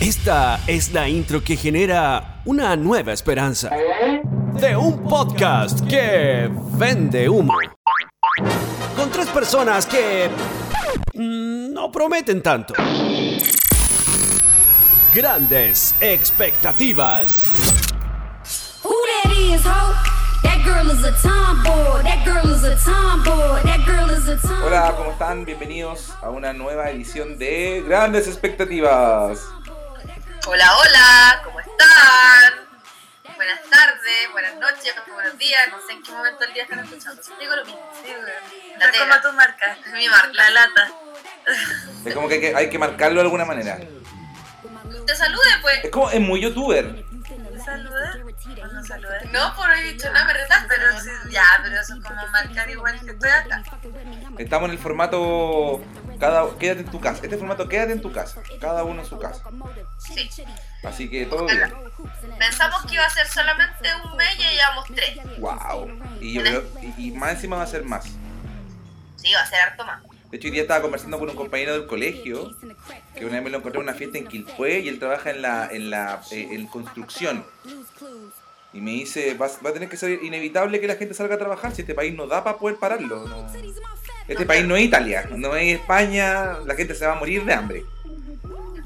Esta es la intro que genera una nueva esperanza de un podcast que vende humo. Con tres personas que mm, no prometen tanto. Grandes expectativas. Who that is, ho? That girl is a tomboy. That girl is a tomboy. That girl is a tomboy. Hola, ¿cómo están? Bienvenidos a una nueva edición de Grandes Expectativas. Hola, hola, ¿cómo están? Buenas tardes, buenas noches, buenos días, no sé en qué momento del día están escuchando. Digo lo mismo. Sí. La Es como tu marca. Es mi marca. La lata. Es como que hay que, hay que marcarlo de alguna manera. Te salude, pues. Es como, es muy youtuber. ¿Saluda? ¿O no saluda? No, por no he dicho nada, me. Pero sí, ya, pero eso es como marcar igual que estoy acá. Estamos en el formato cada quédate en tu casa. Este formato quédate en tu casa. Cada uno en su casa. Sí. Así que todo bien. Pensamos que iba a ser solamente un mes y ya llevamos tres. Wow. Y yo creo, y, y más encima va a ser más. Sí, va a ser harto más. De hecho, hoy día estaba conversando con un compañero del colegio que una vez me lo encontré en una fiesta en Quilpué y él trabaja en la en la eh, en construcción. Y me dice, va, va a tener que ser inevitable que la gente salga a trabajar si este país no da para poder pararlo. no. Este país no es Italia, no es España, la gente se va a morir de hambre.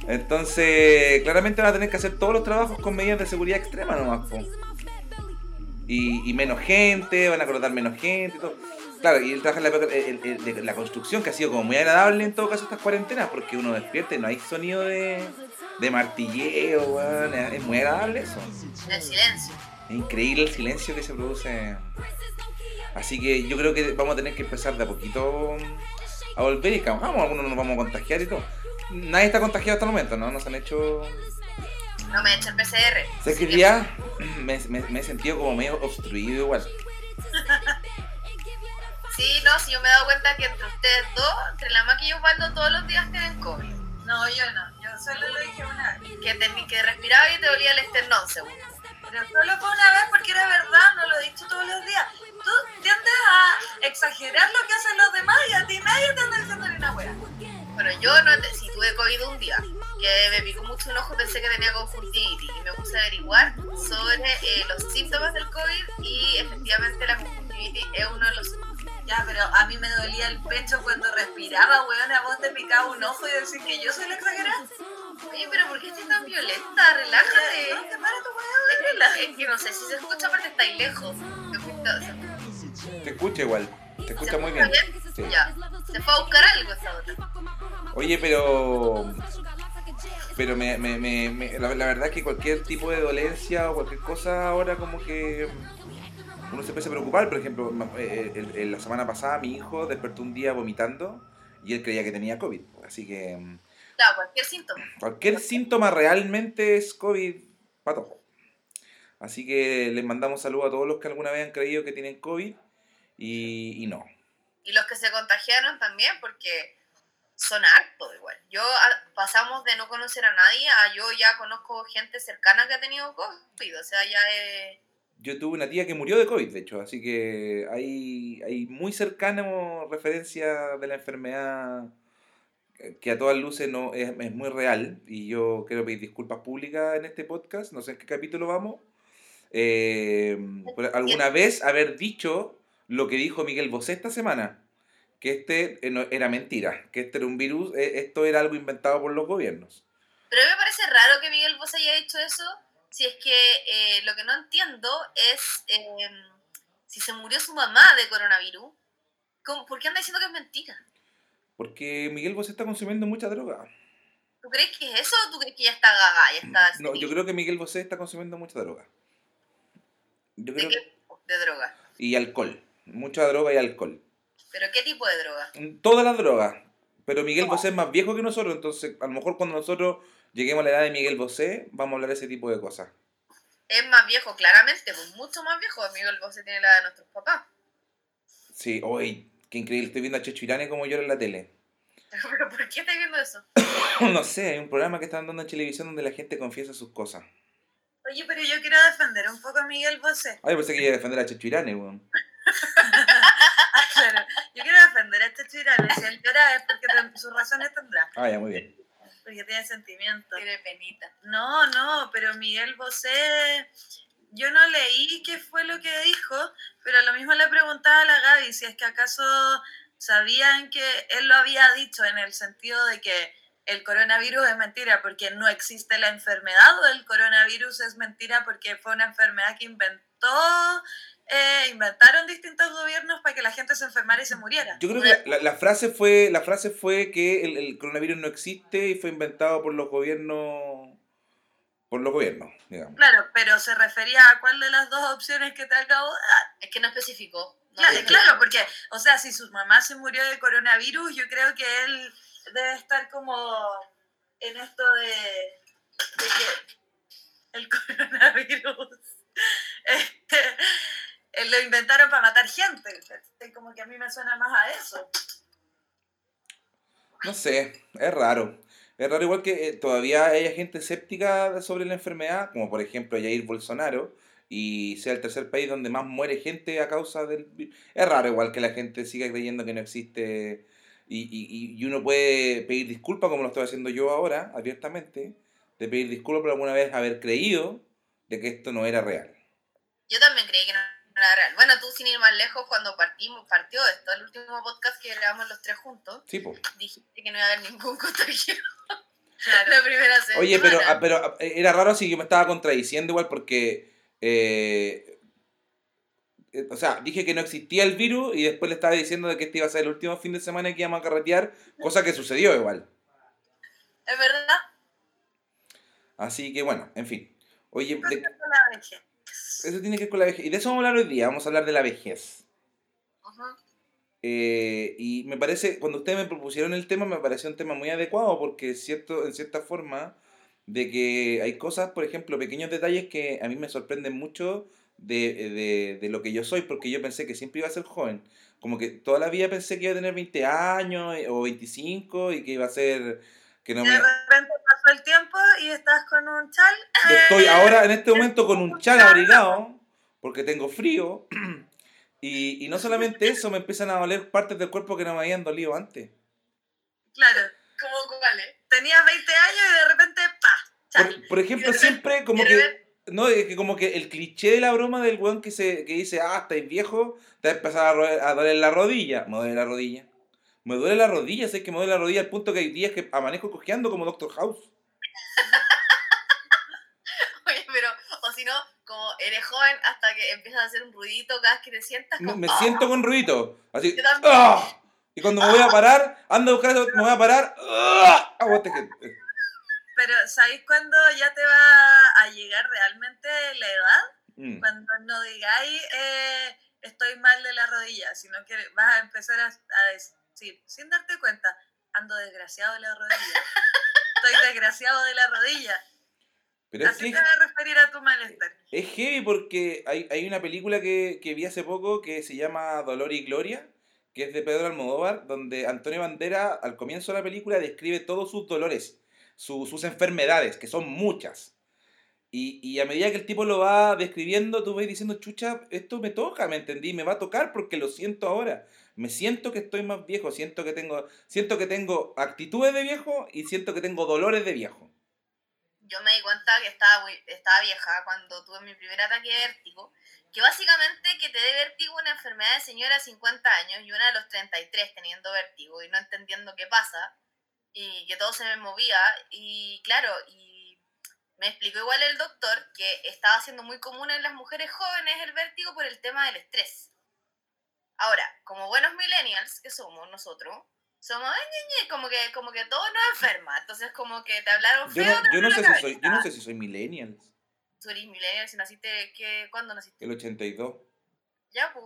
Entonces, claramente van a tener que hacer todos los trabajos con medidas de seguridad extrema nomás. Y, y menos gente, van a colocar menos gente y todo. Claro, y él trabaja en la, el- el- la construcción, que ha sido como muy agradable en todo caso estas cuarentenas, porque uno despierta y no hay sonido de, de martilleo, es muy agradable eso. El silencio. Es increíble el silencio que se produce. Así que yo creo que vamos a tener que empezar de a poquito a volver y vamos, algunos nos vamos a contagiar y todo. Nadie está contagiado hasta el momento, ¿no? Nos han hecho... No me echa el PCR. ¿Sabes qué día? Me, me- me he sentido como medio obstruido igual. Sí, no, si yo me he dado cuenta que entre ustedes dos, entre la Maki y Osvaldo, todos los días tienen COVID. No, yo no. Yo solo lo dije una vez. Que, te, que respiraba y te dolía el esternón, según. Pero solo fue una vez porque era verdad, no lo he dicho todos los días. Tú tiendes a exagerar lo que hacen los demás y a ti nadie te anda diciendo ni una wea. Bueno, yo no si tuve COVID un día, que me picó mucho un ojo, pensé que tenía conjuntivitis y me puse a averiguar sobre eh, los síntomas del COVID y efectivamente la conjuntivitis es uno de los síntomas. Ya, pero a mí me dolía el pecho cuando respiraba, weón. A vos te picaba un ojo y decís que yo soy la exagerada. Oye, pero ¿por qué estás tan violenta? Relájate. No, que para tu weón. Es que, es que no sé si se escucha, aparte estáis lejos. ¿Se escucha- se- Te escucha igual. Te escucha muy escucha bien. Sí. Ya. Se fue a buscar algo esta otra. Oye, pero... Pero me, me, me, me- la, la verdad es que cualquier tipo de dolencia o cualquier cosa ahora como que uno se empieza a preocupar. Por ejemplo, eh, el- el- la semana pasada mi hijo despertó un día vomitando y él creía que tenía COVID. Así que mm, Claro, cualquier síntoma. cualquier síntoma realmente es COVID para todos. Así que les mandamos saludos a todos los que alguna vez han creído que tienen COVID y, y no. Y los que se contagiaron también, porque son hartos igual. Yo a- pasamos de no conocer a nadie a yo ya conozco gente cercana que ha tenido COVID. O sea, ya es. Yo tuve una tía que murió de COVID, de hecho, así que hay, hay muy cercano referencia de la enfermedad que a todas luces no es, es muy real y yo quiero pedir disculpas públicas en este podcast, no sé en qué capítulo vamos, eh, por alguna vez haber dicho lo que dijo Miguel Bosé esta semana, que este eh, era mentira, que este era un virus, eh, esto era algo inventado por los gobiernos. Pero me parece raro que Miguel Bosé haya dicho eso. Si es que eh, lo que no entiendo es eh, si se murió su mamá de coronavirus. ¿cómo- ¿Por qué anda diciendo que es mentira? Porque Miguel Bosé está consumiendo mucha droga. ¿Tú crees que es eso o tú crees que ya está gaga? Ya está No, yo creo que Miguel Bosé está consumiendo mucha droga. Yo ¿De creo qué tipo de droga? y alcohol, mucha droga y alcohol. ¿Pero qué tipo de droga? Todas las drogas. Pero Miguel Bosé es más viejo que nosotros, entonces a lo mejor cuando nosotros lleguemos a la edad de Miguel Bosé, vamos a hablar de ese tipo de cosas. Es más viejo, claramente, pues mucho más viejo. Miguel Bosé tiene la edad de nuestros papás. Sí, hoy, qué increíble, estoy viendo a Checho Irane como llora en la tele. ¿Pero por qué estás viendo eso? no sé, hay un programa que están dando en televisión donde la gente confiesa sus cosas. Oye, pero yo quiero defender un poco a Miguel Bosé. Ay, pensé que iba a defender a Checho Irane, weón. Ah, claro. Yo quiero defender a chirano. Si él llora es porque sus razones tendrá. Ah, ya, muy bien. Porque tiene sentimientos. Tiene penita. No, no, pero Miguel Bosé, yo no leí qué fue lo que dijo, pero lo mismo le preguntaba a la Gaby si es que acaso sabían que él lo había dicho en el sentido de que el coronavirus es mentira porque no existe la enfermedad o el coronavirus es mentira porque fue una enfermedad que inventó, eh, inventaron distintos gobiernos para que la gente se enfermara y se muriera. Yo creo que la, la- la frase fue la frase fue que el, el coronavirus no existe y fue inventado por los gobiernos por los gobiernos, digamos. Claro, pero se refería a cuál de las dos opciones que te acabo de dar. Es que no especificó. No, Claro, es claro, porque, o sea, si su mamá se murió de coronavirus, yo creo que él debe estar como en esto de, de que el coronavirus este, lo inventaron para matar gente. Como que a mí me suena más a eso. No sé, es raro. Es raro igual que eh, todavía haya gente escéptica sobre la enfermedad, como por ejemplo Jair Bolsonaro, y sea el tercer país donde más muere gente a causa del virus. Es raro igual que la gente siga creyendo que no existe y, y, y uno puede pedir disculpas como lo estoy haciendo yo ahora, abiertamente, de pedir disculpas por alguna vez haber creído de que esto no era real. Yo también creí que no real. Bueno, tú sin ir más lejos, cuando partimos, partió esto, el último podcast que grabamos los tres juntos, Sí, po. dijiste que no iba a haber ningún contagio Claro. la primera semana. Oye, pero, ah, pero ah, era raro así que me estaba contradiciendo igual porque, eh, eh, o sea, dije que no existía el virus y después le estaba diciendo de que este iba a ser el último fin de semana que íbamos a carretear, cosa que sucedió igual. Es verdad. Así que bueno, en fin. Oye, de- La vejez. Eso tiene que ver con la vejez. Y de eso vamos a hablar hoy día, vamos a hablar de la vejez. Ujú. Eh, y me parece, cuando ustedes me propusieron el tema, me pareció un tema muy adecuado porque cierto, en cierta forma, de que hay cosas, por ejemplo, pequeños detalles que a mí me sorprenden mucho de, de, de lo que yo soy, porque yo pensé que siempre iba a ser joven. Como que toda la vida pensé que iba a tener 20 años eh, o 25 y que iba a ser... que no De me... repente pasó el tiempo y estás con un chal. Estoy ahora en este momento con un chal abrigado porque tengo frío. Y, y no solamente eso, me empiezan a doler partes del cuerpo que no me habían dolido antes. Claro, ¿Cómo cuál es? tenías 20 años y de repente, pa, chal. Por, por ejemplo, siempre como que... No, es que como que el cliché de la broma del weón que, se, que dice, ah, estáis viejo, te va a empezar a doler la rodilla. Me duele la rodilla. Me duele la rodilla, sé que me duele la rodilla al punto que hay días que amanezco cojeando como Doctor House. Oye, pero, o si no, como eres joven hasta que empiezas a hacer un ruidito cada vez que te sientas. Me, como, me ¡ah! siento con ruido. Así. ¡ah! Y cuando me voy a parar, ando a buscar me voy a parar. ¡ah! Aguante que- Pero ¿sabéis cuándo ya te va a llegar realmente la edad? Mm. Cuando no digáis eh, estoy mal de la rodilla, sino que vas a empezar a, a decir, sin darte cuenta, ando desgraciado de la rodilla. Estoy desgraciado de la rodilla. Pero es Así que te vas a referir a tu malestar. es heavy porque hay, hay una película que, que vi hace poco que se llama Dolor y Gloria, que es de Pedro Almodóvar, donde Antonio Bandera al comienzo de la película describe todos sus dolores, su- sus enfermedades, que son muchas. Y, y a medida que el tipo lo va describiendo, tú vas diciendo, chucha, esto me toca, ¿me entendí? Me va a tocar porque lo siento ahora. Me siento que estoy más viejo, siento que tengo, siento que tengo actitudes de viejo y siento que tengo dolores de viejo. yo me di cuenta que estaba, estaba vieja cuando tuve mi primer ataque de vértigo, que básicamente que te dé vértigo una enfermedad de señora de 50 años y una de los 33 teniendo vértigo y no entendiendo qué pasa y que todo se me movía y claro, y me explicó igual el doctor que estaba siendo muy común en las mujeres jóvenes el vértigo por el tema del estrés. Ahora, como buenos millennials que somos nosotros, somos "Ay, ñe, ñe", como que como que todo nos enferma, entonces como que te hablaron Yo feo. no, te yo no sé si soy, yo no sé si soy millennial. Tú eres millennial, si naciste, ¿qué, ¿cuándo naciste? El 82. Ya, pues.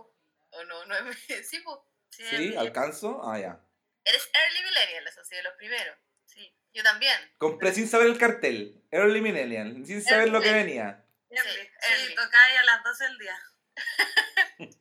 O no, no es... Sí, pues. ¿Sí? ¿Alcanzo? Ah, ya. Eres early millennial, eso sí, de los primeros. Sí. Yo también. Compré sin saber el cartel. Early Millennial. Sin saber lo que venía. Early. Sí, Sí, early. tocáis a las 12 del día.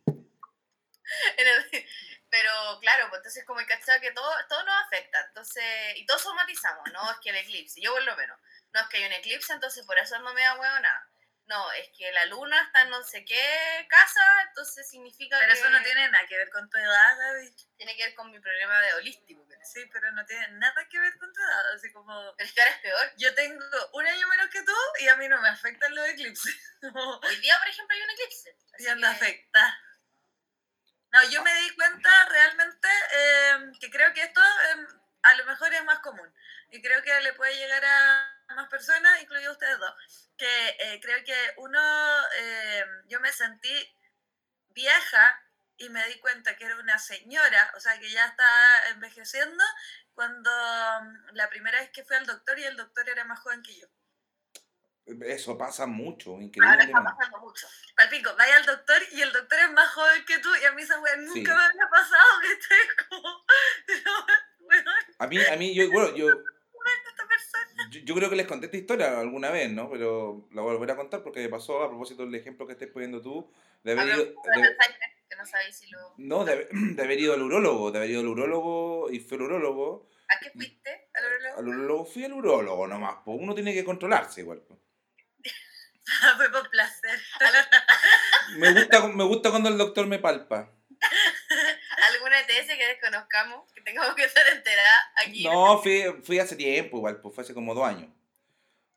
Pero claro, pues entonces como el cachado que todo, todo nos afecta. Entonces, y todos somatizamos, ¿no? Es que el eclipse, yo por lo menos. No es que hay un eclipse, entonces por eso no me da huevo nada. No, es que la luna está en no sé qué casa, entonces significa Pero que eso no tiene nada que ver con tu edad, Gaby. tiene que ver con mi problema de holístico Sí, pero no tiene nada que ver con tu edad. Así como, Pero es que ahora es peor. yo tengo un año menos que tú y a mí no me afectan los eclipses. Hoy día, por ejemplo, hay un eclipse. ya me que- afecta. No, yo me di cuenta realmente eh, que creo que esto eh, a lo mejor es más común y creo que le puede llegar a más personas, incluidos ustedes dos, que eh, creo que uno, eh, yo me sentí vieja y me di cuenta que era una señora, o sea, que ya está envejeciendo, cuando la primera vez que fui al doctor y el doctor era más joven que yo. Eso pasa mucho, Ahora increíble. está pasando mucho. Palpico, vaya al doctor y el doctor es más joven que tú y a mí esa weá nunca Sí. me había pasado, que estoy como, A mí, a mí, yo, bueno, yo, yo, yo creo que les conté esta historia alguna vez, ¿no? Pero la voy a volver a contar porque me pasó a propósito del ejemplo que estés poniendo tú, de haber ido, de- que no sabéis si lo... no, de, haber- de haber ido al urólogo, de haber ido al urólogo y fue al urólogo. ¿A qué fuiste? ¿Al urologo? Al urólogo fui al urólogo nomás, pues uno tiene que controlarse igual. po. Fue por placer. Me gusta, me gusta cuando el doctor me palpa. ¿Alguna ETS que desconozcamos? Que tengamos que estar enterada aquí. No, fui, fui hace tiempo igual, pues fue hace como dos años.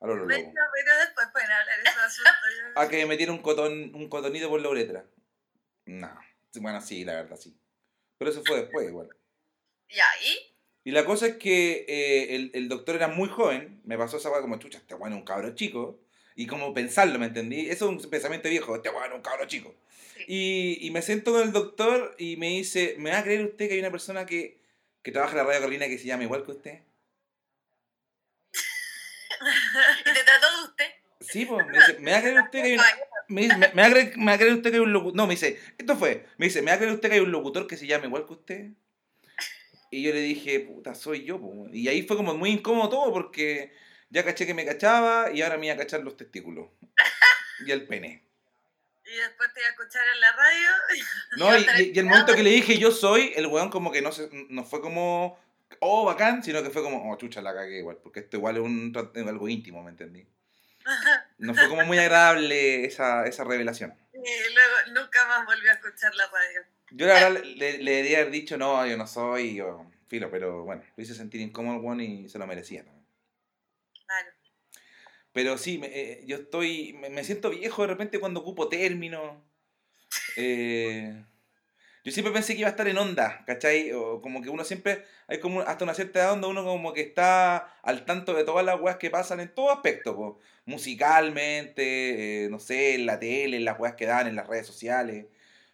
Bueno, urólogo. pero después pueden hablar de esos asuntos. A que me metieron un, cotón, un cotonito por la uretra. No. Bueno, sí, la verdad, sí. Pero eso fue después igual. Ya, ¿y? Y la cosa es que eh, el, el doctor era muy joven. Me pasó esa weá como, chucha, este weón es un cabro chico. Y como pensarlo, ¿me entendí? Eso es un pensamiento viejo. Este weón es un cabro chico. Y, y me siento con el doctor y me dice, ¿me va a creer usted que hay una persona que, que trabaja en la radio Carolina que se llama igual que usted? ¿Y te trató de usted? Sí, pues, me dice, ¿me va a creer usted que hay una... Me, dice, ¿me, me va a creer, me va a creer usted que hay un locutor? No, me dice, esto fue. Me dice, ¿me va a creer usted que hay un locutor que se llama igual que usted? Y yo le dije, puta, soy yo. po". Y ahí fue como muy incómodo todo porque ya caché que me cachaba y ahora me iba a cachar los testículos. Y el pene. Y después te iba a escuchar en la radio. No, y, y- y el momento que le dije yo soy, el weón como que no, se, no fue como, oh, bacán, sino que fue como, oh, chucha, la cagué igual. Porque esto igual es un, algo íntimo, ¿me entendí? No fue como muy agradable esa, esa revelación. Y luego nunca más volví a escuchar la radio. Yo la verdad le, le debería haber dicho, no, yo no soy, yo, filo, pero bueno, lo hice sentir incómodo weón y se lo merecía también. Pero sí, me, eh, yo estoy, me, siento viejo de repente cuando ocupo términos. Eh, yo siempre pensé que iba a estar en onda, ¿cachai? Como que uno siempre, hay como hasta una cierta edad donde uno como que está al tanto de todas las weas que pasan en todo aspecto, po. musicalmente, eh, no sé, en la tele, en las weas que dan, en las redes sociales.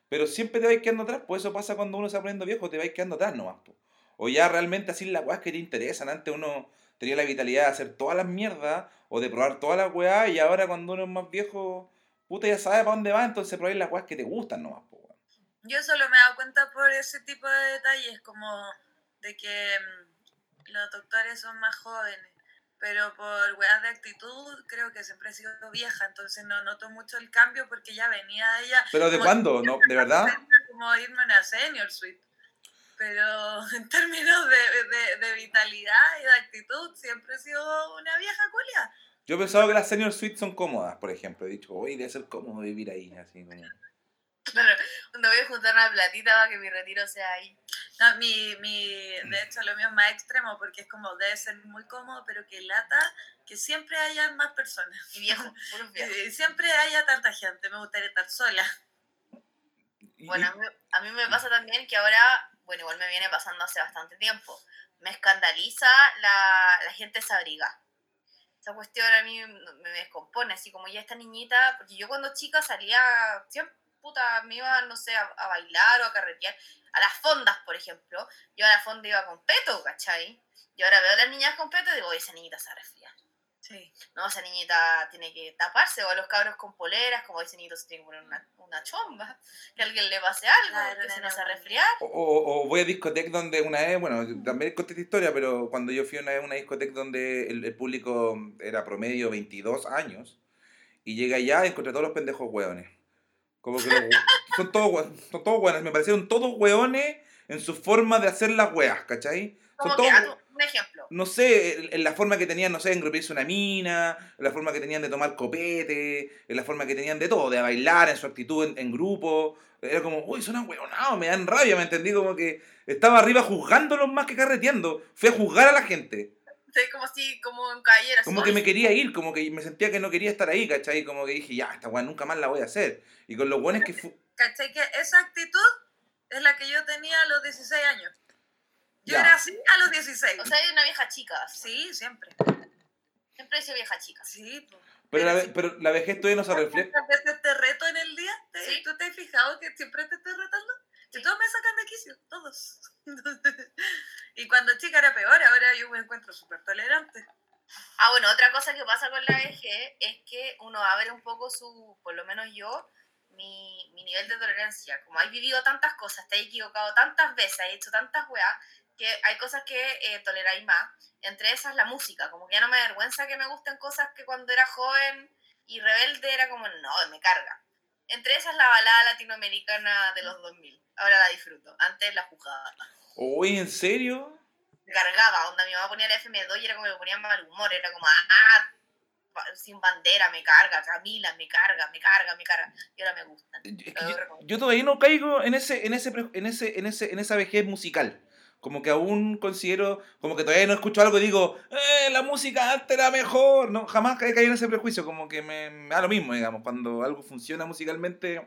Pero siempre te vais quedando atrás, pues eso pasa cuando uno se va poniendo viejo, te vais quedando atrás nomás, po. O ya realmente así las weas que te interesan. Antes uno tenía la vitalidad de hacer todas las mierdas o de probar todas las weas y ahora cuando uno es más viejo, puta ya sabe para dónde va, entonces probáis las weas que te gustan nomás, po, weón. Yo solo me he dado cuenta por ese tipo de detalles, como de que mm, los doctores son más jóvenes, pero por weas de actitud creo que siempre he sido vieja, entonces no noto mucho el cambio porque ya venía de ella. ¿Pero de cuándo? ¿No? ¿De verdad? Como irme a una senior suite. Pero en términos de, de, de vitalidad y de actitud, siempre he sido una vieja culia. Yo he pensado que las senior suites son cómodas, por ejemplo. He dicho, uy, debe ser cómodo vivir ahí, así como... Claro, cuando voy a juntar una platita para que mi retiro sea ahí. No, mi, mi, de hecho, lo mío es más extremo porque es como debe ser muy cómodo, pero que lata que siempre haya más personas. Y viejo, puros viejos. Y siempre haya tanta gente. Me gustaría estar sola. Y- Bueno, a mí, a mí me pasa también que ahora, bueno, igual me viene pasando hace bastante tiempo, me escandaliza la, la gente se abriga. Esa cuestión a mí me, descompone, así como ya esta niñita, porque yo cuando chica salía, siempre, puta, me iba, no sé, a, a bailar o a carretear, a las fondas, por ejemplo, yo a la fonda iba con peto, ¿cachai? Y ahora veo a las niñas con peto y digo, "Oye, esa niñita se va a resfriar. Sí. No, esa niñita tiene que taparse, o a los cabros con poleras, como dicen, niñitos se tiene que poner una, una chomba, que alguien le pase algo, Claro, que se nos va a resfriar. O, o- o voy a discoteca donde una vez, bueno, también conté esta historia, pero cuando yo fui una vez a una discoteca donde el, el público era promedio 22 años, y llegué allá y encontré a todos los pendejos hueones. Como que los- son todos son todos hueones, me parecieron todos hueones en su forma de hacer las hueas, ¿cachai? Son que todos, tu- Un ejemplo. no sé, en la forma que tenían, no sé, de engrupirse una mina, en la forma que tenían de tomar copete, en la forma que tenían de todo, de bailar, en su actitud en, en grupo. Era como, uy, son huevonados, me dan rabia, me entendí como que estaba arriba juzgándolos más que carreteando. Fui a juzgar a la gente. Sí, como si, como en caballero. Como que me quería ir, como que me sentía que no quería estar ahí, ¿cachai? Como que dije, ya, esta weá nunca más la voy a hacer. Y con los buenos que fu- ¿Cachai? Que esa actitud es la que yo tenía a los 16 años. Yo Ya. era así a los 16. O sea, hay una vieja chica. sí, siempre. Siempre he sido vieja chica. Sí. Pero la, pero la vejez todavía no se refleja. ¿Cuántas veces te reto en el día? ¿Te- Sí. ¿Tú te has fijado que siempre te estoy retando? Sí. Y todos me sacan de quicio, todos. y cuando chica era peor, ahora yo me encuentro súper tolerante. Ah, bueno, otra cosa que pasa con la vejez es que uno abre un poco su, por lo menos yo, mi, mi nivel de tolerancia. Como has vivido tantas cosas, te has equivocado tantas veces, has hecho tantas weas, que hay cosas que eh, toleráis más. Entre esas la música, como que ya no me avergüenza que me gusten cosas que cuando era joven y rebelde era como, no, me carga. Entre esas la balada latinoamericana de los 2000. Ahora la disfruto. Antes la juzgaba. Uy, ¿en serio? Me cargaba, onda mi mamá ponía el FM2 y era como que me ponía mal humor, era como, ah, sin bandera, me carga, Camila, me carga, me carga, me carga, y ahora me gustan. Es que Lo yo, todavía no caigo en ese, en ese, en ese, en ese, en esa vejez musical. Como que aún considero, como que todavía no escucho algo y digo, eh, la música antes era mejor. No, jamás he caído en ese prejuicio, como que me, me da lo mismo, digamos, cuando algo funciona musicalmente,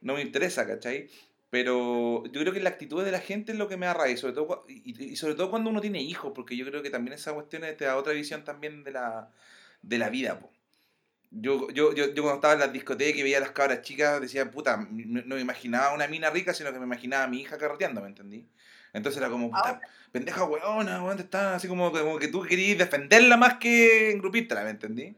no me interesa, ¿cachai? Pero yo creo que la actitud de la gente es lo que me da rabia, sobre todo, y, y sobre todo cuando uno tiene hijos, porque yo creo que también esa cuestión te da otra visión también de la, de la vida, po. Yo, yo, yo, yo cuando estaba en las discotecas y veía a las cabras chicas, decía, puta, no, no me imaginaba una mina rica, sino que me imaginaba a mi hija carreteando, ¿me entendí? Entonces era como, puta, pendeja weona, weón, te está así como, como que tú querías defenderla más que engrupírtela, ¿me entendí?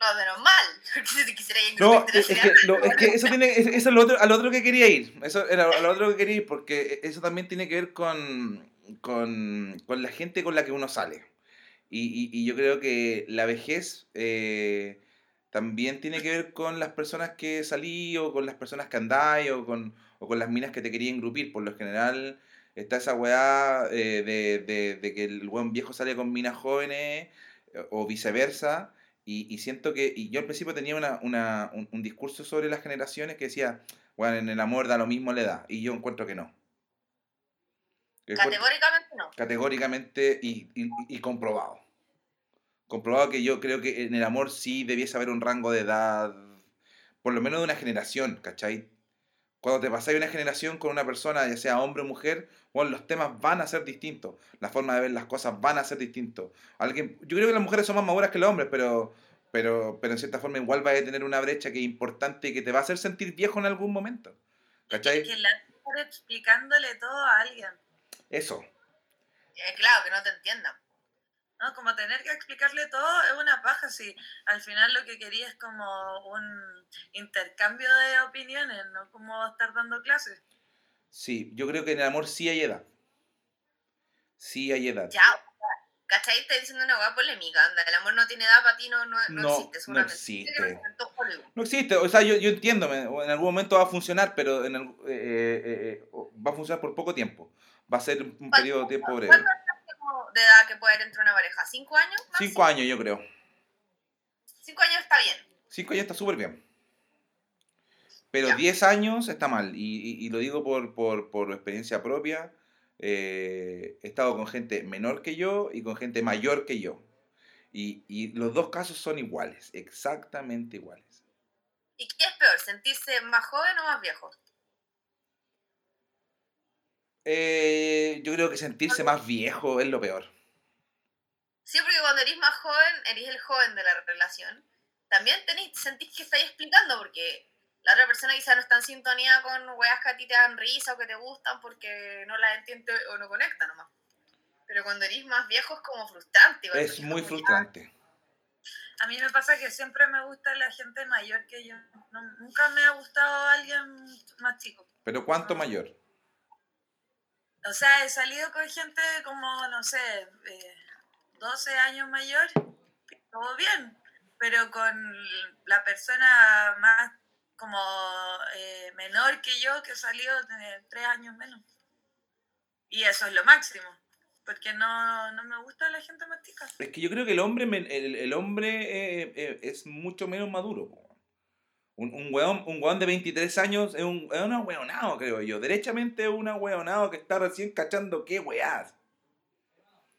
No, menos mal, porque si te quisiera ir No, es, es que, lo- es que eso tiene, es- eso es lo otro, a lo otro que quería ir, eso era a lo otro que quería ir, porque eso también tiene que ver con, con, con la gente con la que uno sale. Y, y, y yo creo que la vejez eh, también tiene que ver con las personas que salí, o con las personas que andáis, o con, o con las minas que te querían engrupir. Por lo general está esa weá eh, de, de, de que el buen viejo sale con minas jóvenes, eh, o viceversa. Y, y siento que, y yo al principio tenía una, una, un, un discurso sobre las generaciones que decía, bueno, en el amor da lo mismo la edad. Y yo encuentro que no. Categóricamente no. categóricamente y, y- y comprobado. Comprobado que yo creo que en el amor sí debiese haber un rango de edad, por lo menos de una generación, ¿cachai? Cuando te pasáis una generación con una persona, ya sea hombre o mujer, bueno, los temas van a ser distintos, la forma de ver las cosas van a ser distintos. Alguien, yo creo que las mujeres son más maduras que los hombres, pero, pero, pero en cierta forma igual va a tener una brecha que es importante y que te va a hacer sentir viejo en algún momento. ¿Cachai? Que la estar explicándole todo a alguien. Eso. Eh, claro, que no te entiendan. ¿No? Como tener que explicarle todo es una paja, si al final lo que quería es como un intercambio de opiniones, no como estar dando clases. Sí, yo creo que en el amor sí hay edad. Sí hay edad. Ya, ¿cachai? Estás diciendo una hueá polémica, anda, el amor no tiene edad para ti, no, no, no, No, existe, no existe. No existe, o sea, yo, yo entiendo, me- en algún momento va a funcionar, pero en el- eh, eh, eh, va a funcionar por poco tiempo. Va a ser un periodo de tiempo breve. ¿Cuánto es como de edad que puede haber entre una pareja? ¿Cinco años? Cinco años, yo creo. Cinco años está bien. Cinco años está súper bien. Pero Ya. 10 años está mal. Y, y- y lo digo por, por, por experiencia propia. Eh, he estado con gente menor que yo y con gente mayor que yo. Y, y los dos casos son iguales, exactamente iguales. ¿Y qué es peor, sentirse más joven o más viejo? Eh, yo creo que sentirse más viejo es lo peor. Sí, porque cuando eres más joven, eres el joven de la relación. También tenés, sentís que estáis explicando, porque la otra persona quizá no está en sintonía con weas que a ti te dan risa o que te gustan porque no las entiende o no conecta nomás. Pero cuando eres más viejo es como frustrante. Es muy frustrante. A mí me pasa que siempre me gusta la gente mayor que yo. No- nunca me ha gustado alguien más chico. Pero ¿cuánto mayor? O sea, he salido con gente como, no sé, eh, 12 años mayor, todo bien, pero con la persona más como eh, menor que yo, que salió de 3 años menos. Y eso es lo máximo. Porque no, no me gusta la gente mastica. Es que yo creo que el hombre, el, el hombre eh, eh, es mucho menos maduro. Un, un, weón, un weón de 23 años es un, es un ahueonado, creo yo. Derechamente es un ahueonado que está recién cachando qué weás.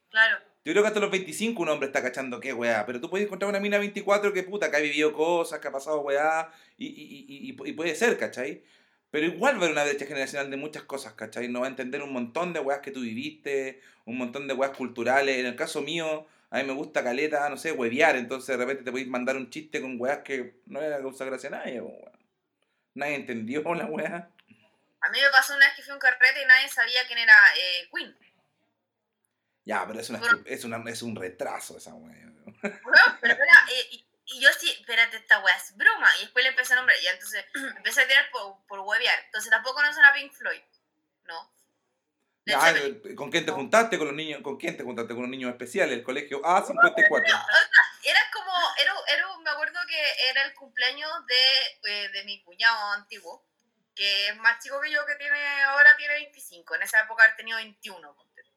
Claro. Yo creo que hasta los 25 un hombre está cachando qué weá. Pero tú puedes encontrar una mina de 24 que puta, que ha vivido cosas, que ha pasado weá. Y, y, y, y- y puede ser, ¿cachai? Pero igual va a haber una brecha generacional de muchas cosas, ¿cachai? No va a entender un montón de weas que tú viviste, un montón de weas culturales. En el caso mío, a mí me gusta caleta, no sé, huevear. Entonces de repente te podéis mandar un chiste con weas que no era causa gracia a nadie, weón. Nadie entendió la wea. A mí me pasó una vez que fui a un carrete y nadie sabía quién era eh, Queen. Ya, pero es, una, Bueno. es, una, es un retraso esa wea. Weón, pero era, eh, y, y yo sí, espérate, esta weá es broma. Y después le empecé a nombrar, y entonces empecé a tirar por, por huevear. Entonces tampoco conocen a Pink Floyd. No. ¿Con quién te juntaste? ¿Con los niños? ¿Con quién te juntaste? ¿Con los niños especiales? El colegio A54. era como, era, era, me acuerdo que era el cumpleaños de, eh, de mi cuñado antiguo, que es más chico que yo, que tiene ahora tiene 25. En esa época él tenía 21. ponte tú.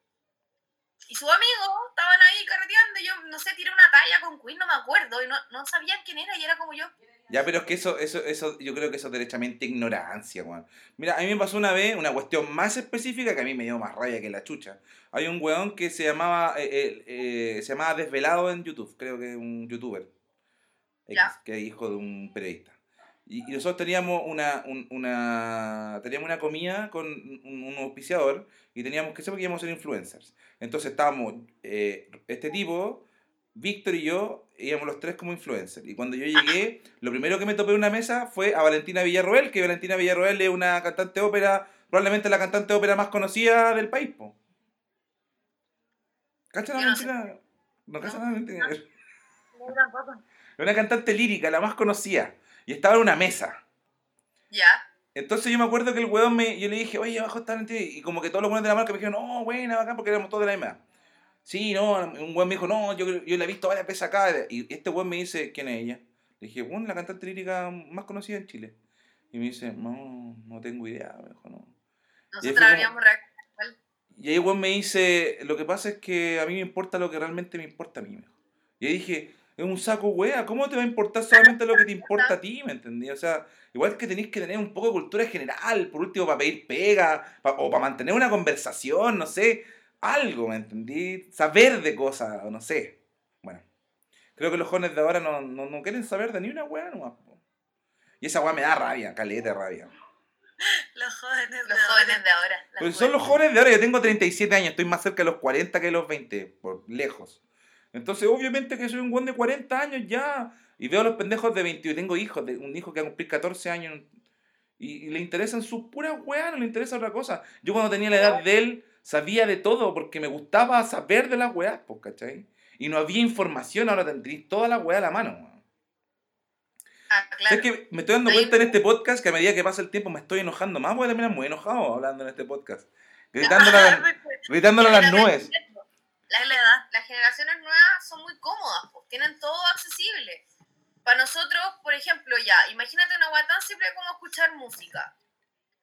Y sus amigos estaban ahí carreteando, yo no sé, tiré una talla con Queen, no me acuerdo, y no, no sabían quién era, y era como yo. Ya, pero es que eso, eso, eso, yo creo que eso es derechamente ignorancia, weón. Mira, a mí me pasó una vez una cuestión más específica que a mí me dio más rabia que la chucha. Hay un weón que se llamaba, eh, eh, eh, se llamaba Desvelado en YouTube, creo que es un youtuber. Ya. que es hijo de un periodista. Y, y nosotros teníamos una, un- una, teníamos una comida con un, un auspiciador y teníamos que saber que íbamos a ser influencers. Entonces estábamos, eh, este tipo, Víctor y yo, íbamos los tres como influencers. Y cuando yo llegué, lo primero que me topé en una mesa fue a Valentina Villarroel, que Valentina Villarroel es una cantante de ópera, probablemente la cantante de ópera más conocida del país, po. ¿Cachai Yo no sé. Valentina? No, ¿cachai Valentina? Es No, tampoco. una cantante lírica, la más conocida. Y estaba en una mesa. Ya. Entonces yo me acuerdo que el weón me, yo le dije, oye, abajo está Valentina. Y como que todos los buenos de la marca me dijeron, no, buena, bacán, porque éramos todos de la misma. Sí, no, un weón me dijo, no, yo, yo la he visto varias veces acá. Y este weón me dice, ¿quién es ella? Le dije, bueno, la cantante lírica más conocida en Chile. Y me dice, no, no tengo idea, me dijo, no. Nosotros habríamos reaccionado. Y ahí weón me dice, lo que pasa es que a mí me importa lo que realmente me importa a mí, me. Y ahí dije, es un saco wea, ¿cómo te va a importar solamente lo que te importa a ti, me entendí? O sea, igual que tenéis que tener un poco de cultura general, por último, para pedir pega, pa- o para mantener una conversación, no sé, algo, ¿me entendí? Saber de cosas, o no sé. Bueno, creo que los jóvenes de ahora no, no, no quieren saber de ni una nomás. po. Y esa wea me da rabia, caleta de rabia. Los jóvenes de Los ahora. jóvenes de ahora. Pero son los jóvenes. de ahora, yo tengo 37 años, estoy más cerca de los 40 que de los 20, por lejos. Entonces, obviamente que soy un buen de 40 años ya. Y veo a los pendejos de 20, yo tengo hijos, de, un hijo que va a cumplir 14 años. Y, y le interesan sus puras weas, no le interesa otra cosa. Yo cuando tenía la edad de él, sabía de todo, porque me gustaba saber de las weas, pues, ¿cachai? Y no había información, ahora tendréis toda la wea a la mano. Ah, claro. ¿Sabes que me estoy dando cuenta en este podcast que a medida que pasa el tiempo me estoy enojando más? Voy a terminar muy enojado hablando en este podcast. Gritándole a, las- gritándole a las nubes. Es la las generaciones nuevas son muy cómodas, pues, tienen todo accesible. Para nosotros, por ejemplo, ya, imagínate una hueá tan simple como escuchar música.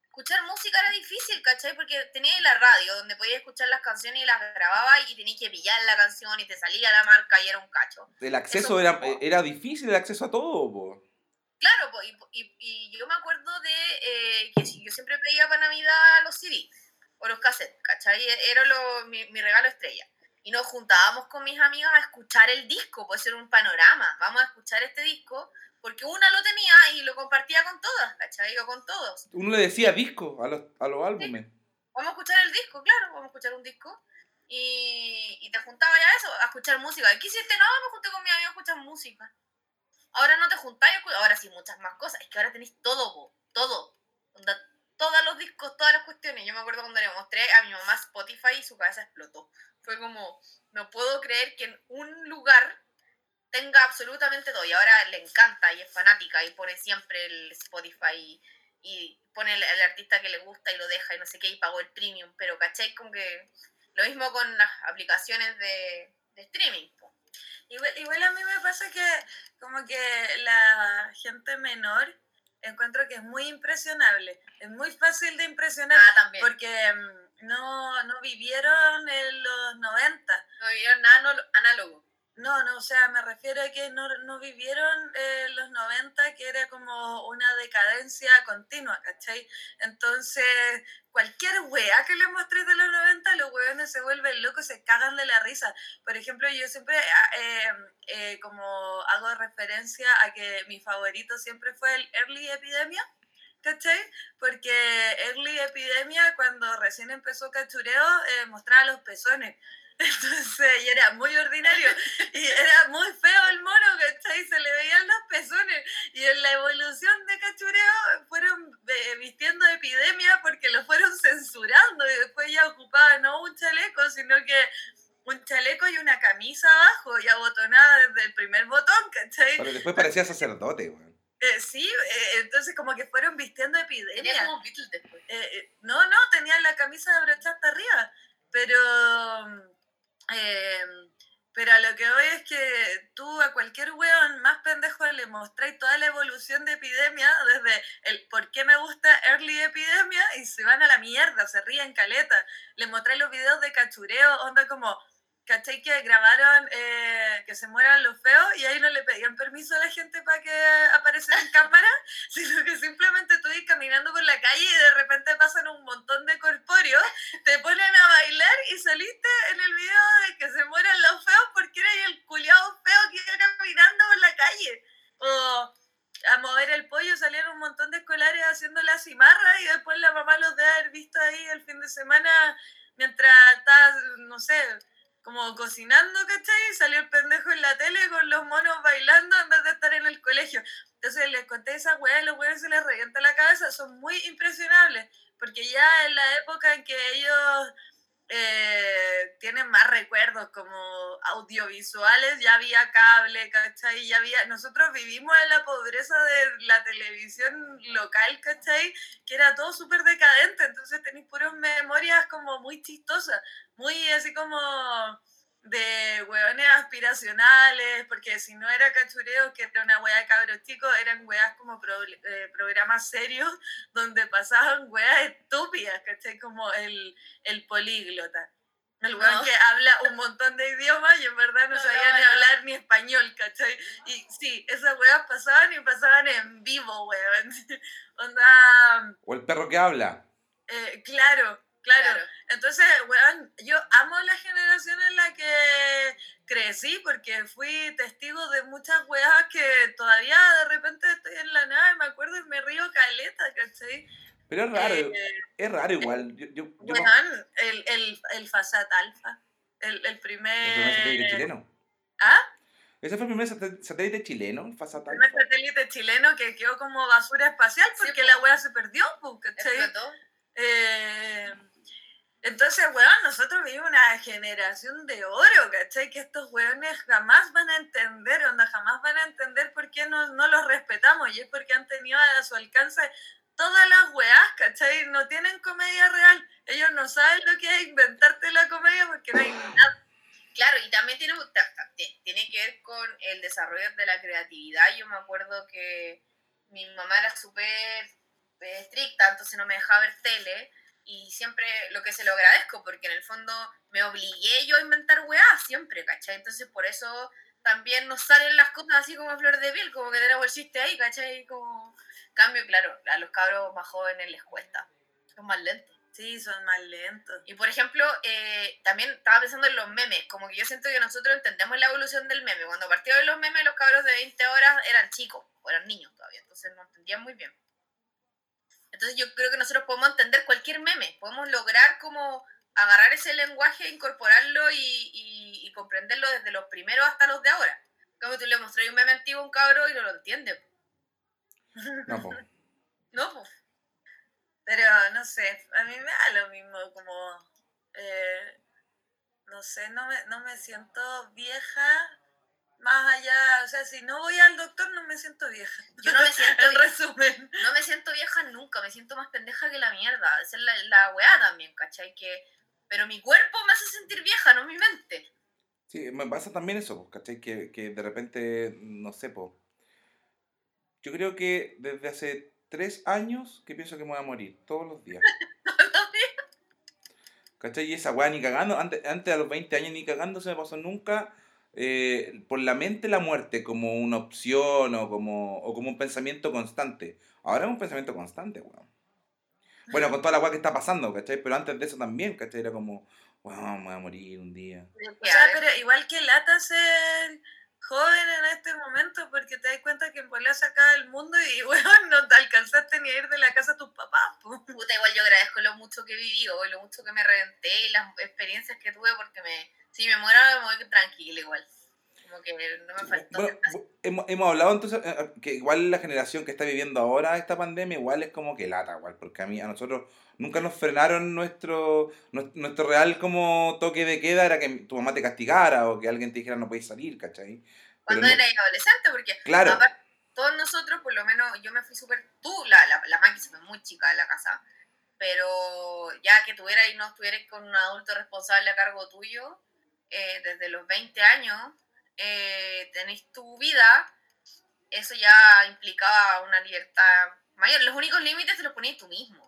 Escuchar música era difícil, ¿cachai? Porque tenías la radio donde podías escuchar las canciones y las grababas y tenías que pillar la canción y te salía la marca y era un cacho. El acceso era, era difícil, el acceso a todo. po. Claro, pues, y, y- y yo me acuerdo de eh, que yo siempre pedía para Navidad los CD o los cassettes, ¿cachai? Era lo- mi, mi regalo estrella. Y nos juntábamos con mis amigas a escuchar el disco, puede ser un panorama. Vamos a escuchar este disco, porque una lo tenía y lo compartía con todas, ¿cachai? O con todos. Uno le decía disco a los, a los álbumes. Vamos a escuchar el disco, claro, vamos a escuchar un disco. Y, y te juntaba ya eso, a escuchar música. ¿Qué hiciste? No, me junté con mi amigo a escuchar música. Ahora no te juntáis, ahora sí, muchas más cosas. Es que ahora tenéis todo, po, todo. Onda, todos los discos, todas las cuestiones. Yo me acuerdo cuando le mostré a mi mamá Spotify y su cabeza explotó. Fue como, no puedo creer que en un lugar tenga absolutamente todo. Y ahora le encanta y es fanática y pone siempre el Spotify y, y pone el, el artista que le gusta y lo deja y no sé qué y pagó el premium. Pero, ¿cachai? Como que lo mismo con las aplicaciones de, de streaming. po. Igual, igual a mí me pasa que como que la gente menor encuentro que es muy impresionable. Es muy fácil de impresionar Ah, porque mm, no, no vivieron en los 90. No vivieron nada análogo. No, no, o sea, me refiero a que no, no vivieron en los 90, que era como una decadencia continua, ¿cachai? Entonces, cualquier wea que les mostré de los 90, los weones se vuelven locos, se cagan de la risa. Por ejemplo, yo siempre, ah, eh, eh, como hago referencia a que mi favorito siempre fue el Early Epidemia, ¿cachai? Porque Early Epidemia, cuando recién empezó Cachureo, eh, mostraba los pezones. Entonces, y era muy ordinario. Y era muy feo el mono, ¿cachai? Se le veían los pezones. Y en la evolución de Cachureo fueron eh, vistiendo epidemia porque lo fueron censurando. Y después ya ocupaba no un chaleco, sino que un chaleco y una camisa abajo y abotonada desde el primer botón, ¿cachai? Pero después parecía sacerdote, weón. Eh, sí, eh, entonces como que fueron vistiendo Tenía epidemia. como Beatles después. Eh, eh, no, no, tenía la camisa de brocha hasta arriba, pero, eh, pero a lo que voy es que tú a cualquier weón más pendejo le mostráis toda la evolución de epidemia, desde el por qué me gusta early epidemia, y se van a la mierda, se ríen caleta. Le mostráis los videos de cachureo, onda como, ¿cachai? Que grabaron eh, que se mueran los feos y ahí no le pedían permiso a la gente para que apareciera en cámara, sino que simplemente tú ibas caminando por la calle y de repente pasan un montón de corpóreos, te ponen a bailar y saliste en el video de que se mueran los feos porque eres el culiado feo que iba caminando por la calle. O a mover el pollo salieron un montón de escolares haciendo la cimarra y después la mamá los debe haber visto ahí el fin de semana mientras estaba, no sé, como cocinando, ¿cachai? Y salió el pendejo en la tele con los monos bailando en vez de estar en el colegio. Entonces les conté esa weá y los weones se les revienta la cabeza, son muy impresionables, porque ya en la época en que ellos eh, tienen más recuerdos como audiovisuales, ya había cable, ¿cachai? Ya había, nosotros vivimos en la pobreza de la televisión local, ¿cachai? Que era todo súper decadente, entonces tenéis puras memorias como muy chistosas, muy así como de hueones aspiracionales, porque si no era cachureo, que era una hueá de cabros chicos, eran hueás como pro- eh, programas serios donde pasaban hueás estúpidas, ¿cachai? Como el, el políglota. El weón No. que habla un montón de idiomas y en verdad no, No, sabía no, ni hablar ni español, ¿cachai? Y sí, esas weas pasaban y pasaban en vivo, weón. Onda, O el perro que habla. eh, claro, claro, Claro. Entonces, weón, yo amo la generación en la que crecí porque fui testigo de muchas weas que todavía de repente estoy en la nada y me acuerdo y me río caleta, ¿cachai? Pero es raro, Eh, es raro igual. Yo, yo, yo me- weón, el, el, el Fasat Alfa, el, el el primer... satélite chileno. ¿Ah? Ese fue el primer sat- satélite chileno, el Fasat El primer satélite chileno que quedó como basura espacial Sí, porque po. la wea se perdió, pues, ¿cachai? Explotó. Eh, entonces, weón, nosotros vivimos una generación de oro, ¿cachai? Que estos weones jamás van a entender, onda, jamás van a entender por qué no, no los respetamos. Y es porque han tenido a su alcance todas las weás, ¿cachai? No tienen comedia real. Ellos no saben lo que es inventarte la comedia porque no hay nada. Claro, y también tiene, tiene que ver con el desarrollo de la creatividad. Yo me acuerdo que mi mamá era súper estricta, entonces no me dejaba ver tele. Y siempre lo que se lo agradezco, porque en el fondo me obligué yo a inventar weás siempre, ¿cachai? Entonces por eso también nos salen las cosas así como a flor de piel, como que tenemos el chiste ahí, ¿cachai? Como... Cambio, claro, a los cabros más jóvenes les cuesta, son más lentos. Sí, son más lentos. Y por ejemplo, eh, también estaba pensando en los memes, como que yo siento que nosotros entendemos la evolución del meme. Cuando partieron los memes, los cabros de 20 horas eran chicos, o eran niños todavía, entonces no entendían muy bien. Entonces yo creo que nosotros podemos entender cualquier meme, podemos lograr como agarrar ese lenguaje, incorporarlo y, y- y comprenderlo desde los primeros hasta los de ahora. Como tú le mostras un meme antiguo a un cabro y no lo entiende. No, po. No, pues. Pero no sé, a mí me da lo mismo, como. eh, no sé, no me, no me siento vieja. Más allá, o sea, si no voy al doctor, no me siento vieja. Yo no me siento En resumen. no me siento vieja nunca, me siento más pendeja que la mierda. Esa es la, la weá también, ¿cachai? Que, pero mi cuerpo me hace sentir vieja, no mi mente. Sí, me pasa también eso, po, ¿cachai? Que, que de repente, no sé, po. Yo creo que desde hace tres años que pienso que me voy a morir, todos los días. ¿Cachai? Y esa weá ni cagando, antes, antes a los 20 años ni cagando se me pasó nunca eh, por la mente la muerte como una opción o como, o como un pensamiento constante. Ahora es un pensamiento constante, weón. Bueno, con toda la weá que está pasando, ¿cachai? Pero antes de eso también, ¿cachai? Era como, weón, me voy a morir un día. O sea, pero igual que lata ser joven en este momento porque te das cuenta que en Puebla se acaba el mundo y, weón, no te alcanzaste ni a ir de la casa a tus papás, po. Puta, igual yo agradezco lo mucho que viví o lo mucho que me reventé y las experiencias que tuve porque me, si me muero me voy tranquila igual. Como que no me faltó. Bueno, bu- hemos, hemos hablado entonces eh, eh, que igual la generación que está viviendo ahora esta pandemia igual es como que lata, igual, porque a mí, a nosotros nunca nos frenaron nuestro, nues- nuestro real como toque de queda era que tu mamá te castigara o que alguien te dijera no podéis salir, ¿cachai? Cuando no- era adolescente, porque Claro. aparte, todos nosotros, por lo menos, yo me fui súper. Tú, la, la, la Maki se fue muy chica de la casa, pero ya que tuviera y no estuvieras con un adulto responsable a cargo tuyo, eh, desde los 20 años, eh, tenéis tu vida, eso ya implicaba una libertad mayor. Los únicos límites te los ponías tú mismo.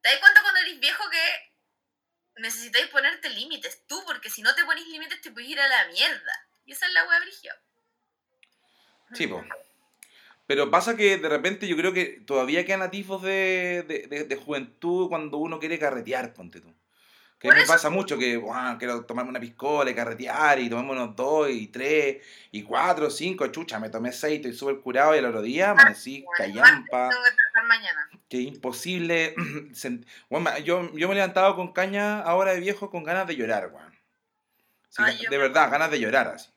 ¿Te das cuenta cuando eres viejo que necesitáis ponerte límites tú? Porque si no te pones límites te puedes ir a la mierda. Y esa es la wea brigia. Sí. Pero pasa que de repente yo creo que todavía quedan atisbos de, de, de, de juventud cuando uno quiere carretear, ponte tú. Que me eso- pasa mucho que "Guau, quiero tomarme una piscola y carretear y tomémonos dos y tres y cuatro, cinco, chucha, me tomé seis, estoy súper curado y el otro día amanecí Bueno, callampa, Tengo que imposible. ma- yo, yo me he levantado con caña ahora de viejo con ganas de llorar, weón. Sí, de me- verdad, ganas de llorar así.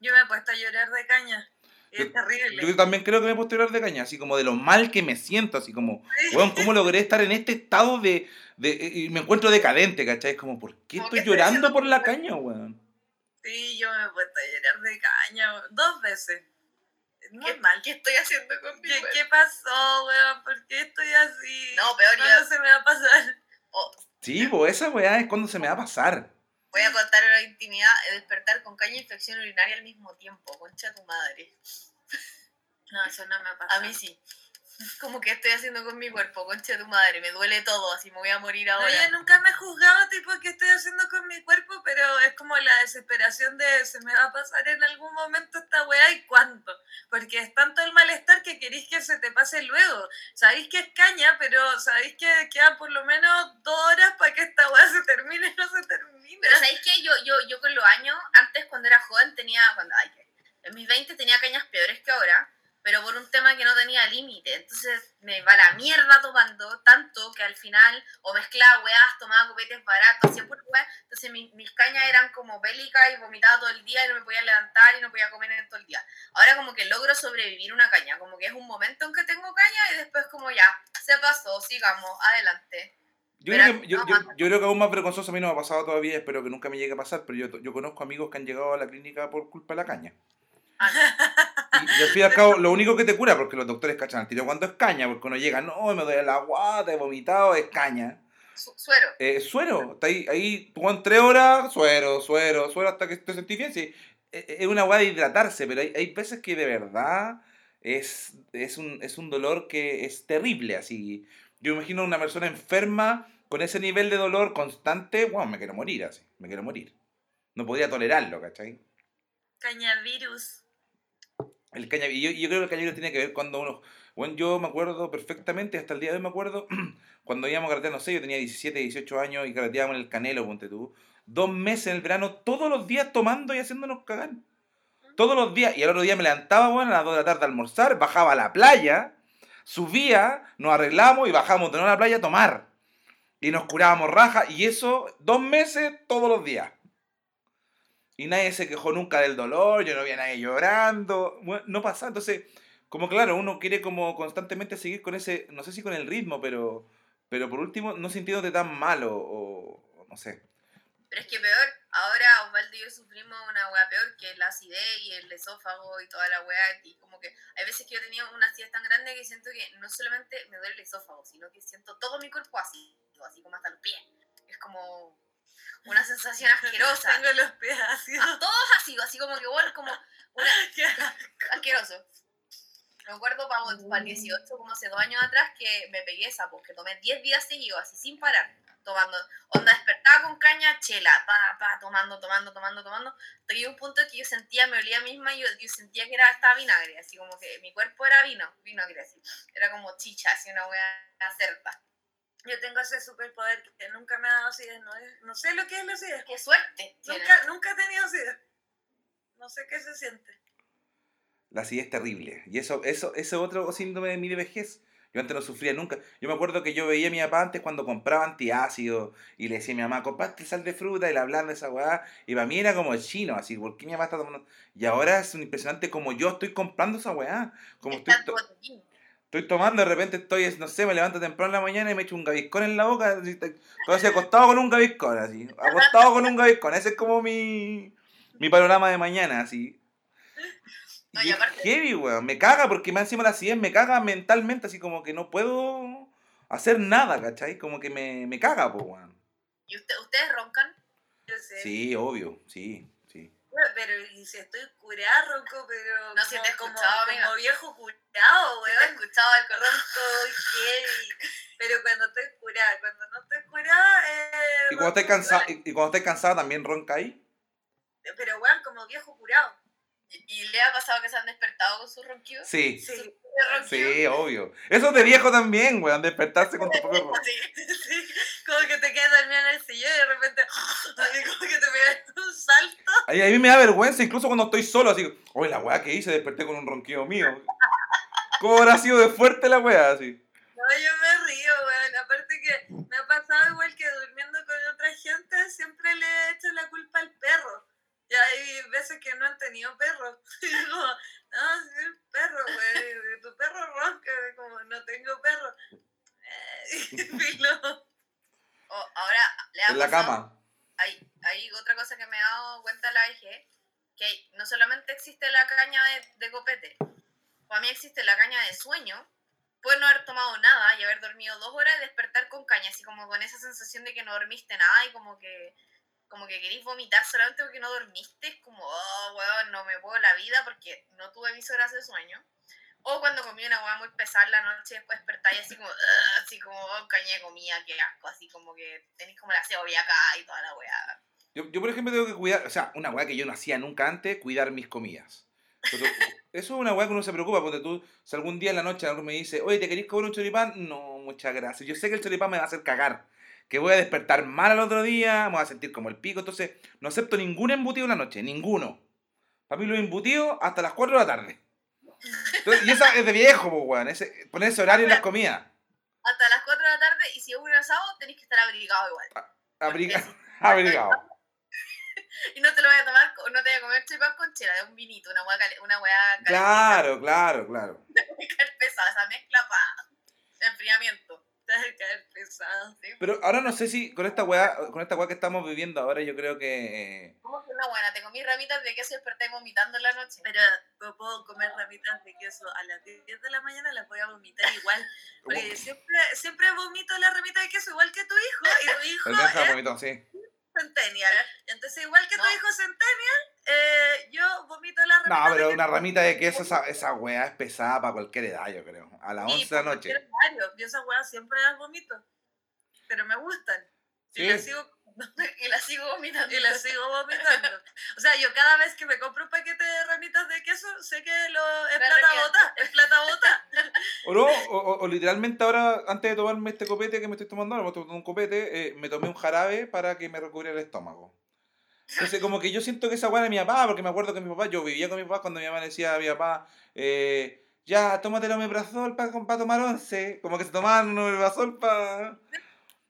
Yo me he puesto a llorar de caña. Yo- es terrible. Yo también creo que me he puesto a llorar de caña, así como de lo mal que me siento, así como, weón, ¿cómo logré estar en este estado de, de y me encuentro decadente, ¿cachai? Es como, ¿por qué Como estoy llorando por la caña, weón? Sí, yo me he puesto a llorar de caña dos veces. Es Muy ¿Qué, mal. ¿Qué estoy haciendo con mi ¿Qué? ¿Qué pasó, weón? ¿Por qué estoy así? No, peor, ¿Cuándo yo se me va a pasar? oh, Sí, pues esa weá es cuando se me va a pasar. voy a contar una intimidad, despertar con caña e infección urinaria al mismo tiempo. Concha tu madre. No, eso no me ha pasado. A mí sí. Como que estoy haciendo con mi cuerpo, concha tu madre. Me duele todo, así me voy a morir No, ahora. yo nunca me he juzgado, tipo, qué estoy haciendo con mi cuerpo, pero es como la desesperación de se me va a pasar en algún momento esta weá y cuánto. Porque es tanto el malestar que queréis que se te pase luego. Sabéis que es caña, pero sabéis que quedan por lo menos dos horas para que esta weá se termine no se termine. Pero ¿sabéis qué? Yo, yo, yo con los años, antes cuando era joven tenía, cuando, ay, que- en mis 20 tenía cañas peores que ahora, pero por un tema que no tenía límite. Entonces me va la mierda tomando tanto que al final o mezclaba weas, tomaba copetes baratos, hacía pura wea. Entonces mi- mis cañas eran bélicas y vomitaba todo el día y no me podía levantar y no podía comer en todo el día. Ahora como que logro sobrevivir una caña, como que es un momento en que tengo caña y después como ya, se pasó, sigamos, adelante. Yo creo, que, yo, no, yo, creo que aún más vergonzoso a mí no me ha pasado todavía, espero que nunca me llegue a pasar, pero yo, yo conozco amigos que han llegado a la clínica por culpa de la caña. Ah. Y, y al fin y al cabo, lo único que te cura, porque los doctores cachan al tiro cuando es caña, porque uno llega, no, me duele la guata, he vomitado, es caña. Su- suero. Eh, suero, está ahí, ahí en tres horas, suero, suero, suero hasta que te sentís bien. Sí, eh, es una weá de hidratarse, pero hay, hay veces que de verdad es, es, un, es un dolor que es terrible. Así, yo imagino una persona enferma con ese nivel de dolor constante, wow, me quiero morir así, me quiero morir. No podría tolerarlo, ¿cachai? Cañavirus. El caña, y yo, yo creo que el cañavirus tiene que ver cuando uno. Bueno, yo me acuerdo perfectamente, hasta el día de hoy me acuerdo, cuando íbamos a carretear, no sé, yo tenía 17, 18 años y carreteábamos en el Canelo, ponte tú. Dos meses en el verano, todos los días tomando y haciéndonos cagar. Todos los días. Y al otro día me levantaba, bueno, a las 2 de la tarde a almorzar, bajaba a la playa, subía, nos arreglamos y bajamos de nuevo a la playa a tomar. Y nos curábamos raja. Y eso, dos meses, todos los días. Y nadie se quejó nunca del dolor, yo no vi a nadie llorando, bueno, no pasa. Entonces, como claro, uno quiere como constantemente seguir con ese, no sé si con el ritmo, pero, pero por último, no sintiéndote tan malo o, o no sé. Pero es que peor, ahora Osvaldo y yo sufrimos una weá peor que la acidez y el esófago y toda la weá. Y como que hay veces que yo tenía una acidez tan grande que siento que no solamente me duele el esófago, sino que siento todo mi cuerpo así, así como hasta los pies. Es como una sensación asquerosa. Tengo los pies ácidos. Todos así, así como que bueno, como una, asqueroso. Me acuerdo para, el 18, como hace dos años atrás, que me pegué esa, porque tomé 10 días seguidos, así sin parar. tomando. Onda despertaba con caña, chela, pa, pa, tomando, tomando, tomando, tomando. Hasta que un punto que yo sentía, me olía misma y yo, yo sentía que era, estaba vinagre, así como que mi cuerpo era vino, vinagre, así. Era como chicha, así una wea certa. Yo tengo ese superpoder que nunca me ha dado acidez. No, es- no sé lo que es la acidez. Qué suerte. Nunca, nunca he tenido acidez. No sé qué se siente. La acidez es terrible. Y eso, eso, ese otro síndrome de mi vejez. Yo antes no sufría nunca. Yo me acuerdo que yo veía a mi papá antes cuando compraba antiácido y le decía a mi mamá, compraste sal de fruta y le hablaban de esa weá. Y para mí era como el chino, así, ¿por qué mi mamá está tomando? Y ahora es un impresionante como yo estoy comprando esa weá. Como estoy, to- estoy tomando, de repente estoy, no sé, me levanto temprano en la mañana y me echo un gaviscón en la boca. Así, todo así acostado con un gaviscón, así. Acostado con un gaviscón. Ese es como mi, mi panorama de mañana, así. No, Y y es aparte- heavy, weón. Me caga porque más encima la acidez me caga mentalmente, así como que no puedo hacer nada, ¿cachai? Como que me, me caga, pues, weón. ¿Y usted, ustedes roncan? Yo sé. Sí, obvio, sí, sí. Pero y si estoy curada, ronco, pero No, si como, te he como, escuchado, amiga. como viejo curado, ¿Se te weón. escuchado el cordón? Ronco, heavy. Pero cuando estoy curada, cuando no estoy curada, eh, Y cuando cansado, igual. y, y cuando cansado también ronca ahí. Pero weón, como viejo curado. ¿Y, le ha pasado que se han despertado con su ronquido? Sí, Sí, ¿De ronquido? obvio. Eso es de viejo también, weón, despertarse con tu propio ron. sí, sí. Como que te quedas dormido en el sillón y de repente, así como que te pegas un salto. Ahí, a mí me da vergüenza, incluso cuando estoy solo, así, oye, la weá que hice, desperté con un ronquido mío. ¿Cómo habrá sido de fuerte la weá, así? No, yo me río, weón. Aparte que me ha pasado igual que durmiendo con otra gente, siempre le he hecho la culpa al perro. Y hay veces que no han tenido perro. Y digo, no, sí, el perro, güey. Tu perro ronca, como no tengo perro. Eh, y filo. O- ahora, le En la cama. hay, hay otra cosa que me he dado cuenta la vejez, que no solamente existe la caña de, de copete, para mí existe la caña de sueño, puedes no haber tomado nada y haber dormido dos horas y despertar con caña, así como con esa sensación de que no dormiste nada y como que como que querís vomitar solamente porque no dormiste, es como, oh, weón, no me puedo la vida porque no tuve mis horas de sueño. O cuando comí una hueá muy pesada la noche, después despertáis así como, así como, oh, caña de comida, qué asco, así como que tenéis como la cebolla acá y toda la weá. Yo, yo, por ejemplo, tengo que cuidar, o sea, una weá que yo no hacía nunca antes, cuidar mis comidas. Pero eso es una weá que uno se preocupa, porque tú, si algún día en la noche alguien me dice, oye, ¿te querés comer un choripán? No, muchas gracias. Yo sé que el choripán me va a hacer cagar, que voy a despertar mal al otro día, me voy a sentir como el pico, entonces no acepto ningún embutido en la noche, ninguno. Para mí los embutidos hasta las 4 de la tarde. Entonces, y esa es de viejo, pues, weón, ese, poner ese horario en las comidas. hasta las 4 de la tarde y si es un asado tenéis que estar abrigado igual. Abriga- Abrigado. Y no te lo voy a tomar, no te voy a comer chipán con chela, de un vinito, una hueá, una hueá Claro, claro, claro. muy pesada, esa mezcla para enfriamiento. Te vas a caer pesado. ¿sí? Pero ahora no sé si con esta weá, con esta weá que estamos viviendo ahora, yo creo que. eh, ¿Cómo que una buena? Te comí ramitas de queso y desperté vomitando en la noche. Pero no puedo comer ramitas de queso a las 10 de la mañana, las voy a vomitar igual. Porque siempre, siempre vomito las ramitas de queso igual que tu hijo. Y tu hijo alcanza es vomito, sí. centennial. Entonces, igual que tu No. hijo centennial, eh, yo vomito las No, ramitas pero de una ramita de queso, esa, esa weá es pesada para cualquier edad, yo creo. A las Sí, 11 de la noche. horario. Yo esas weas siempre las vomito. Pero me gustan. Y Sí. las sigo y la sigo vomitando. y las sigo vomitando. O sea, yo cada vez que me compro un paquete de ramitas de queso, sé que lo, es plata bota, es plata bota. O no, o, o- literalmente ahora, antes de tomarme este copete que me estoy tomando, ahora me estoy tomando un copete, eh, me tomé un jarabe para que me recubre el estómago. Entonces, como que yo siento que esa weá de mi papá, porque me acuerdo que mi papá, yo vivía con mi papá cuando mi mamá decía a mi papá, eh, ya, tómate el omeprazol para tomar once. Como que se tomaban un omeprazol para...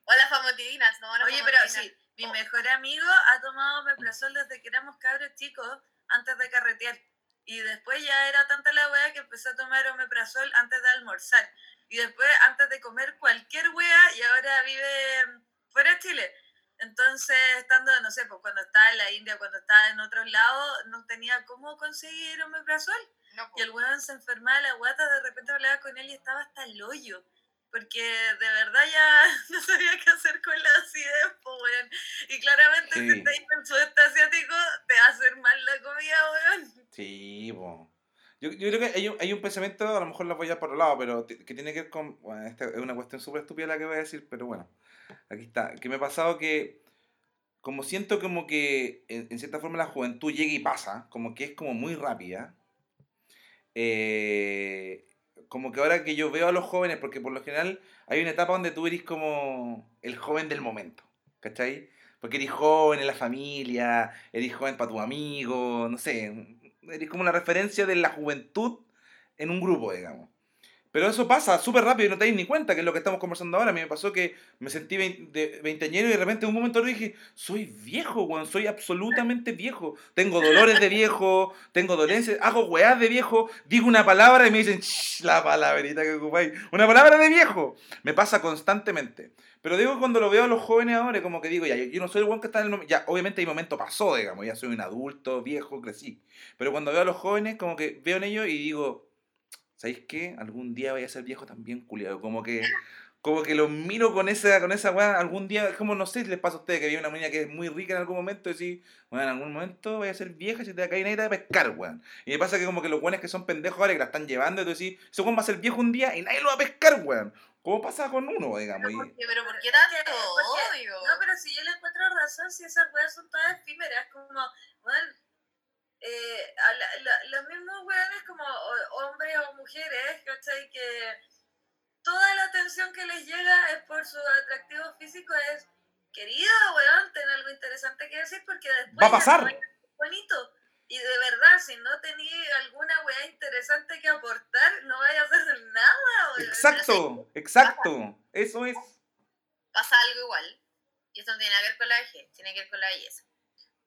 O las famotilinas, ¿no? Las Oye, pero sí, mi mejor amigo ha tomado omeprazol desde que éramos cabros chicos, antes de carretear. Y después ya era tanta la wea que empezó a tomar omeprazol antes de almorzar. Y después antes de comer cualquier wea y ahora vive fuera de Chile. Entonces, estando, no sé, pues cuando estaba en la India, cuando estaba en otros lados, no tenía cómo conseguir omeprazol. No, po. Y el weón se enfermaba de la guata, de repente hablaba con él y estaba hasta el hoyo. Porque de verdad ya no sabía qué hacer con la acidez, po, weón. Y claramente Sí. si estás en el sudeste asiático, te va a hacer mal la comida, weón. Sí, po. Yo, yo creo que hay un, hay un pensamiento, a lo mejor lo voy a por otro lado, pero que tiene que ver con. Bueno, esta es una cuestión súper estúpida la que voy a decir, pero bueno, aquí está. Que me ha pasado que, como siento como que en, en cierta forma la juventud llega y pasa, como que es como muy rápida. eh, como que ahora que yo veo a los jóvenes, porque por lo general hay una etapa donde tú eres como el joven del momento, ¿cachai? Porque eres joven en la familia, eres joven para tu amigo, no sé, eres como la referencia de la juventud en un grupo, digamos. Pero eso pasa súper rápido y no te das ni cuenta, que es lo que estamos conversando ahora. A mí me pasó que me sentí veinteañero y de repente en un momento dije, soy viejo, weón, soy absolutamente viejo. Tengo dolores de viejo, tengo dolencias, hago weás de viejo, digo una palabra y me dicen, "Shh, la palabrita que ocupáis. Una palabra de viejo. Me pasa constantemente. Pero digo cuando lo veo a los jóvenes ahora, como que digo, yo, no soy el buen que está en el. Ya, obviamente mi momento pasó, digamos, ya soy un adulto, viejo, crecí. Pero cuando veo a los jóvenes, como que veo en ellos y digo, ¿sabéis qué? Algún día voy a ser viejo también, culiado. Como que, como que los miro con esa, con esa weá, algún día, como no sé si les pasa a ustedes que vi una niña que es muy rica en algún momento y decís, bueno, en algún momento voy a ser vieja y se te va a caer nadie te va a pescar, weón. Y me pasa que como que los weones que son pendejos ahora que la están llevando y tú decís, ese weón va a ser viejo un día y nadie lo va a pescar, weón. ¿Cómo pasa con uno, digamos? Y- ¿Por qué? ¿Pero por qué tanto porque- odio? No, pero si yo le encuentro razón, si esas weas son todas efímeras, como, bueno, eh, a la- la- los mismos weones como hombres o mujeres, ¿cachai? Que toda la atención que les llega es por su atractivo físico, es, querido weón, ten algo interesante que decir porque después Va a pasar. no bonito. Y de verdad, si no tenías alguna wea interesante que aportar, no vayas a hacer nada, weón. Exacto, exacto. Eso es. pasa algo igual, y esto no tiene que ver con la vejez, tiene que ver con la belleza.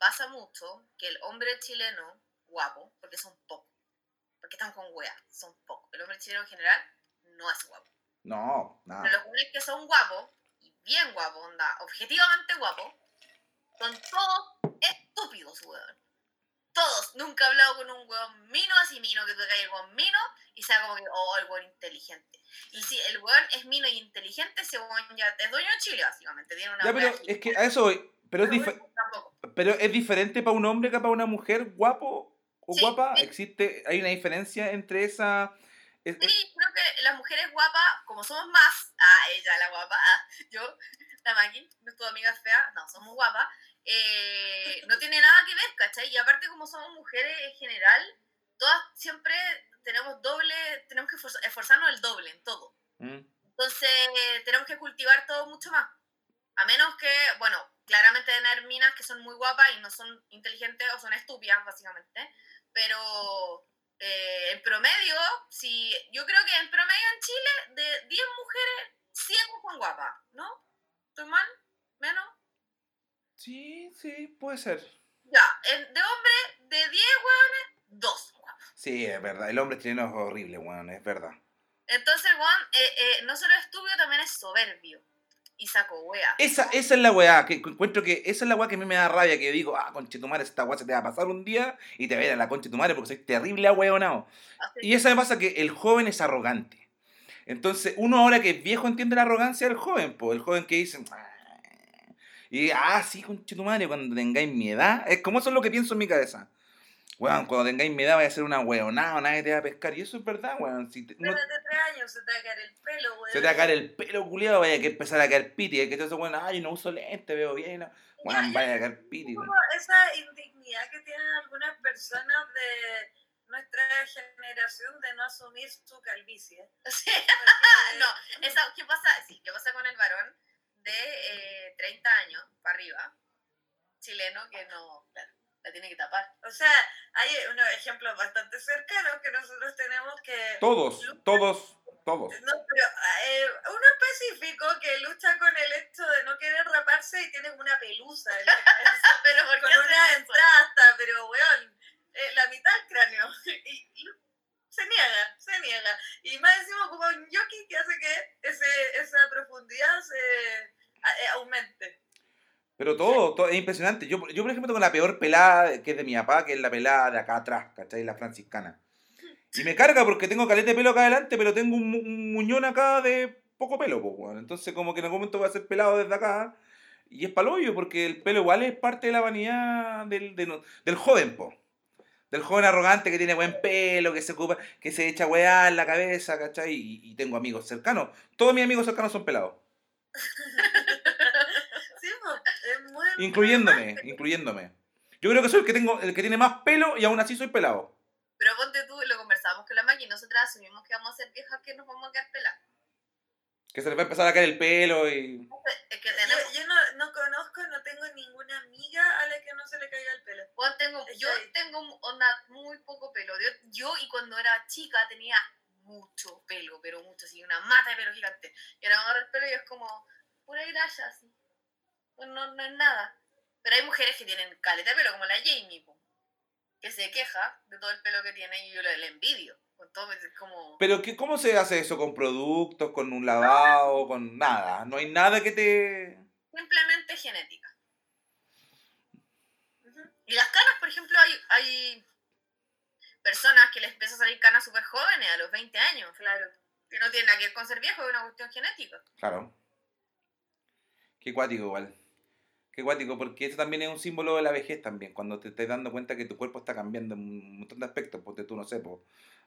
Pasa mucho que el hombre chileno, guapo, porque son pocos, porque estamos con weas, son pocos. El hombre chileno en general no es guapo. No, nada. Pero los hombres que son guapos, y bien guapos, onda, objetivamente guapos, son todos estúpidos, weón. Todos. Nunca he hablado con un weón mino así mino que tú caigas con mino y sea como que, oh, el weón inteligente. Y si el weón es mino y inteligente, ese weón ya es dueño de Chile, básicamente. Tiene una Ya, pero es que a eso voy. Pero es, Pero es diferente para un hombre que para una mujer guapo o Sí, guapa. sí. Existe, hay una diferencia entre esa. es- es- Sí, creo que las mujeres guapas, como somos más, ah, ella la guapa, ah, yo, la Maki, no tu amiga fea, no, somos guapas, eh, no tiene nada que ver, ¿cachai? Y aparte como somos mujeres en general, todas siempre tenemos doble, tenemos que esforz- esforzarnos el doble en todo. Mm. Entonces tenemos que cultivar todo mucho más. A menos que, bueno, claramente deben haber minas que son muy guapas y no son inteligentes o son estúpidas, básicamente. Pero eh, en promedio, si yo creo que en promedio en Chile, de 10 mujeres, 7 son guapas, ¿no? ¿Estoy mal? ¿Menos? Sí, sí, puede ser. Ya, de hombres, de 10 hueones, 2 son guapas. Sí, es verdad. El hombre chileno es horrible, weón, es verdad. Entonces, Juan, eh, eh, no solo es estúpido, también es soberbio. Y saco wea. Esa, esa es la weá, que encuentro que esa es la weá que a mí me da rabia, que yo digo, ah, conchetumare, esta weá se te va a pasar un día y te va a ir a la conchetumare porque soy terrible ahueonado. Y eso me pasa que el joven es arrogante. Entonces, uno ahora que es viejo entiende la arrogancia del joven, pues el joven que dice, "Ah". y ah, sí, conchetumare, cuando tengáis mi edad, es como eso es lo que pienso en mi cabeza. Weón, cuando tengáis mi edad vaya a ser una weonada, nadie te va a pescar. Y eso es verdad, weón. Si te- no- Espérate tres años, se te va a caer el pelo, weón. se te va a caer el pelo culiado, vaya a que empezar a caer piti. Es que todo eso, bueno, ay, no uso lente, veo bien. No. Weón, vaya a caer piti. weón. como esa indignidad que tienen algunas personas de nuestra generación de no asumir su calvicie. Sí. Porque- No, esa, ¿qué pasa? Sí, ¿qué pasa con el varón de eh, 30 años para arriba, chileno, que no, claro, la tiene que tapar? O sea, hay unos ejemplos bastante cercanos que nosotros tenemos que... Todos, todos, todos. No, pero eh, uno específico que lucha con el hecho de no querer raparse y tiene una pelusa en la cabeza, Pero ¿por con una entrada hasta, pero weón, eh, la mitad del cráneo. Y, y se niega, se niega. Y más encima ocupa un yoki que hace que ese, esa profundidad se a- eh, aumente. Pero todo, todo es impresionante. Yo, yo, por ejemplo, tengo la peor pelada que es de mi papá, que es la pelada de acá atrás, ¿cachai? La franciscana. Y me carga porque tengo caleta de pelo acá adelante, pero tengo un, mu- un muñón acá de poco pelo, pues, weón. Entonces, como que en algún momento voy a ser pelado desde acá. Y es palollo, porque el pelo igual es parte de la vanidad del, de no- del joven, po. Del joven arrogante que tiene buen pelo, que se ocupa, que se echa weá en la cabeza, ¿cachai? Y, y tengo amigos cercanos. Todos mis amigos cercanos son pelados. Sí, po, es muy... Incluyéndome, incluyéndome. Yo creo que soy el que tengo, el que tiene más pelo y aún así soy pelado. Pero ponte tú, lo conversamos con la máquina y nosotras asumimos que vamos a ser viejas que nos vamos a quedar peladas. Que se les va a empezar a caer el pelo y. Es que Yo, tenemos... yo no, no conozco, no tengo ninguna amiga a la que no se le caiga el pelo. Bueno, tengo, yo Sí. tengo onda muy poco pelo. Yo, yo y cuando era chica tenía mucho pelo, pero mucho, así, una mata de pelo gigante. Y ahora me agarro el pelo y es como pura grasa, así. Pues no, no es nada. Pero hay mujeres que tienen caleta de pelo, como la Jamie, po, que se queja de todo el pelo que tiene y yo le, le envidio. Con todo, como... Pero ¿qué, ¿cómo se hace eso? ¿Con productos? ¿Con un lavado? ¿Con nada? No hay nada que te. simplemente genética. Y las canas, por ejemplo, hay, hay personas que les empieza a salir canas súper jóvenes, a los 20 años, claro. Que no tiene nada que ver con ser viejo, es una cuestión genética. Claro. Qué cuático igual. Qué cuático, porque eso también es un símbolo de la vejez también, cuando te estás dando cuenta que tu cuerpo está cambiando en un montón de aspectos, porque tú no sé,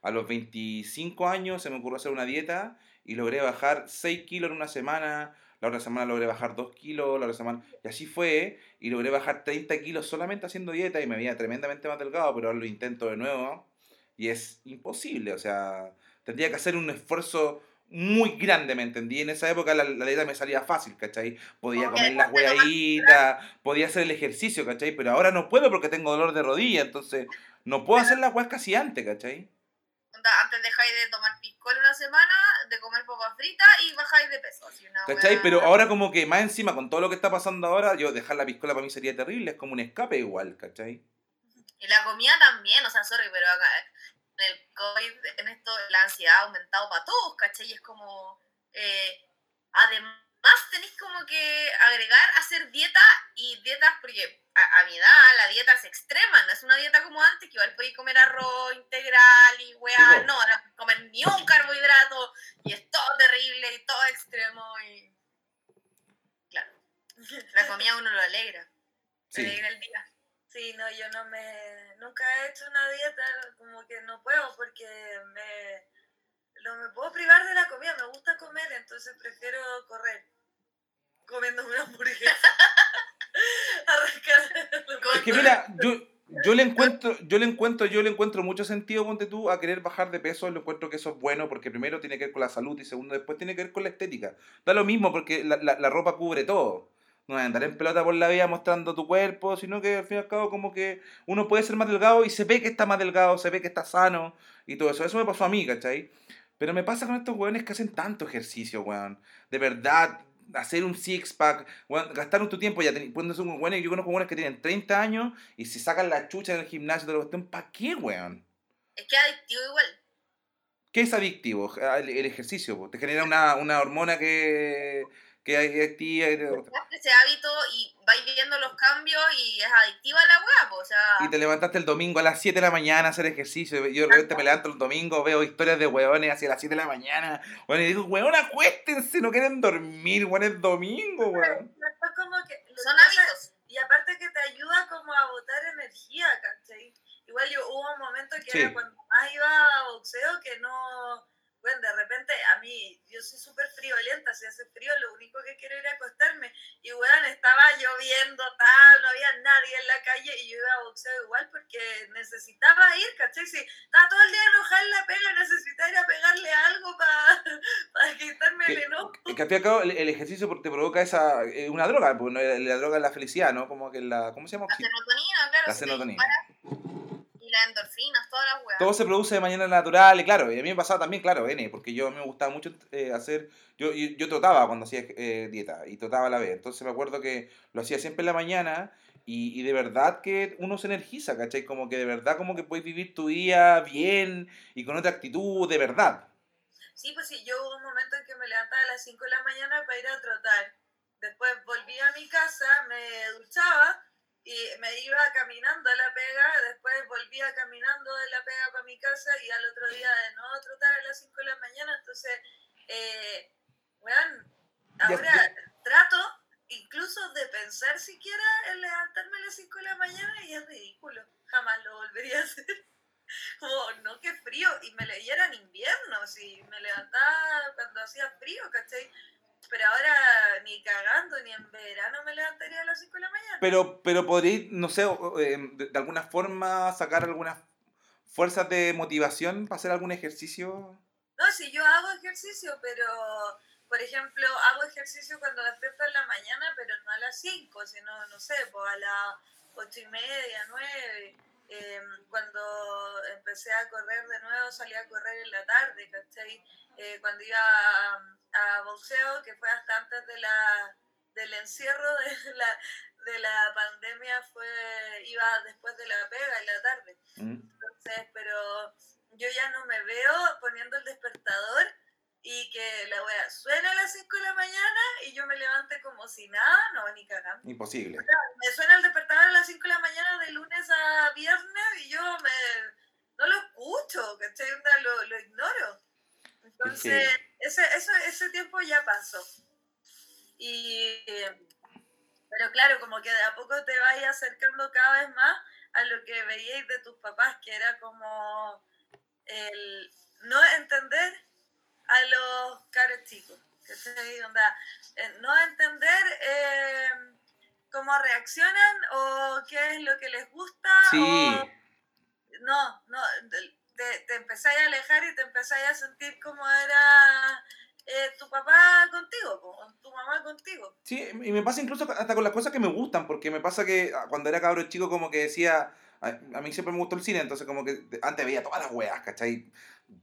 a los 25 años se me ocurrió hacer una dieta y logré bajar 6 kilos en una semana, la otra semana logré bajar 2 kilos, la otra semana, y así fue, y logré bajar 30 kilos solamente haciendo dieta y me veía tremendamente más delgado, pero ahora lo intento de nuevo y es imposible, o sea, tendría que hacer un esfuerzo muy grande, ¿me entendí? En esa época la, la dieta me salía fácil, ¿cachai? Podía comer las hueaditas, podía hacer el ejercicio, ¿cachai? Pero ahora no puedo porque tengo dolor de rodilla, entonces no puedo hacer las hueas casi antes, ¿cachai? Antes dejáis de tomar piscol una semana, de comer papas fritas y bajáis de peso. Así una ¿Cachai? Pero ahora como que más encima con todo lo que está pasando ahora, yo dejar la piscola para mí sería terrible, es como un escape igual, ¿cachai? Y la comida también, o sea, sorry, pero acá el COVID, en esto, la ansiedad ha aumentado para todos, ¿cachai? Y es como. eh, además, tenéis como que agregar hacer dieta y dietas, porque a, a mi edad la dieta es extrema, no es una dieta como antes, que igual podéis comer arroz integral y weá, no, ahora no comer ni un carbohidrato y es todo terrible y todo extremo y. Claro. La comida uno lo alegra, le Sí. alegra el día. Sí, no, yo no me... Nunca he hecho una dieta, como que no puedo porque me... No me puedo privar de la comida, me gusta comer, entonces prefiero correr comiendo una hamburguesa. Es que mira, yo, yo le encuentro, yo le encuentro, yo le encuentro mucho sentido, ponte tú, a querer bajar de peso, le encuentro que eso es bueno, porque primero tiene que ver con la salud y segundo después tiene que ver con la estética. Da lo mismo porque la, la ropa cubre todo. No andar en pelota por la vida mostrando tu cuerpo, sino que al fin y al cabo como que uno puede ser más delgado y se ve que está más delgado, se ve que está sano y todo eso. Eso me pasó a mí, ¿cachai? Pero me pasa con estos weones que hacen tanto ejercicio, weón. De verdad, hacer un six-pack, weón, gastar tu tiempo, ya ser un weones, yo conozco weones que tienen 30 años y se sacan la chucha en el gimnasio, todo lo ¿para qué, weón? Es que es adictivo igual. ¿Qué es adictivo? El, el ejercicio, po. te genera una, una hormona que, que hay te- Creaste ese hábito y vais viendo los cambios y es adictiva la weá, o sea, y te levantaste el domingo a las 7 de la mañana a hacer ejercicio. Yo de repente me levanto el domingo, veo historias de weones hacia las 7 de la mañana. Weón, y digo, weón, acuéstense, no quieren dormir, weón, es domingo, weón. Después como que... son que hábitos. Y aparte que te ayuda como a botar energía, ¿cachai? Igual yo hubo un momento que Sí. era cuando más iba a boxeo que no... Bueno, de repente a mí, yo soy súper friolenta, si hace frío lo único que quiero ir a acostarme. Y bueno, estaba lloviendo, tal, no había nadie en la calle y yo iba a boxeo igual porque necesitaba ir, ¿cachai? Si estaba todo el día enojada en la pega, necesitaba ir a pegarle algo para quitarme el enojo. Que al cabo el, ejercicio te provoca esa, eh, una droga, ¿no? la, droga es la felicidad, ¿no? Como que la, ¿cómo se llama? la serotonina, claro, La te serotonina. Dispara. Y las endorfinas, todas las weas. Todo se produce de manera natural, y claro, y a mí me pasaba también, claro, N, porque yo me gustaba mucho eh, hacer, yo, yo, yo trotaba cuando hacía eh, dieta, y trotaba a la vez, entonces me acuerdo que lo hacía siempre en la mañana, y, y de verdad que uno se energiza, ¿cachai? Como que de verdad como que puedes vivir tu día bien, y con otra actitud, de verdad. Sí, pues sí, yo hubo un momento en que me levantaba a las 5 de la mañana para ir a trotar. Después volví a mi casa, me duchaba y me iba caminando a la pega. Después volvía caminando de la pega para mi casa y al otro día de nuevo trotar a las 5 de la mañana. Entonces, eh, Ya- ahora trato incluso de pensar siquiera en levantarme a las 5 de la mañana y es ridículo. Jamás lo volvería a hacer. Como, no, qué frío. Y me leía en invierno, si me levantaba cuando hacía frío, ¿cachai? Pero ahora ni cagando, ni en verano me levantaría a las 5 de la mañana. Pero, pero podréis, no sé, eh, de, de alguna forma sacar algunas fuerzas de motivación para hacer algún ejercicio. No, si yo hago ejercicio, pero, por ejemplo, hago ejercicio cuando despierto en la mañana, pero no a las 5, sino, no sé, pues a las 8 y media, 9. Eh, cuando empecé a correr de nuevo, salí a correr en la tarde, ¿cachai? Eh, cuando iba a, a boxeo, que fue hasta antes de la, del encierro de la, de la pandemia, fue iba después de la pega en la tarde. ¿Mm? Entonces, pero yo ya no me veo poniendo el despertador y que la wea suena a las 5 de la mañana y yo me levante como si nada, no, ni cagando. Imposible. Me suena el despertador a las 5 de la mañana de lunes a viernes y yo me no lo escucho, ¿cachai? Lo, lo ignoro. Entonces, ese, eso, ese tiempo ya pasó. Y, pero claro, como que de a poco te vas acercando cada vez más a lo que veíais de tus papás, que era como el no entender a los caros chicos. ¿cachai? Onda, no entender eh, cómo reaccionan o qué es lo que les gusta. Sí. o- no, no, te, te empezáis a alejar y te empezáis a sentir como era eh, tu papá contigo, tu mamá contigo. Sí, y me pasa incluso hasta con las cosas que me gustan, porque me pasa que ah, cuando era cabro chico como que decía, a, a mí siempre me gustó el cine, entonces como que antes veía todas las weas, ¿cachai?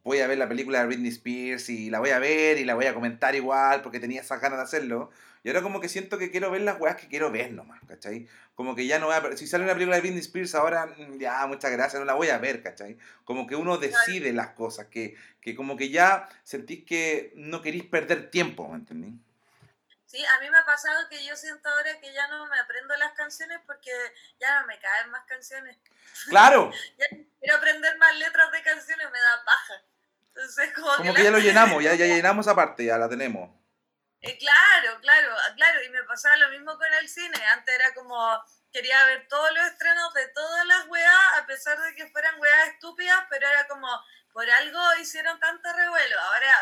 Voy a ver la película de Britney Spears y la voy a ver y la voy a comentar igual porque tenía esas ganas de hacerlo. Y ahora como que siento que quiero ver las weas que quiero ver nomás, ¿cachai? Como que ya no voy a... Si sale una película de Britney Spears ahora, mm, ya, muchas gracias, no la voy a ver, ¿cachai? Como que uno decide las cosas, que, que como que ya sentís que no querís perder tiempo, ¿me entendí? Sí, a mí me ha pasado que yo siento ahora que ya no me aprendo las canciones porque ya no me caen más canciones. Claro, Quiero aprender más letras de canciones, me da paja. Entonces, como, como que ya la- lo llenamos, ya, ya llenamos esa parte, ya la tenemos. Eh, claro, claro, ah, claro, y me pasaba lo mismo con el cine. Antes era como, quería ver todos los estrenos de todas las weas, a pesar de que fueran weas estúpidas, pero era como, por algo hicieron tanto revuelo. Ahora,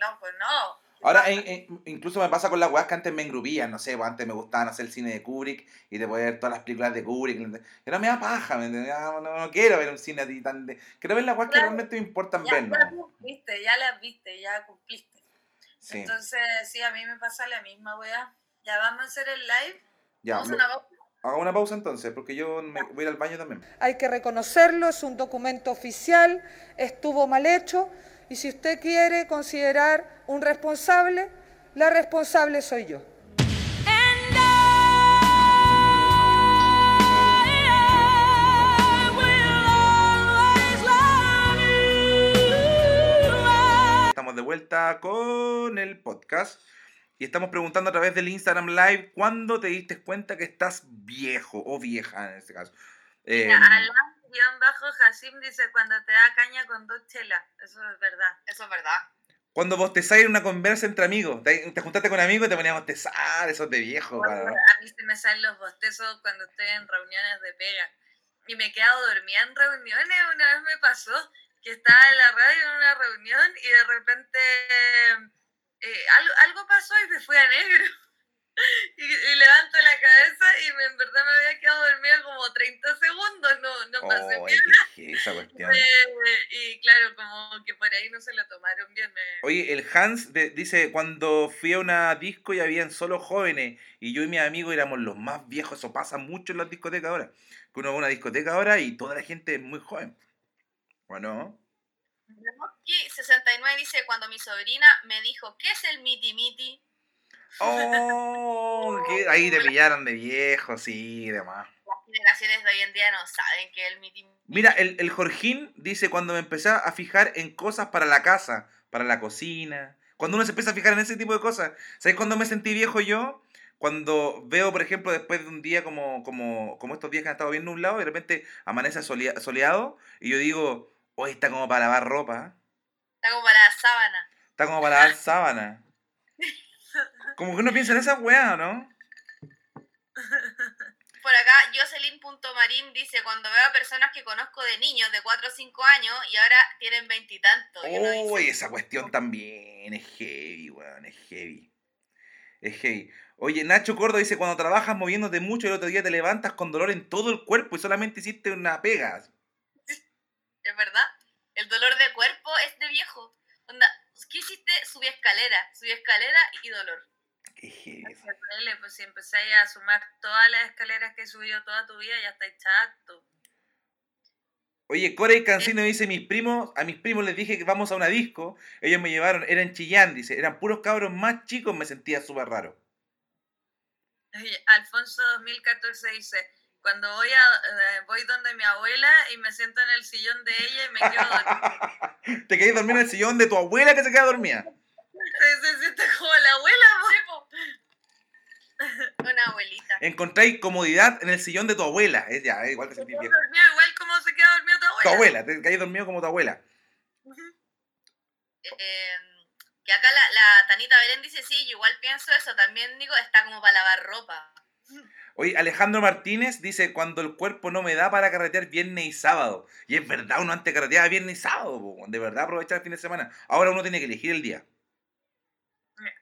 no, pues no. Ahora, en- en- incluso me pasa con las weas que antes me engrubían, no sé, pues antes me gustaban hacer el cine de Kubrick y podía ver todas las películas de Kubrick. Ahora me da paja, ¿me entiendes? Ah, No, no quiero ver un cine así tan de... Quiero ver las weas que realmente me importan Ya, ver, ¿no? ya cumpliste, ya las viste, ya cumpliste. Sí, Entonces, sí, a mí me pasa la misma wea. Ya vamos a hacer el live. ya. Vamos a una pausa. Haga una pausa entonces, porque yo me voy a ir al baño también. Hay que reconocerlo, es un documento oficial, estuvo mal hecho y si usted quiere considerar un responsable, la responsable soy yo. Vuelta con el podcast y estamos preguntando a través del Instagram Live cuándo te diste cuenta que estás viejo o vieja en este caso. Eh, Mira, Alan bajo Hasim dice cuando te da caña con dos chelas. Eso es verdad. Eso es verdad. cuando bostezáis en una conversa entre amigos, te, te juntaste con amigos y te ponías a bostezar, eso es de viejo. Bueno, para- a mí se me salen los bostezos cuando estoy en reuniones de pega. Y me he quedado dormida en reuniones. Una vez me pasó que estaba en la radio en una reunión y de repente eh, algo, algo pasó y me fui a negro. Y, y levanto la cabeza y me- en verdad me había quedado dormida como 30 segundos. No, no pasé Oh, bien. esa cuestión. Eh, y claro, como que por ahí no se lo tomaron bien. me- Oye, el Hans de- dice, cuando fui a una disco y habían solo jóvenes y yo y mis amigos éramos los más viejos, eso pasa mucho en las discotecas ahora. Que uno va a una discoteca ahora y toda la gente es muy joven. Bueno, Y 69 dice, cuando mi sobrina me dijo, ¿qué es el miti miti? oh, que ahí te pillaron de viejo, sí, y demás. Las generaciones de hoy en día no saben qué es el miti miti. Mira, el, el Jorgín dice, cuando me empecé a fijar en cosas para la casa, para la cocina, cuando uno se empieza a fijar en ese tipo de cosas, ¿sabes cuándo me sentí viejo yo? Cuando veo, por ejemplo, después de un día como, como, como estos días que han estado bien nublados, de repente amanece solea- soleado, y yo digo, hoy está como para lavar ropa, Está como para la sábana. está como para lavar sábana. Como que uno piensa en esa weá, ¿no? Por acá, Jocelyn.marín dice, cuando veo a personas que conozco de niños de 4 o 5 años y ahora tienen veintitantos. Uy, esa cuestión también es heavy, weón, es heavy. Es heavy. Oye, Nacho Cordo dice, cuando trabajas moviéndote mucho el otro día te levantas con dolor en todo el cuerpo y solamente hiciste una pega. ¿Es verdad? Dolor de cuerpo es de viejo. Onda, ¿qué hiciste? Subí escalera, subí escalera y dolor. Qué pues si empezáis a sumar todas las escaleras que he subido toda tu vida, ya estáis chato. Oye, Corey Cancino dice, mis primos, a mis primos les dije que vamos a una disco, ellos me llevaron, eran Chillán, dice, eran puros cabros más chicos, me sentía súper raro. Oye, Alfonso 2014 dice, cuando voy a eh, voy donde mi abuela y me siento en el sillón de ella y me quedo dormida. Te quedé dormido en el sillón de tu abuela que se queda dormida. Se siente como la abuela. Una abuelita. Encontráis comodidad en el sillón de tu abuela. Es ya, igual que Se sentir queda viejo. dormido igual como se queda dormido tu abuela. Tu abuela, te caes dormido como tu abuela. Eh, que acá la, la Tanita Belén dice, sí, yo igual pienso eso, también digo, está como para lavar ropa. Oye, Alejandro Martínez dice, cuando el cuerpo no me da para carretear viernes y sábado. Y es verdad, uno antes carreteaba viernes y sábado, po, de verdad aprovechar el fin de semana. Ahora uno tiene que elegir el día.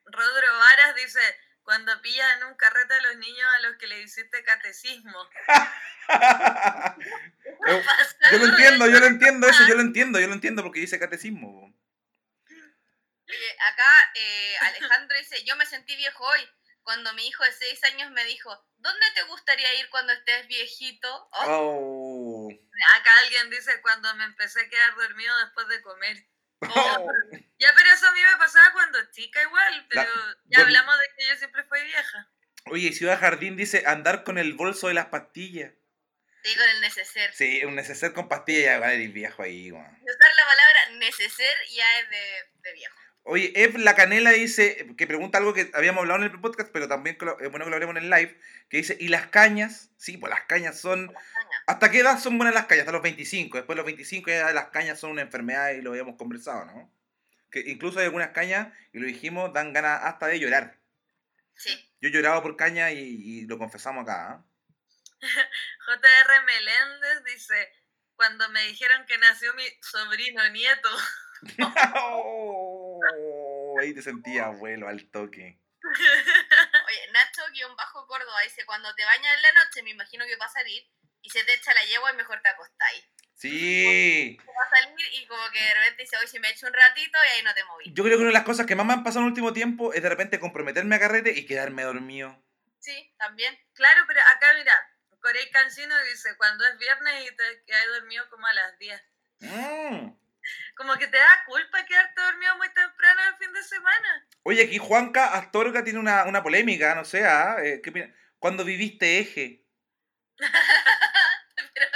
Rodro Varas dice, cuando pillan en un carrete a los niños a los que le hiciste catecismo. Eh, yo lo entiendo, yo lo entiendo eso, yo lo entiendo, yo lo entiendo porque dice catecismo. po. Oye, acá eh, Alejandro dice, yo me sentí viejo hoy, cuando mi hijo de 6 años me dijo, ¿dónde te gustaría ir cuando estés viejito? Oh, Oh. Acá alguien dice, cuando me empecé a quedar dormido después de comer. Oh. Ya, pero eso a mí me pasaba cuando chica igual, pero ya hablamos de que yo siempre fui vieja. Oye, Ciudad Jardín dice andar con el bolso de las pastillas. Sí, con el neceser. Sí, un neceser con pastillas ya va a ir viejo ahí, weón. Usar la palabra neceser ya es de, de viejo. Oye, Ev La Canela dice, que pregunta algo que habíamos hablado en el podcast, pero también es bueno que lo hablemos en el live, que dice, ¿y las cañas? Sí, pues las cañas son... ¿Hasta qué edad son buenas las cañas? Hasta los 25. Después de los 25 ya las cañas son una enfermedad y lo habíamos conversado, ¿no? Que incluso hay algunas cañas, y lo dijimos, dan ganas hasta de llorar. Sí. Yo he llorado por caña y, y lo confesamos acá. ¿ah? JR Meléndez dice, cuando me dijeron que nació mi sobrino nieto. Oh, ahí te sentía abuelo al toque. Oye, Nacho-Bajo Córdoba dice, cuando te bañas en la noche, me imagino que va a salir, y se te echa la yegua y mejor te acostáis. Sí. Va a salir y como que de repente dice, hoy si me echo un ratito y ahí no te moví. Yo creo que una de las cosas que más me han pasado en el último tiempo es de repente comprometerme a carrete y quedarme dormido. Sí, también. Claro, pero acá mira, Corey Cancino dice, cuando es viernes y te quedas dormido como a las 10. Mm. Como que te da culpa quedarte dormido muy temprano el fin de semana. Oye, aquí Juanca Astorga tiene una, una polémica, no sé, ¿ah? Eh. ¿Cuándo viviste eje? Pero,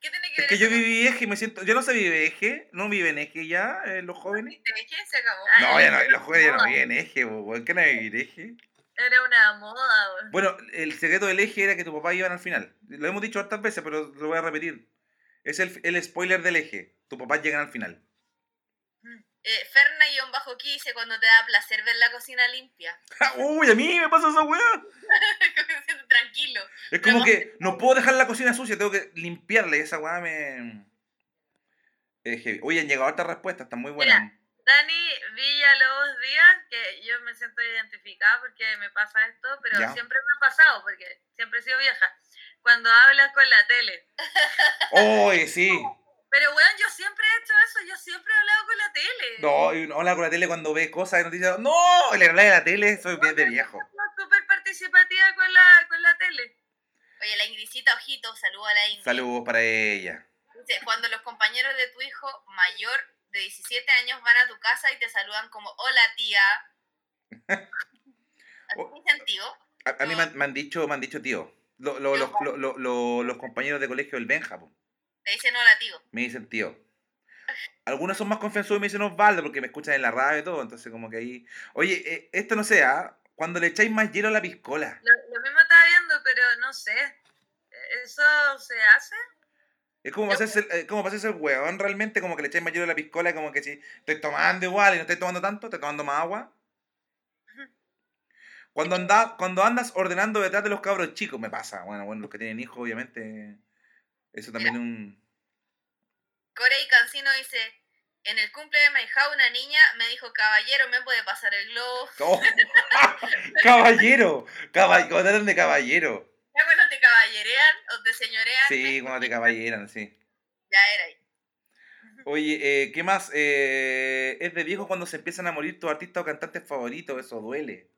¿qué tiene que Es ver que yo eso viví eje y me siento... Yo no sé vive eje, no viven eje ya, eh, los jóvenes. ¿Te dejé? Se acabó. No, ya no, los jóvenes ya no viven eje, po, weón. ¿Qué no vivir eje? Era una moda, güey. Bueno, el secreto del eje era que tu papá iban al final. Lo hemos dicho hartas veces, pero lo voy a repetir. Es el, el spoiler del eje. Tu papá llegan al final. Eh, Ferna-Bajo dice, cuando te da placer ver la cocina limpia. Uy, a mí me pasa esa weá. Tranquilo. Es como que no puedo dejar la cocina sucia, tengo que limpiarla y esa weá me... Es heavy. Oye, han llegado hartas respuestas, están muy buenas. Dani Villalobos Díaz, que yo me siento identificada porque me pasa esto, pero Ya. siempre me ha pasado porque siempre he sido vieja. Cuando hablas con la tele. Oye, sí. Pero weón, yo siempre he hecho eso, yo siempre he hablado con la tele. No, y uno habla con la tele cuando ve cosas y noticias. ¡No! Le habla de la tele, eso es bien de viejo. Soy súper participativa con la, con la tele. Oye, la Ingridita Ojito, saluda a la Ingrid. Saludos para ella. Dice, cuando los compañeros de tu hijo mayor de 17 años van a tu casa y te saludan como, hola tía. ¿Así Oh. dice antiguo? A, a mí me han, me han dicho, me han dicho tío. Lo- lo- los, lo- lo- lo- los compañeros de colegio del Benja, Te dicen hola tío. me dicen tío. Algunos son más confianzudos y me dicen Osvaldo porque me escuchan en la radio y todo, entonces como que ahí... Oye, eh, esto no sé, ¿ah? Cuando le echáis más hielo a la piscola. Lo, lo mismo estaba viendo, pero no sé. ¿Eso se hace? Es como para hacerse, el- eh, como para hacerse el huevón realmente, como que le echáis más hielo a la piscola, como que si estoy tomando igual y no estoy tomando tanto, estoy tomando más agua. Cuando, anda, cuando andas ordenando detrás de los cabros chicos, me pasa. Bueno, bueno, los que tienen hijos, obviamente, eso también es un... Corey Cancino dice, en el cumple de mi hija una niña me dijo, caballero, ¿me puede pasar el globo? ¡Oh! caballero, caballero, cuando tratan de caballero. Ya cuando te caballerean o te señorean. Sí, cuando te caballeran, sí. Ya era ahí. Oye, eh, ¿qué más? Eh, es de viejo cuando se empiezan a morir tus artistas o cantantes favoritos, eso duele.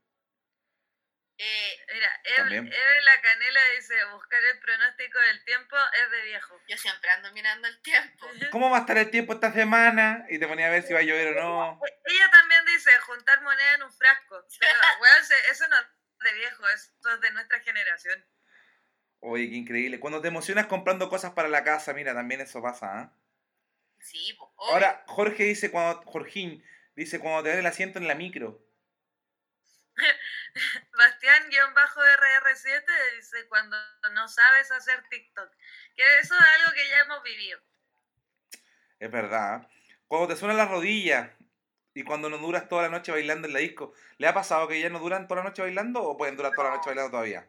Eh, Mira, Eve, También. Eve la canela dice, buscar el pronóstico del tiempo es de viejo. yo siempre ando mirando el tiempo. ¿Cómo va a estar el tiempo esta semana? Y te ponía a ver si va a llover o no. Ella también dice, juntar moneda en un frasco. Pero, weón, se- eso no es de viejo, eso es de nuestra generación. Oye, qué increíble. Cuando te emocionas comprando cosas para la casa, mira, también eso pasa, ¿ah? Sí, pues. obvio. Ahora, Jorge dice cuando, Jorgín, dice cuando te dan el asiento en la micro. Bastián-RR7 dice, cuando no sabes hacer TikTok. Que eso es algo que ya hemos vivido. Es verdad. Cuando te suenan las rodillas y cuando no duras toda la noche bailando en la disco. ¿Le ha pasado que ya no duran toda la noche bailando o pueden durar toda la noche bailando todavía?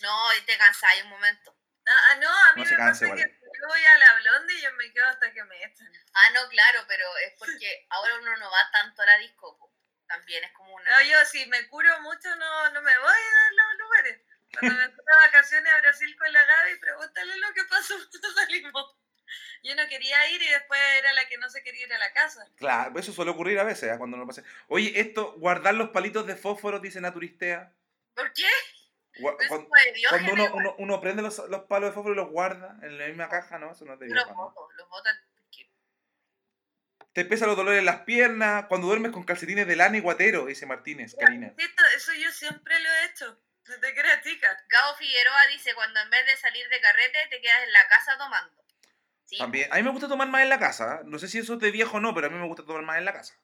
No, y te cansáis un momento. Ah, ah, no, a mí No me canse, pasa que yo voy a la blonde y yo me quedo hasta que me echan. Ah, no, claro, pero es porque ahora uno no va tanto a la disco. También es como una... No, yo si me curo mucho no, no me voy a los lugares. Cuando me fui de vacaciones a Brasil con la Gaby, pregúntale lo que pasó cuando salimos. Yo no quería ir y después era la que no se quería ir a la casa. Claro, eso suele ocurrir a veces, ¿ah? cuando no pasa. Oye, esto, guardar los palitos de fósforo, dice Naturistea. ¿Por qué? Gua- Es cuan- como de Diógenes, Cuando uno, uno, uno prende los, los palos de fósforo y los guarda en la misma caja, ¿no? Eso no es de Los los Te empiezan los dolores en las piernas, cuando duermes con calcetines de lana y guatero, dice Martínez, Karina. Eso yo siempre lo he hecho. No te creas, chica. Gabo Figueroa dice, cuando en vez de salir de carrete te quedas en la casa tomando. Sí, También, a mí me gusta tomar más en la casa. ¿eh? No sé si eso es de viejo o no, pero a mí me gusta tomar más en la casa.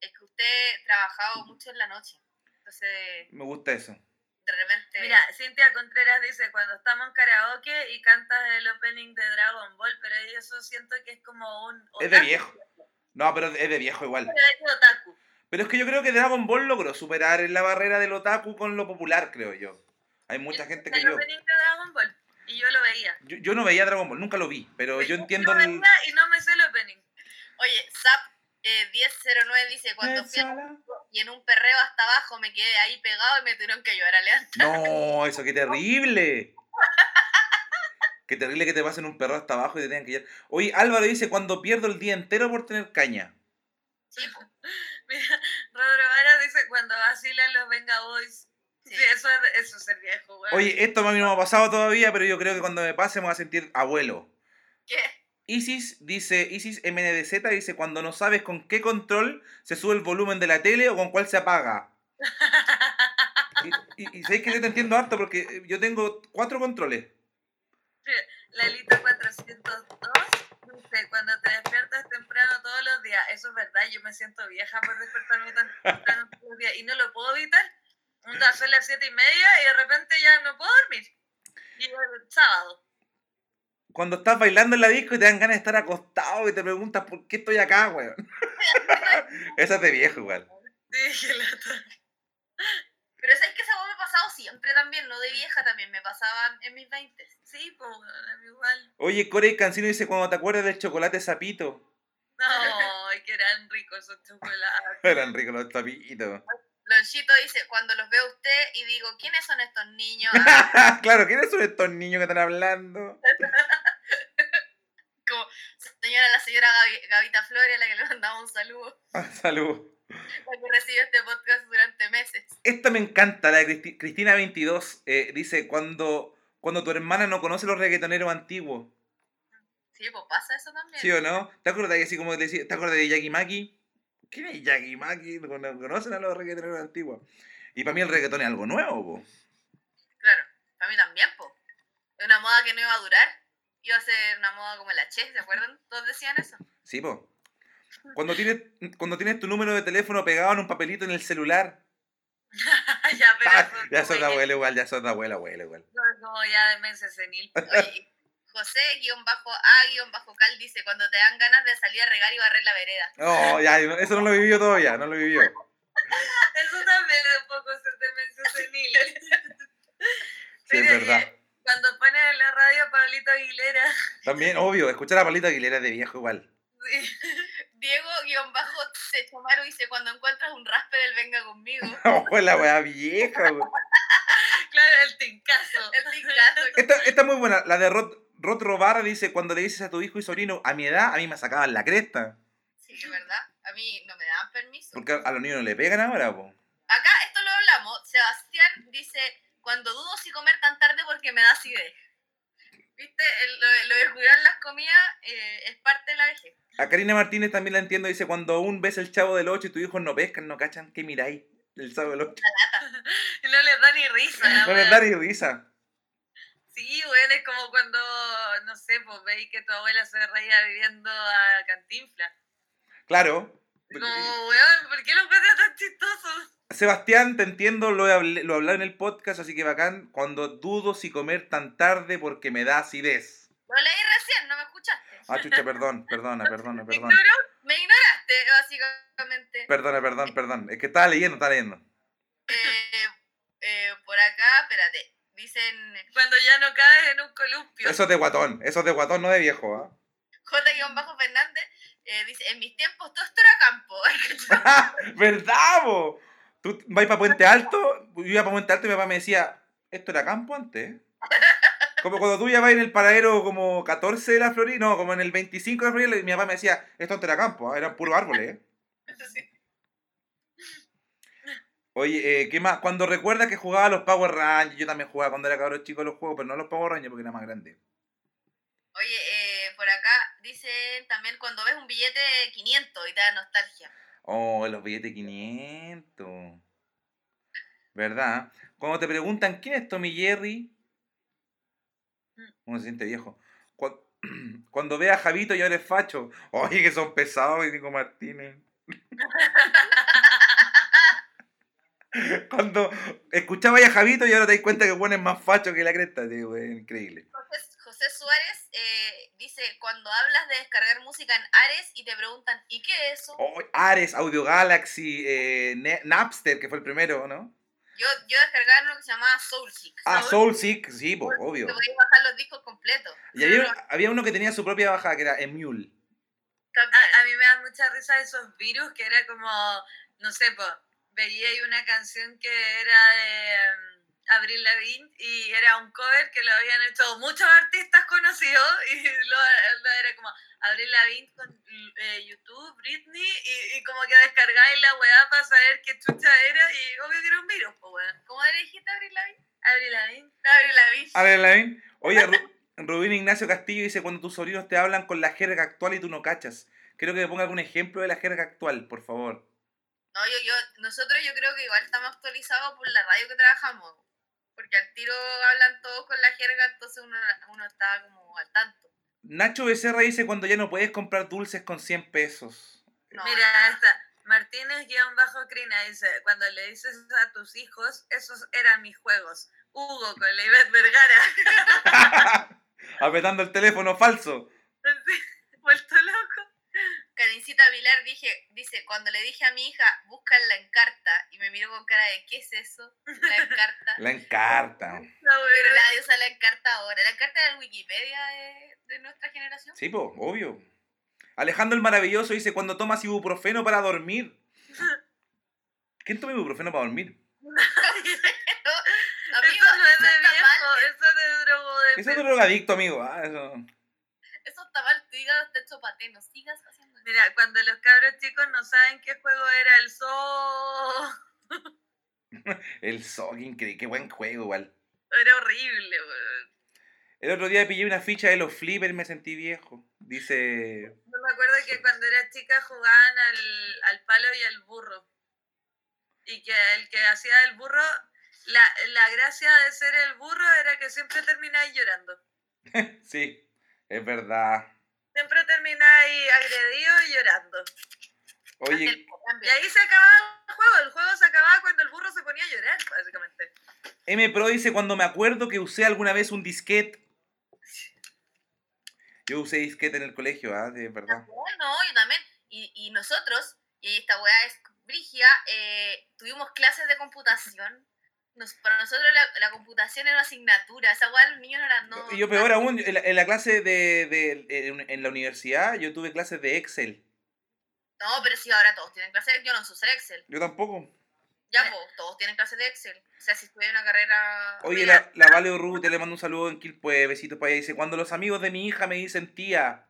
es que usted trabajado mucho en la noche. Entonces, Me gusta eso. de repente... Mira, Cintia Contreras dice, cuando estamos en karaoke y cantas el opening de Dragon Ball, pero eso siento que es como un... Es de viejo. No, pero es de viejo igual. pero es otaku. Pero es que yo creo que Dragon Ball logró superar la barrera del otaku con lo popular, creo yo. Hay mucha gente que yo... de Dragon Ball. Y yo lo veía. yo... yo no veía Dragon Ball, nunca lo vi, pero yo entiendo lo el... y no me sé el opening. Oye, Zap eh, 1009 dice, cuando fui a- y en un perreo hasta abajo me quedé ahí pegado y me tuvieron que ayudar a. No, eso qué terrible. Qué terrible que te pasen un perro hasta abajo y te tengan que llevar. Oye, Álvaro dice, cuando pierdo el día entero por tener caña. Sí. Mira, Rodro Vara dice, cuando vacilan los Venga Boys. Sí, Sí. eso, es, eso es ser viejo, güey. Oye, esto a mí no me ha pasado todavía, pero yo creo que cuando me pase me voy a sentir abuelo. ¿Qué? Isis dice, Isis MNDZ dice, cuando no sabes con qué control se sube el volumen de la tele o con cuál se apaga. Y, y, y sabéis que yo te entiendo harto porque eh, yo tengo cuatro controles. Lalita 402 dice, cuando te despiertas temprano todos los días, eso es verdad, yo me siento vieja por despertarme tan temprano todos los días y no lo puedo evitar. Un día son las siete y media y de repente ya no puedo dormir. Y el sábado. Cuando estás bailando en la disco y te dan ganas de estar acostado y te preguntas por qué estoy acá, weón. Eso es de viejo igual. Sí. Pero ¿sabes que esa pasado siempre también? No de vieja también, me pasaba en mis 20. Sí, pues, igual. Oye, Corey Cancino dice, cuando te acuerdas del chocolate sapito. No, que eran ricos esos chocolates. Eran ricos los sapitos. Lonchito dice, cuando los veo a usted y digo, ¿quiénes son estos niños? claro, ¿quiénes son estos niños que están hablando? Como señora, la señora Gavi- Gavita Flores, a la que le mandamos un saludo, Ah, Salud. La que recibe este podcast durante meses. Esta me encanta, la de Cristi- Cristina22. eh, dice, cuando, cuando tu hermana no conoce los reggaetoneros antiguos. Sí, pues pasa eso también. ¿Sí o no? ¿Te acuerdas que así como te decía, ¿te acuerdas de Jackie Maki? ¿Quién es Jackie Maki? ¿No cono- conocen a los reggaetoneros antiguos? Y para mí el reggaetón es algo nuevo, po. Claro, para mí también, pues. Es una moda que no iba a durar. Iba a ser una moda como la Che, ¿se acuerdan? Todos decían eso. Sí, po. Cuando tienes, cuando tienes tu número de teléfono pegado en un papelito en el celular. ya, pero Ah, ya sos de abuelo igual, ya sos de abuelo, abuelo igual. es como ya demencia senil. Oye, José, guion bajo A, guion bajo Cal, dice, cuando te dan ganas de salir a regar y barrer la vereda. No, ya, eso no lo he vivido todavía, no lo he vivido. Eso también es un poco ser Sí, es verdad. Cuando ponen en la radio Pablito Aguilera. También, obvio, escuchar a Palito Aguilera de viejo igual. sí. Diego-C Chomaro dice, cuando encuentras un rasper, él venga conmigo. Oh, la weá vieja. Claro, el tincazo. El tincazo. Esta, esta es muy buena. La de Rod, Rod Robar dice: Cuando le dices a tu hijo y sobrino, a mi edad, a mí me sacaban la cresta. Sí, es verdad. A mí no me daban permiso. Porque a los niños no le pegan ahora, po. Acá esto lo hablamos. Sebastián dice, cuando dudo si comer tan tarde porque me da acidez. ¿Viste? El- lo, de- lo de cuidar las comidas eh, es parte de la vejez. A Karina Martínez también la entiendo. Dice: Cuando aún ves el chavo del 8 y tus hijos no pescan, no cachan, ¿qué miráis? El chavo del 8. Y no les da ni risa. No les da ni risa. Sí, bueno, es como cuando, no sé, pues veis que tu abuela se reía viviendo a Cantinfla. Claro. Como, weón, ¿por qué lo encuentras tan chistoso? Sebastián, te entiendo, lo he, hablé- lo he hablado en el podcast, así que bacán. Cuando dudo si comer tan tarde porque me da acidez. Lo leí recién, no me escuchaste. Ah, chucha, perdón, perdona, perdona, ¿Me perdón. ignoró? Me ignoraste, básicamente. Perdona, perdón, perdón. Es que estaba leyendo, estaba leyendo. Eh, eh, por acá, espérate. Dicen Cuando ya no caes en un columpio. Eso es de guatón, eso es de guatón, no de viejo, ¿ah? J-Fernández. Eh, dice, en mis tiempos todo esto era campo. ¿Verdad, bo? Tú vas para Puente Alto, yo iba para Puente Alto y mi papá me decía, esto era campo antes. Como cuando tú ya vas en el paradero como 14 de la Florida, no, como en el 25 de la Florida, mi papá me decía, esto antes era campo, ¿ah? eran puros árboles, ¿eh? Sí. Oye, eh, ¿qué más? Cuando recuerdas que jugaba a los Power Rangers, yo también jugaba cuando era cabrón chico los juegos, pero no los Power Rangers porque era más grande. Oye, eh, por acá dicen también cuando ves un billete de 500 y te da nostalgia. Oh, los billetes 500. ¿Verdad? Cuando te preguntan quién es Tommy Jerry, uno se siente viejo. Cu- Cuando ve a Javito y ahora es facho. Oye, que son pesados, Nico Martínez. Cuando escuchaba a Javito y ahora te das cuenta que bueno es más facho que la cresta, tío, es increíble. José Suárez eh, dice, cuando hablas de descargar música en Ares y te preguntan, ¿y qué es eso? Oh, Ares, Audio Galaxy, eh, Napster, que fue el primero, ¿no? Yo, yo descargaba uno que se llamaba Soulseek. Ah, Soul- Soulseek, sí, po, obvio. Te podías bajar los discos completos. Y había, había uno que tenía su propia bajada, que era Emule. También. A, a mí me da mucha risa esos virus que era como, no sé, pues, veía ahí una canción que era de Avril Lavigne y era un cover que lo habían hecho muchos artistas conocidos y lo, lo era como Avril Lavigne con eh, YouTube, Britney y, y como que descargáis la weá para saber qué chucha era y obvio que era un virus, pues weón. ¿Cómo le dijiste Abril Lavigne? Avril Lavigne. Abril Lavigne. A ver, Lavín. Oye, Ru- Rubín Ignacio Castillo dice cuando tus sobrinos te hablan con la jerga actual y tú no cachas. Quiero que me ponga algún ejemplo de la jerga actual, por favor. No, yo, yo, nosotros yo creo que igual estamos actualizados por la radio que trabajamos. Porque al tiro hablan todos con la jerga, entonces uno, uno está como al tanto. Nacho Becerra dice cuando ya no puedes comprar dulces con 100 pesos. No, Mira, esta. Martínez-Crina dice, cuando le dices a tus hijos, esos eran mis juegos. Hugo con la Ivette Vergara. Apretando el teléfono falso. Sí, Vuelto loco. Karincita Vilar dije, dice, cuando le dije a mi hija, busca la encarta, y me miró con cara de, ¿qué es eso? La encarta. La encarta. La Pero nadie usa la encarta ahora. La encarta es la Wikipedia de, de nuestra generación. Sí, po, obvio. Alejandro el Maravilloso dice cuando tomas ibuprofeno para dormir. ¿Quién toma ibuprofeno para dormir? Amigo, eso no es de viejo, mal. eso es de drogo de Eso es drogadicto, amigo. Ah, eso. Eso está mal. Tu hígado está hecho paté. No sigas haciendo. Mira, cuando los cabros chicos no saben qué juego era el zoo, El qué increíble, qué buen juego, igual. era horrible, weón. El otro día pillé una ficha de los flippers y me sentí viejo. Dice. Yo me acuerdo que cuando era chica jugaban al, al palo y al burro. Y que el que hacía el burro, la, la gracia de ser el burro era que siempre termináis llorando. Sí, es verdad. Siempre termináis agredido y llorando. Oye, Y ahí se acababa el juego. El juego se acababa cuando el burro se ponía a llorar, básicamente. M Pro dice cuando me acuerdo que usé alguna vez un disquete. Yo usé disquete en el colegio, ah, de verdad. Bueno, yo también. Y, y nosotros, y esta weá es brigia, eh, tuvimos clases de computación Nos- para nosotros la, la computación era una asignatura, esa weá los niños no la no. Y yo peor aún, en la, en la clase de, de- en, en la universidad, yo tuve clases de Excel. No, pero sí, ahora todos tienen clases, yo no sé usar Excel. Yo tampoco. Ya, pues, todos tienen clases de Excel. O sea, si estudié una carrera. Oye, la, la Vale Urrutia le mando un saludo en Quilpue, besitos para ella. Dice, cuando los amigos de mi hija me dicen tía.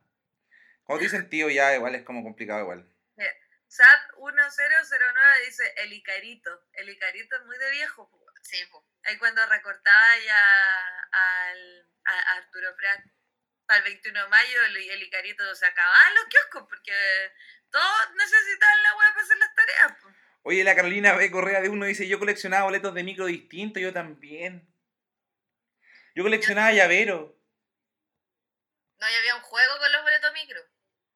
Cuando te dicen tío ya igual es como complicado igual. SAT 1009 dice el Icarito. El Icarito es muy de viejo. Sí, pues. Ahí cuando recortaba ya al, a a Arturo Prat para el 21 de mayo, el, el Icarito se acababa en los kioscos porque todos necesitaban la web para hacer las tareas. po. Oye, la Carolina B. Correa de uno dice, yo coleccionaba boletos de micro distintos, yo también. Yo coleccionaba llaveros. No, y había un juego con los boletos micro.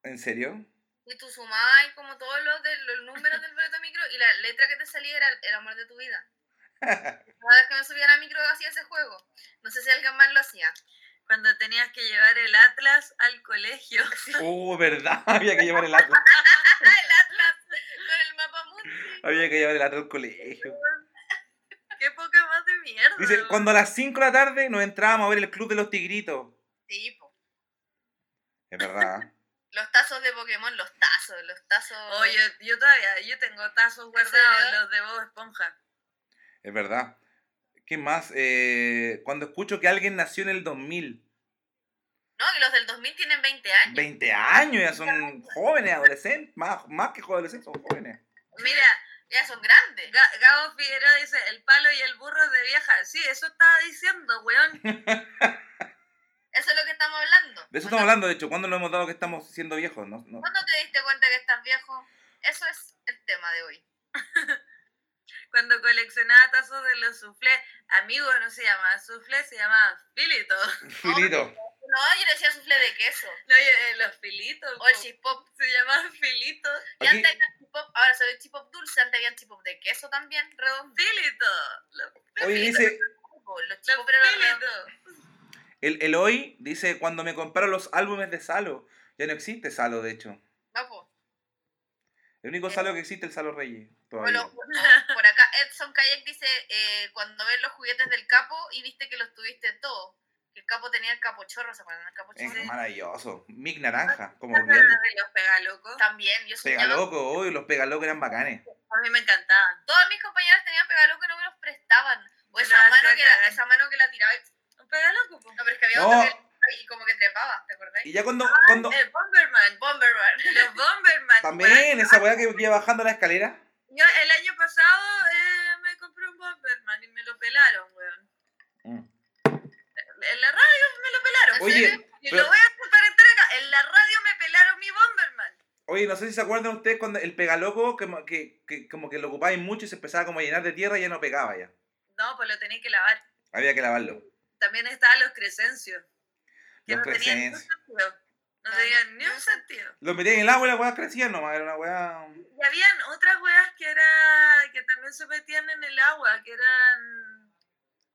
¿En serio? Y tú sumabas como todos los, de, los números del boleto micro y la letra que te salía era el amor de tu vida. Cada vez que me subía a la micro hacía ese juego. No sé si alguien más lo hacía. Cuando tenías que llevar el Atlas al colegio. Oh, verdad, había que llevar el atlas. el Atlas con el mapa mundi. Había que llevar el atlas al colegio. Qué poca más de mierda. Dice, cuando a las 5 de la tarde nos entrábamos a ver el Club de los Tigritos. Sí, po. Es verdad. Los tazos de Pokémon, los tazos, los tazos. Oye, yo todavía, yo tengo tazos guardados, los de Bob Esponja. Es verdad. ¿Qué más? Eh, cuando escucho que alguien nació en el 2000. No, que los del 2000 tienen 20 años. 20 años, ya son jóvenes, adolescentes. Más, más que adolescentes, son jóvenes. Mira, Ya son grandes. Ga- Gabo Figueroa dice, el palo y el burro de vieja. Sí, eso estaba diciendo, weón. Eso es lo que estamos hablando. De eso estamos hablando, de hecho. ¿Cuándo nos hemos dado que estamos siendo viejos? No, no. ¿Cuándo te diste cuenta que estás viejo? Eso es el tema de hoy. Cuando coleccionaba tazos de los soufflés, amigo no se llamaba soufflé, se llamaba filito. Filito. No, yo decía sufle de queso. No, eh, los filitos. O el po. chipop. Se llamaban filitos. Y Aquí- antes había chipop, ahora soy el chipop dulce, antes había chipop de queso también, redondo. Filito. Los, Oye, dice, Los chipop filitos. el Eloy dice, cuando me compraron los álbumes de Salo. Ya no existe Salo, de hecho. No, po. El único Salo que existe es el Salo Reyes. Todavía. Bueno, por acá Edson Kayak dice, eh, cuando ves los juguetes del capo y viste que los tuviste todos. Que el capo tenía el capo chorro, ¿se acuerdan del capo Es maravilloso. Mick Naranja, como ¿Te olvidarlo. acuerdas de los pegalocos? También, yo soñaba. Pegaloco, hoy los Pegalocos eran bacanes. A mí me encantaban. Todas mis compañeras tenían pegaloco y no me los prestaban. O esa mano, que la, esa mano que la tiraba y... Un pegaloco, po. No, pero es que había No. otro que y como que trepaba, ¿te acordás? Y ya cuando, Ah, cuando El Bomberman. Bomberman. Los Bomberman. también esa weá que iba bajando la escalera. Yo el año pasado eh, me compré un Bomberman y me lo pelaron, weón. Mm. En la radio me lo pelaron. ¿En Oye, serio? Y pero- lo voy a contar entero acá. En la radio me pelaron mi Bomberman. Oye, no sé si se acuerdan ustedes cuando el pegaloco como que, que como que lo ocupáis mucho y se empezaba como a llenar de tierra y ya no pegaba ya. No, pues lo tenía que lavar. Había que lavarlo. También estaban los Crescencios. Que Los no tenían ningún Crescencios. sentido. No tenían ni un sentido. Lo metían en el agua y las weas crecían nomás. Era una weá. Y habían otras weas que era que también se metían en el agua, que eran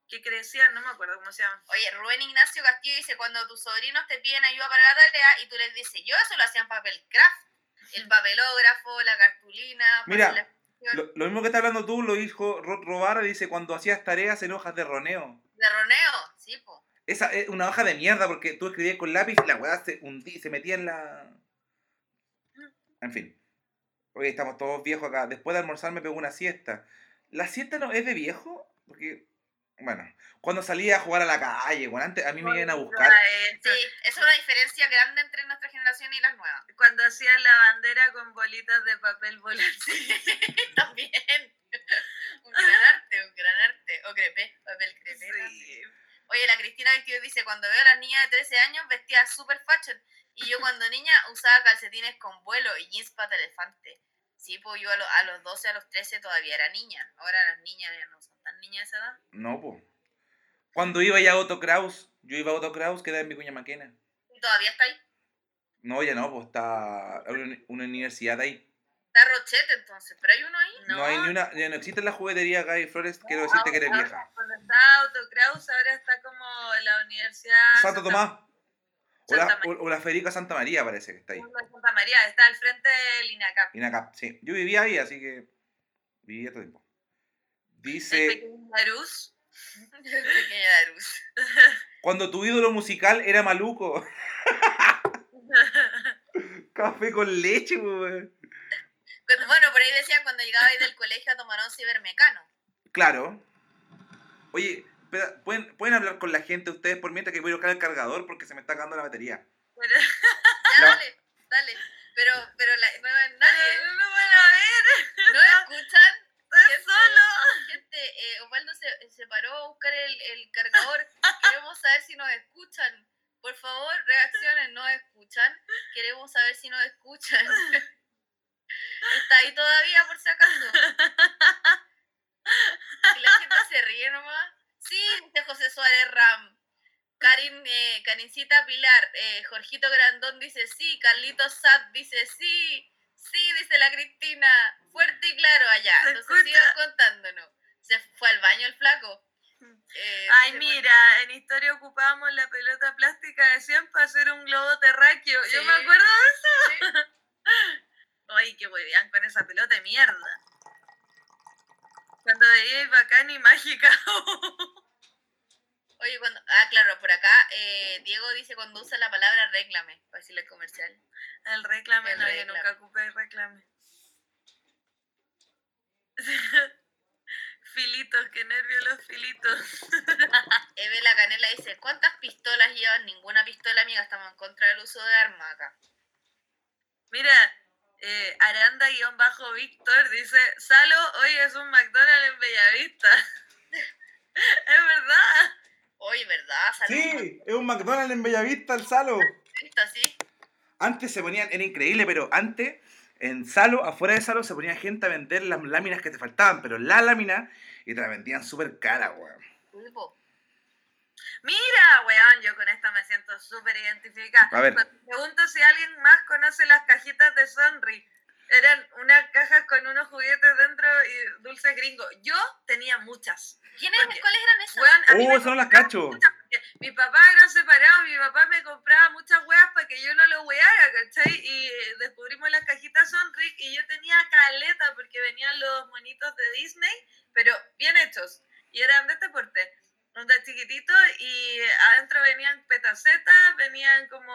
que crecían, no me acuerdo cómo se llaman. Oye, Rubén Ignacio Castillo dice, cuando tus sobrinos te piden ayuda para la tarea y tú les dices, yo eso lo hacía en papel craft. El papelógrafo, la cartulina. Mira, papel- Lo, lo mismo que está hablando tú lo dijo Ro- Robara, dice cuando hacías tareas en hojas de roneo. De roneo, sí, po. Esa es una hoja de mierda porque tú escribías con lápiz y la weá se hundía, se metía en la. En fin. Hoy estamos todos viejos acá. Después de almorzar me pegó una siesta. ¿La siesta no es de viejo? Porque, bueno, cuando salía a jugar a la calle, bueno, antes a mí me iban a buscar. Sí, esa es una diferencia grande entre nuestra generación y las nuevas. Cuando hacían la bandera con bolitas de papel volante. También. un gran arte, un gran arte. O crepé, papel crepé. también. Sí. Oye, la Cristina 22 dice, cuando veo a las niñas de 13 años vestidas super fashion, y yo cuando niña usaba calcetines con vuelo y jeans pata elefante. Sí, pues yo a, lo- a los 12, a los 13 todavía era niña. Ahora las niñas ya no son tan niñas de esa edad. No, pues. Cuando iba ya a Otto Kraus, yo iba a Otto Kraus, que era en Vicuña Maquena. Y todavía está ahí. No, ya no, pues está una, universidad ahí. Está Rochette entonces, pero hay uno ahí. No, hay ni una, ya no existe la juguetería Gaby Flores, quiero decirte que eres vieja. Cuando estaba Autocraus, ahora está como la Universidad Santo Tomás. O la, o la Federica Santa María parece que está ahí. Santa María, está al frente del INACAP. Inacap, sí. Yo vivía ahí, así que vivía todo el tiempo. El Dice, pequeño Larus. Pequeña Darus. cuando tu ídolo musical era maluco. Café con leche, weón. Bueno, por ahí decían cuando llegaba ahí del colegio a tomar un cibermecano. Claro. Oye, ¿pueden, ¿pueden hablar con la gente ustedes por mientras que voy a buscar el cargador porque se me está acabando la batería? Ya, No. dale, dale. Pero, pero la, no, nadie, No me van a ver, no escuchan. Gente, solo. Gente, eh, Osvaldo se, se paró a buscar el, el cargador. Queremos saber si nos escuchan. Por favor, reaccionen, ¿nos escuchan? Queremos saber si nos escuchan. Está ahí todavía, por si acaso. Y la gente se ríe nomás. Sí, dice José Suárez Ram. Karin, eh, Karincita Pilar, eh, Jorgito Grandón dice sí, Carlitos Sad dice sí, sí, dice la Cristina, fuerte y claro allá. Entonces sigan contándonos. Se fue al baño el flaco. Eh, Ay, mira, en historia ocupábamos la pelota plástica de 100 para hacer un globo terráqueo. Yo me acuerdo de sí. eso. Ay, qué bien con esa pelota de mierda. Cuando veía bacán y mágica. Oye, cuando, ah, claro, por acá eh, Diego dice cuando usa la palabra réclame, para decirle comercial. El reclame, El no, yo reclame. nunca ocupé el reclame. filitos, qué nervios los filitos. Eve la Canela dice, ¿cuántas pistolas llevan? Ninguna pistola, amiga, estamos en contra del uso de armas acá. Mira, eh, Aranda-Víctor dice, Salo, hoy es un McDonald's en Bellavista. es verdad. Oye, ¿verdad? Saludos. es un McDonald's en Bellavista, el Salo. Así. Antes se ponían, era increíble, pero antes en Salo, afuera de Salo, se ponía gente a vender las láminas que te faltaban, pero la lámina, y te la vendían súper cara, weón. Mira, weón, yo con esta me siento súper identificada. A ver. Pregunto si alguien más conoce las cajitas de Sonri. Eran unas cajas con unos juguetes dentro y dulces gringos. Yo tenía muchas. ¿Quiénes, Porque- ¿Cuáles eran esas? Weón, a mí me esas no las cacho. Mi papá era separado, mi papá me compraba muchas weas para que yo no lo weara, ¿cachai? Y eh, descubrimos las cajitas Sonric y yo tenía caleta porque venían los monitos de Disney, pero bien hechos. Y eran de este porte, onda chiquitito y adentro venían petacetas, venían como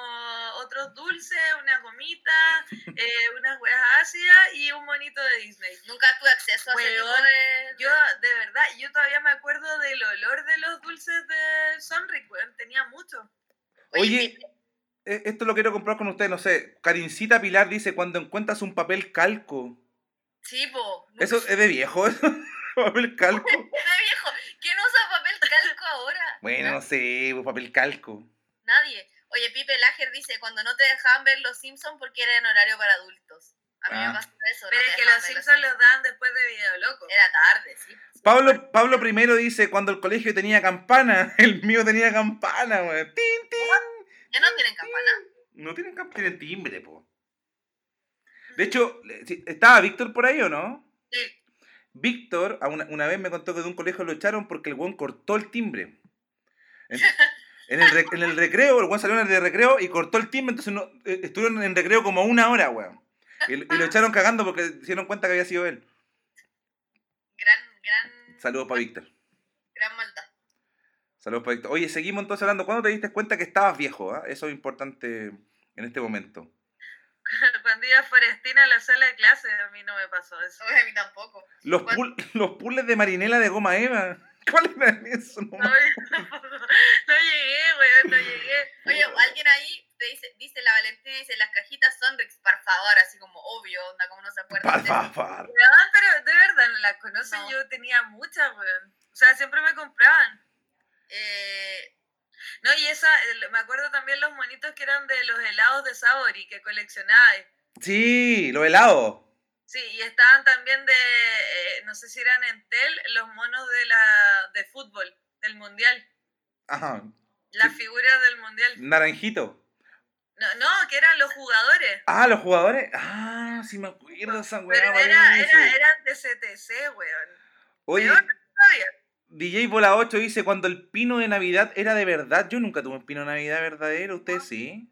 otros dulces, una gomita, eh, unas weas ácidas y un monito de Disney. Nunca tuve acceso a ese tipo de... Yo, de verdad, yo todavía me acuerdo del olor de los dulces de Sonric, weón, tenía mucho. Oye, eh, esto lo quiero comprar con ustedes, no sé. Karincita Pilar dice, cuando encuentras un papel calco. Sí, po. Eso es de viejo, eso. papel calco. Es de viejo. ¿Quién usa papel calco ahora? Bueno, no sé, pues, papel calco. Nadie. Oye, Pipe Lager dice, cuando no te dejaban ver Los Simpsons porque era en horario para adultos. A mí Ah. me pasó eso. Pero es que los Simpsons los daban después de Video Loco. Era tarde, sí. Pablo, Pablo primero dice, cuando el colegio tenía campana, el mío tenía campana, weón. Tin, tin. ¿Ya no tienen campana? No tienen campana, tienen timbre, po. De hecho, ¿estaba Víctor por ahí o no? Sí. Víctor, una, una vez me contó que de un colegio lo echaron porque el weón cortó el timbre. En, en el, en el recreo, el weón salió en el de recreo y cortó el timbre, entonces no, eh, estuvieron en recreo como una hora, weón. Y, y lo echaron cagando porque se dieron cuenta que había sido él. Gran, gran, Saludos para Víctor. gran maldad. Saludos para Víctor. Oye, seguimos entonces hablando. ¿Cuándo te diste cuenta que estabas viejo? ah? Eso es importante en este momento. Cuando iba a Forestina a la sala de clase, a mí no me pasó eso. Oye, a mí tampoco. Los, pul- los puzzles de Marinela de goma Eva. ¿Cuáles eran eso? No, No, no llegué, weón, no llegué. Oye, alguien ahí te dice, dice la Valentina, dice, las cajitas son Rix, por favor, así como obvio, onda, como no se acuerda. Par, par, par. Weón, pero de verdad, no las conocen, No. yo tenía muchas, weón. O sea, siempre me compraban. Eh, No, y esa, me acuerdo también los monitos que eran de los helados de Sabori que coleccionaba. Sí, los helados. Sí, y estaban también de, eh, no sé si eran Entel, los monos de la de fútbol, del mundial. Ajá. Las Sí. figuras del mundial. Naranjito. No, no, que eran los jugadores. Ah, los jugadores. Ah, sí me acuerdo esa weá. Pero era, era, eran de CTC, weón. Oye. DJ Bola 8 dice, cuando el pino de Navidad era de verdad. Yo nunca tuve un pino de Navidad verdadero. ¿Ustedes sí?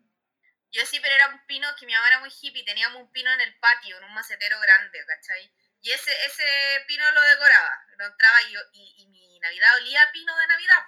Yo sí, pero era un pino que mi mamá era muy hippie, teníamos un pino en el patio, en un macetero grande, ¿cachai? Y ese, ese pino lo decoraba. Lo entraba y, y, y mi Navidad olía a pino de Navidad.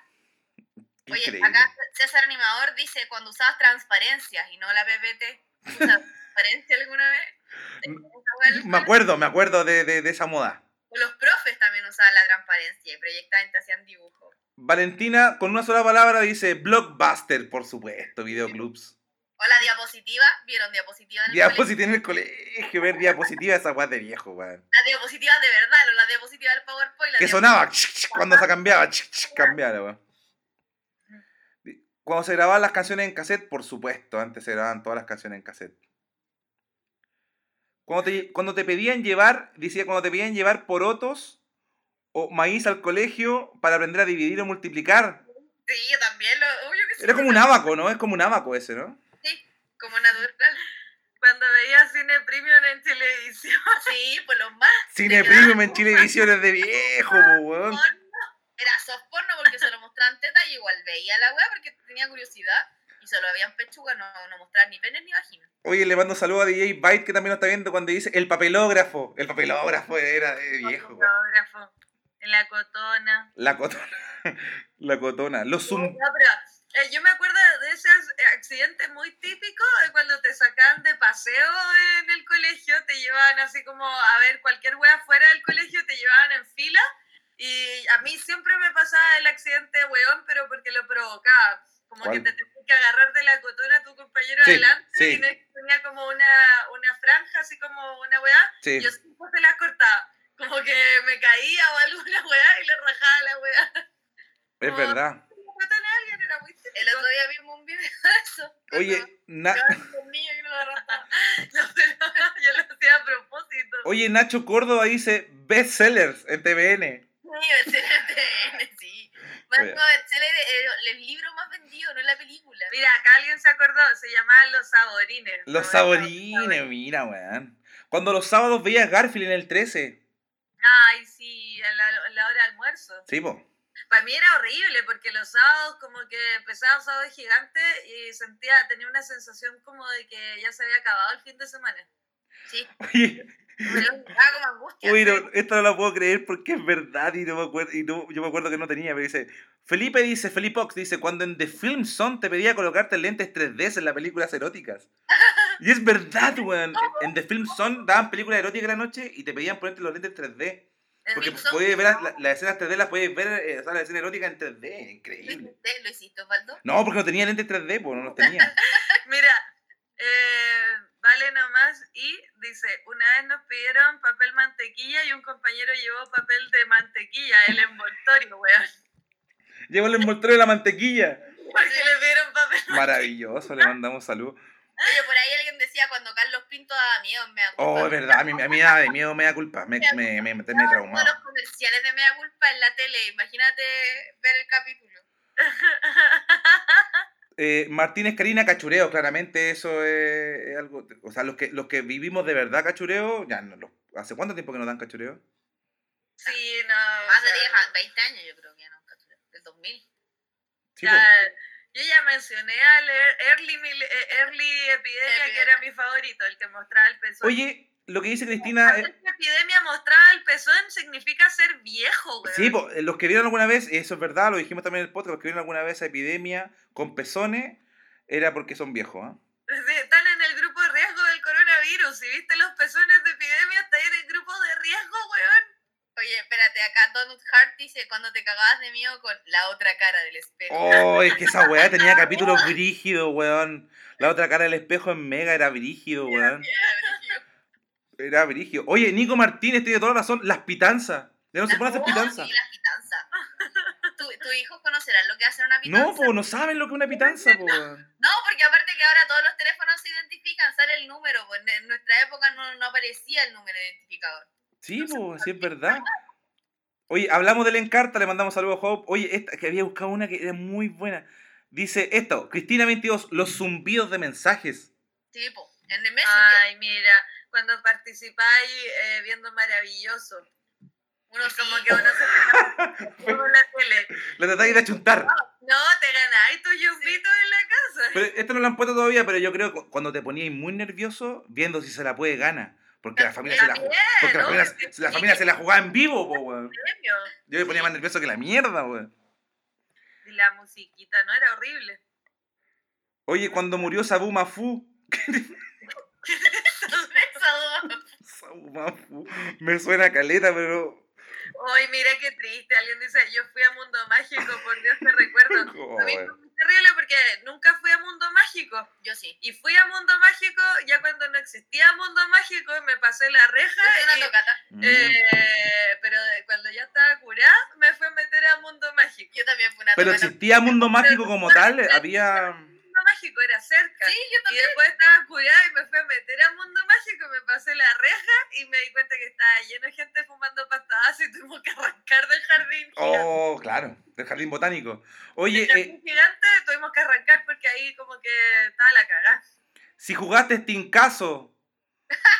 Oye, Increíble. acá César Animador dice cuando usabas transparencias y no la PPT. ¿Usas transparencia alguna vez? Me acuerdo, me acuerdo de, de- de esa moda. O los profes también usaban la transparencia y proyectamente hacían dibujos. Valentina, con una sola palabra, dice blockbuster, por supuesto, videoclubs. O la diapositiva, ¿vieron diapositiva en el colegio? Diapositiva en el colegio, ver diapositiva, esa weá de viejo, weón. Las diapositivas de verdad, no las diapositivas del PowerPoint. Que sonaba cuando se cambiaba, cambiaba, weón. Cuando se grababan las canciones en cassette, por supuesto, antes se grababan todas las canciones en cassette. Cuando te, cuando te pedían llevar, decía, cuando te pedían llevar porotos o maíz al colegio para aprender a dividir o multiplicar. Sí, yo también, lo, obvio que sí. Era como un abaco, ¿no? Es como un abaco ese, ¿no? Como natural. Cuando veía cine premium en televisión. Sí, pues los más. Cine Premium en Chilevisión de viejo, weón. Era soft porno porque se lo mostraban teta y igual veía la weá porque tenía curiosidad. Y solo habían pechuga, no, no mostraban ni penes ni vagina. Oye, le mando saludos a DJ Byte que también lo está viendo cuando dice el papelógrafo. El papelógrafo era de viejo, weón. En la cotona. La cotona. La cotona. Los zoom. No, pero eh, yo me acuerdo de ese accidente muy típico de cuando te sacaban de paseo en el colegio, te llevaban así como a ver cualquier wea fuera del colegio, te llevaban en fila y a mí siempre me pasaba el accidente weón, pero porque lo provocaba. Como ¿Cuál? que te tenías que agarrar de la cotona a tu compañero Sí, adelante sí. y no- tenía como una, una franja, así como una weá, Sí. yo siempre se la cortaba. Como que me caía o alguna weá y le rajaba la weá. Es verdad. Cotona a alguien era muy típico. El otro día vimos un video de eso. Oye, na- Llevaban los niños y uno lo arrastraba. No, pero yo lo hacía a propósito. Oye, Nacho Córdoba dice bestsellers en TVN. Sí, bestseller de TVN, sí. Más Oye. como bestseller, el, el libro más vendido, no la película. Mira, acá alguien se acordó, se llamaban Los Saborines. Los ¿no? saborines, mira, weón. Cuando los sábados veías Garfield en el 13. Ay, sí, a la, a la hora de almuerzo. Sí, po. Para mí era horrible porque los sábados como que empezaba sábado gigante y sentía, tenía una sensación como de que ya se había acabado el fin de semana. Sí, Oye, me como angustia. oye, no, esto no lo puedo creer porque es verdad y no me acuerdo, y no, yo me acuerdo que no tenía, pero dice, Felipe dice, Felipe Ox dice, cuando en The Film Son te pedía colocarte lentes 3D en las películas eróticas. Y es verdad, weón. En The Film Son daban películas eróticas la noche y te pedían ponerte los lentes 3D. Porque puedes ver las, las escenas 3D, las puedes ver, eh, o sea, las escenas eróticas en 3D. ¿Lo Increíble. ¿Lo hiciste, Osvaldo? No, porque no tenía lentes 3D, pues no los tenía. Mira, eh, vale nomás y dice, una vez nos pidieron papel mantequilla y un compañero llevó papel de mantequilla, el envoltorio, weón. Llevo el envoltorio de la mantequilla. Porque le pidieron papel Maravilloso, le mandamos salud. Oye, por ahí alguien decía cuando Carlos Pinto daba miedo, me da culpa. Oh, es verdad, a mí, a mí me da de miedo, me da culpa. Me, me, me, me, me traumado. los comerciales de Mea Culpa en la tele, imagínate ver el capítulo. Eh, Martínez Karina, cachureo, claramente eso es, es algo. O sea, los que, los que vivimos de verdad cachureo, ya no lo. ¿Hace cuánto tiempo que nos dan cachureo? Sí, no. Más o de sea, 10, a- 20 años yo creo que ya no, capítulo, del 2000. Sí, ya, po. Yo ya mencioné al Ear- Early, eh, Early Epidemia, que era mi favorito, el que mostraba el pezón. Oye, lo que dice Cristina. Eh, esta epidemia mostraba el pezón significa ser viejo, weón. Sí, po, eh, los que vieron alguna vez, eso es verdad, lo dijimos también en el podcast, los que vieron alguna vez a epidemia con pezones, era porque son viejos. Sí, están en el grupo de riesgo del coronavirus. Si viste los pezones de epidemia, está en el grupo de riesgo, weón. Oye, espérate, acá Donut Hart dice cuando te cagabas de miedo con la otra cara del espejo. Oh, es que esa weá tenía capítulos brígidos, weón. La otra cara del espejo en Mega era brígido, weón. Era brígido. Oye, Nico Martínez tiene toda la razón. Las pitanzas. Ya no se pueden hacer Oh, pitanzas. Sí, las pitanzas. ¿Tu, ¿Tus hijos conocerán lo que hace una pitanza? No, po, no saben lo que es una pitanza, po. No, porque aparte que ahora todos los teléfonos se identifican, sale el número, pues en nuestra época no, no aparecía el número identificador. Sí, pues, sí es verdad. Oye, hablamos del Encarta, le mandamos saludos a Hope. Oye, esta que había buscado una que era muy buena. Dice esto, Cristina 22, los zumbidos de mensajes. Sí, pues, en el Messenger. Ay, mira, cuando participáis eh, viendo Maravilloso. uno Es como sí. que uno se en la tele. La tratáis de achuntar. No, te ganáis tus yupitos en la casa. Pero esto no lo han puesto todavía, pero yo creo que cuando te poníais muy nervioso, viendo si se la puede gana. Porque la familia se la, porque la familia, obvio, la familia se la jugaba en vivo, po, weón. Yo me ponía más nervioso que la mierda, weón. Y la musiquita, ¿no? Era horrible. Oye, cuando murió Sabu Mafu, Sabu Mafu, me suena caleta, pero... Ay, mira qué triste. Alguien dice, yo fui a Mundo Mágico, por Dios te recuerdo. Fue terrible porque nunca fui a Mundo Mágico. Yo sí. Y fui a Mundo Mágico ya cuando no existía Mundo Mágico me pasé la reja. Y, una tocata. Mm. eh, pero de- cuando ya estaba curada, me fui a meter a Mundo Mágico. Yo también fui una Pero existía Mundo Mágico como tal, había... Mágico era cerca. Sí, yo Y también. después estaba curada y me fui a meter a Mundo Mágico, me pasé la reja y me di cuenta que estaba lleno de gente fumando pastadas y tuvimos que arrancar del jardín. Oh, claro, del jardín botánico. Oye, Del eh, jardín gigante tuvimos que arrancar porque ahí como que estaba la cagada. si jugaste Tincaso.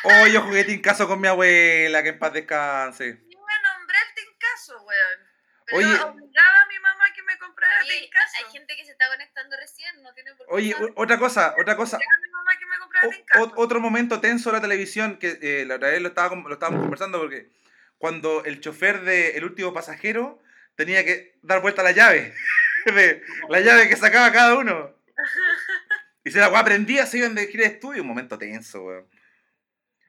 Oh, yo jugué Tincaso con mi abuela, que en paz descanse. Yo me nombré el tincazo, weón. Pero Oye. obligaba a mi mamá que me comprara Oye, hay gente que se está conectando recién, no tiene por qué Oye, saber. otra cosa, otra cosa. O- o- otro momento tenso de la televisión, que eh, la otra vez lo, estaba, lo estábamos conversando, porque cuando el chofer de El Último Pasajero tenía que dar vuelta a la llave, de la llave que sacaba cada uno. Y se la weá prendía, se iban de gira de estudio, un momento tenso, weón.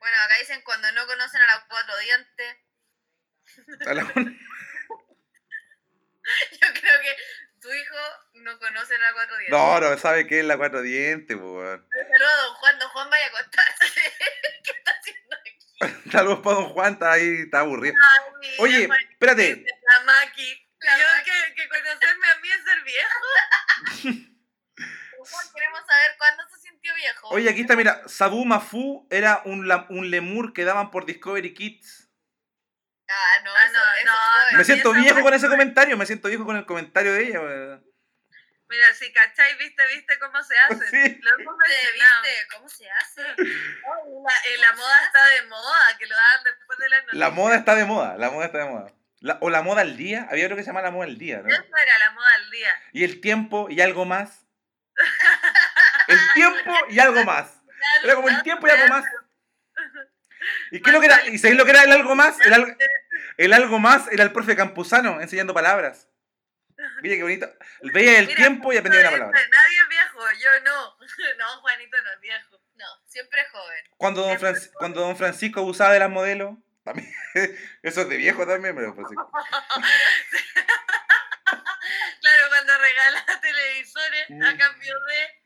Bueno, acá dicen cuando no conocen a los cuatro dientes. La- Yo creo que tu hijo no conoce a los cuatro dientes. No, no sabe qué es la cuatro dientes, po, weón. Saludos a don Juan, don Juan vaya a acostarse. ¿Qué está haciendo aquí? Saludos para don Juan, está ahí, está aburrido. Ay, mira, Oye, Juan, espérate. La Maki. La Yo que, que conocerme a mí es ser viejo. Queremos saber cuándo se sintió viejo. Oye, aquí está, mira, Sabu Mafu era un, la- un lemur que daban por Discovery Kids. Ah, no, Ah, eso, no, eso no. Me siento viejo con ese comentario, me siento viejo con el comentario de ella, weón. Mira, si cachai, viste, viste cómo se hace. Sí. Lo hemos ¿Te mencionado. viste? ¿Cómo se hace? La, eh, la moda está de moda, que lo daban después de La noticias. moda está de moda, la moda está de moda. La- o la moda al día, había algo que se llama la moda al día, ¿no? Eso era la moda al día. Y el tiempo y algo más. El tiempo y algo más. Era como el tiempo y algo más. ¿Y qué es lo que era? ¿Y sabéis lo que era el algo más? El, el algo más era el profe Campuzano enseñando palabras. Mira qué bonito. Veía el Mira, tiempo y aprendía una palabra. Nadie es viejo, yo no. No, Juanito no es viejo. No, siempre joven. Cuando don, Franci- cuando don Francisco abusaba de las modelos, también, eso es de viejo también, pero pues, sí. Claro, cuando regala televisores a Mm. cambio de.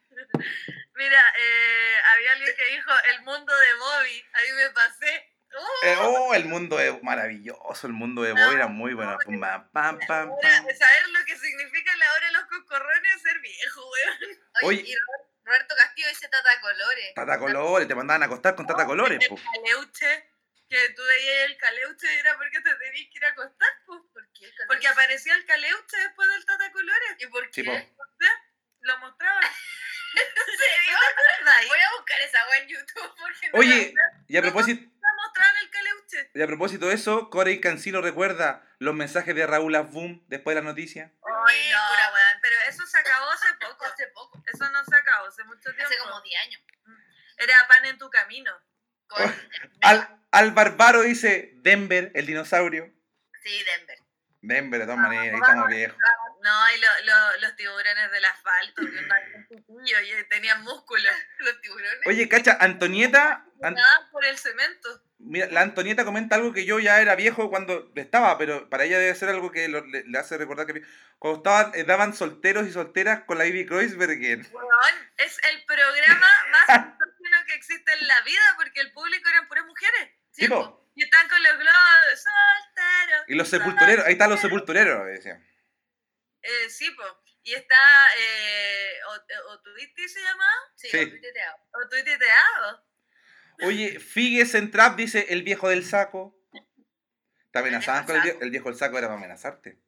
Mira, eh, había alguien que dijo el mundo de Bobby. Ahí me pasé. Eh, oh, el mundo es maravilloso, el mundo de era muy bueno. Pam, pam, pam, saber lo que significa la hora de los coscorrones es ser viejo, weón. Oye, Roberto Castillo dice Tata Colores. Tata Colores, te mandaban a acostar con Tata Colores, po. El caleuche, que tú veías el caleuche y era porque te tenías que ir a acostar, pues. ¿Por qué? Porque aparecía el caleuche después del Tata Colores. ¿Y por Sí, qué? po. Lo mostraban. ¿En serio? Voy a buscar esa wea en YouTube porque no Oye, y a propósito, mostraban el caleuche. y a propósito de eso, Corey Cancino recuerda los mensajes de Raúl Boom después de la noticia. Ay, no, Pura weón. Pero eso se acabó hace poco. Hace poco. Eso no se acabó hace mucho tiempo. Hace como 10 años. Era pan en tu camino. Con... Al, al Barbaro dice Denver, el dinosaurio. Sí, Denver. Denver, de todas maneras, ahí estamos viejos. No, y lo- lo- los tiburones del asfalto, que tenían músculos. Los tiburones. Oye, cacha, Antonieta, An- por el cemento. mira, la Antonieta comenta algo que yo ya era viejo cuando estaba, pero para ella debe ser algo que lo- le, le hace recordar que cuando estaban, eh, daban solteros y solteras con la Ivy Kreuzberger. Weón, es el programa más que existe en la vida porque el público eran puras mujeres. Sí. Y están con los globos de soltero. Y los sepultureros, ahí están los sepultureros, decía. Eh, sí, po. Y está eh, o- Otuiti se llama, Sí, Sí. con tuiteado. Otuiteado. Oye, Figues en Trap dice el viejo del saco. Te amenazaban con el viejo, el viejo del saco era para amenazarte.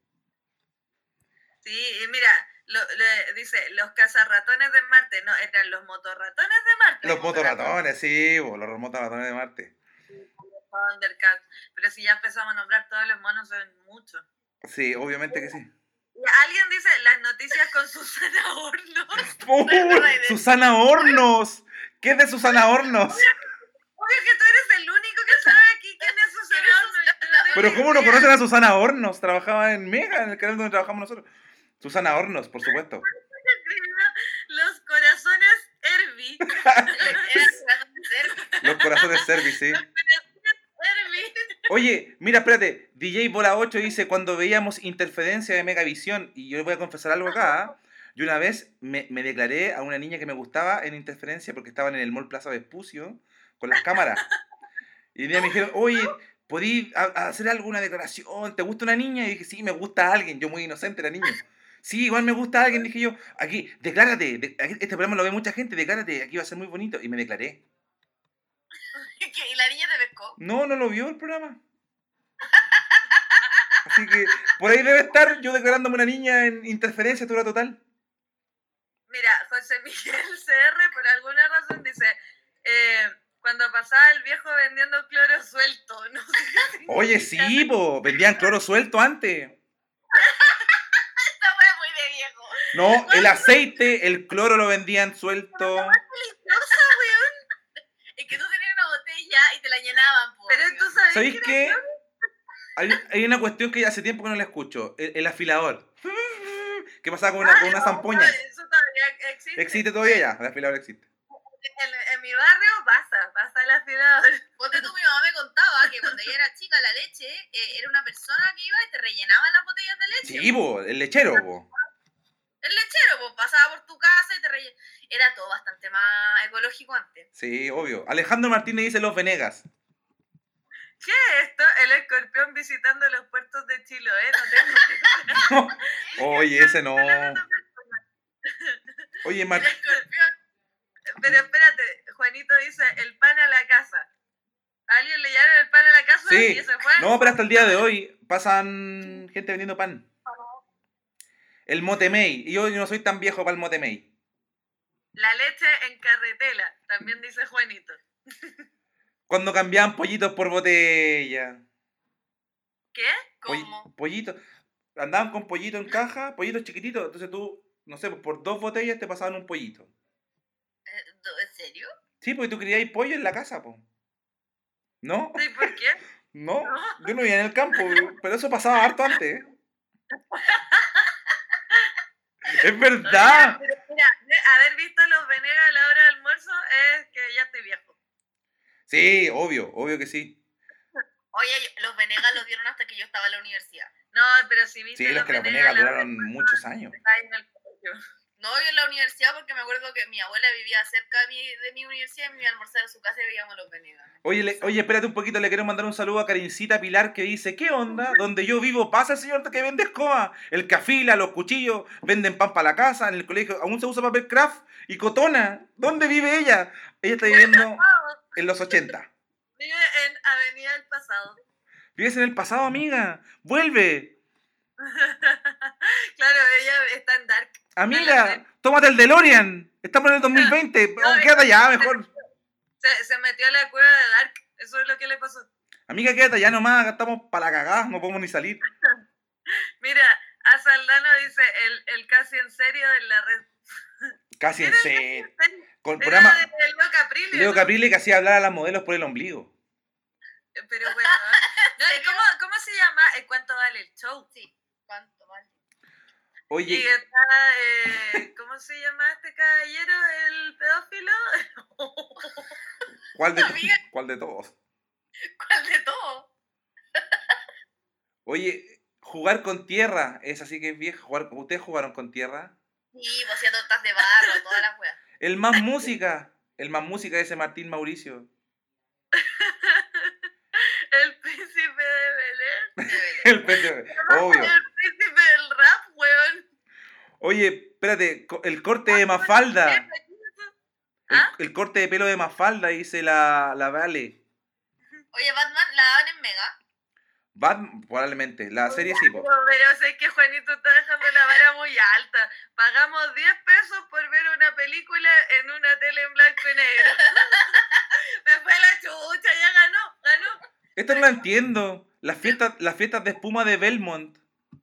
Sí, y mira, lo- dice, los cazarratones de Marte, no, eran los motorratones de Marte. Los motorratones, sí, bo, los motorratones de Marte. Thundercat. Pero si ya empezamos a nombrar todos los monos, son muchos. Sí, obviamente que sí. Alguien dice, las noticias con Susana Hornos. ¡Uy! ¡Susana Hornos! ¿Qué es de Susana Hornos? Obvio que tú eres el único Pero ¿cómo no conocen a Susana Hornos? Trabajaba en Mega, en el canal donde trabajamos nosotros. Susana Hornos, por supuesto. Los corazones Herbie. Los corazones service, sí. Herbie. Oye, mira, espérate. DJ Bola 8 dice, cuando veíamos interferencia de Megavisión, y yo voy a confesar algo acá, yo una vez me, me declaré a una niña que me gustaba en interferencia porque estaban en el Mall Plaza Vespucio con las cámaras. Y un día me dijeron, oye, ¿podí ha- hacer alguna declaración? ¿Te gusta una niña? Y dije, sí, me gusta alguien. Yo muy inocente era niño. Sí, igual me gusta alguien, dije yo. Aquí, declárate. de- este programa lo ve mucha gente, declárate. Aquí va a ser muy bonito. Y me declaré. ¿Y la niña te pescó? No, no lo vio el programa. Así que por ahí debe estar yo declarándome una niña en interferencia total total. Mira, José Miguel CR por alguna razón dice, eh, cuando pasaba el viejo vendiendo cloro suelto, no sé qué Oye, sí, po, vendían cloro suelto antes. Esta wea muy de viejo. No, el aceite, el cloro lo vendían suelto. Peligrosa, weón. Es que tú tenías una botella y te la llenaban, po, Pero amiga. tú sabes ¿Sabéis que qué? Hay, hay una cuestión que hace tiempo que no la escucho. El, el afilador. ¿Qué pasaba con una, con una zampoña? Eso todavía existe. Existe todavía ya, el afilador existe. En, en mi barrio pasa, pasa el afilador. Ponte tú, mi mamá me contaba que cuando ella era chica, la leche eh, era una persona que iba y te rellenaba las botellas de leche. Sí, el lechero, po. El lechero, pues pasaba por tu casa y te rellenaba. Era todo bastante más ecológico antes. Sí, obvio. Alejandro Martínez dice Los Venegas. ¿Qué es esto? El escorpión visitando los puertos de Chiloé. No tengo Oye, ese no. Oye, Mar- El escorpión. Pero espérate, Juanito dice el pan a la casa. ¿A ¿Alguien le llevaron el pan a la casa Sí. y se fue? No, pero hasta el día de hoy pasan gente vendiendo pan. El motemey. Y yo no soy tan viejo para el motemey. La leche en carretela, también dice Juanito. Cuando cambiaban pollitos por botella. ¿Qué? Poll- ¿Cómo? pollitos. Andaban con pollito en caja, pollitos chiquititos. Entonces tú, no sé, por dos botellas te pasaban un pollito. Eh, ¿En serio? Sí, porque tú querías pollo en la casa, po. ¿No? ¿Y por qué? No, yo no vivía en el campo, pero eso pasaba harto antes. ¿eh? Es verdad. Pero mira, haber visto los Venegas a la hora del almuerzo es que ya estoy viejo. Sí, obvio, obvio que sí. Oye, yo- los Venegas los dieron hasta que yo estaba en la universidad. No, pero si viste Sí, los que las Venegas duraron muchos años. No, yo en la universidad porque me acuerdo que mi abuela vivía cerca de mi, de mi universidad y me iba a almorzar a su casa y veíamos los Venegas. Oye, le- oye, espérate un poquito, le quiero mandar un saludo a Karincita Pilar que dice, ¿qué onda? Donde yo vivo pasa el señor que vende escoba, el que afila, los cuchillos, venden pan para la casa, en el colegio aún se usa papel craft y cotona. ¿Dónde vive ella? Ella está viviendo en los 80. Vive en Avenida del Pasado. Vives en el pasado, amiga. Vuelve. claro, ella está en Dark. Amiga, tómate el DeLorean. Estamos en el 2020. No, quédate allá mejor. Se, se metió a la cueva de Dark. Eso es lo que le pasó. Amiga, quédate allá nomás. Acá estamos para la cagada. No podemos ni salir. Mira, a Saldano dice el, el casi en serio en la red. Casi en serio. Con el Era programa de Leo Caprile. Leo ¿no? Caprile que hacía hablar a las modelos por el ombligo. Pero bueno. ¿no? No, ¿y ¿cómo, ¿Cómo se llama? ¿En cuánto vale el show? Sí, ¿cuánto vale? Y Oye, está, eh, ¿cómo se llama este caballero? ¿El pedófilo? ¿cuál de. ¿cuál de todos? ¿Cuál de todo? Oye, jugar con tierra es así que es viejo. Jugar, ¿Ustedes jugaron con tierra? Sí, pues hacía tortas de barro, todas las weas. El más música. El más música de ese Martín Mauricio. El príncipe de Belén. El pete- obvio. El príncipe del rap, weón. Oye, espérate, el corte de Mafalda. El, ¿Ah? el corte de pelo de Mafalda dice la, la Vale. Oye, Batman la daban en Mega. Batman, probablemente. La serie sí. Pero, pero sé que Juanito está dejando la vara muy alta. Pagamos 10 pesos por ver una película en una tele en blanco y negro. Me fue la chucha, ya ganó, ganó. Esto no lo entiendo. Las fiestas, las fiestas de espuma de Belmont.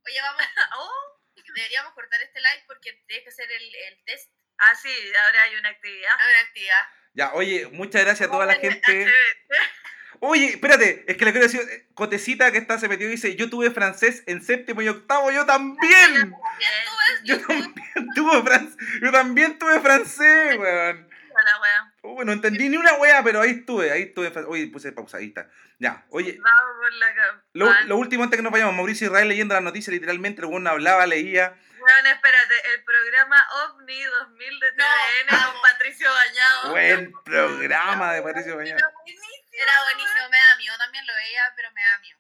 Oye, vamos, Oh. deberíamos cortar este live porque tienes que hacer el, el test Ah, sí, ahora hay una actividad. a una actividad. Ya, oye, muchas gracias a toda la gente. Oye, espérate, es que le quiero decir, Cotecita que está se metió y dice, yo tuve francés en séptimo y octavo, yo también. Yo también tuve francés, yo también tuve francés, weón. La. Uy, no entendí ni una wea, pero ahí estuve, ahí estuve. Oye, puse pausa, ahí está. Ya, oye, Vamos por la campana. lo, lo último antes que nos vayamos, Mauricio Israel leyendo las noticias, literalmente, el weón hablaba, leía. Bueno, espérate, el programa OVNI 2000 de TVN con Patricio Bañado. Buen programa de Patricio Bañado. Era. Era buenísimo, me da miedo. También lo veía, pero me da miedo.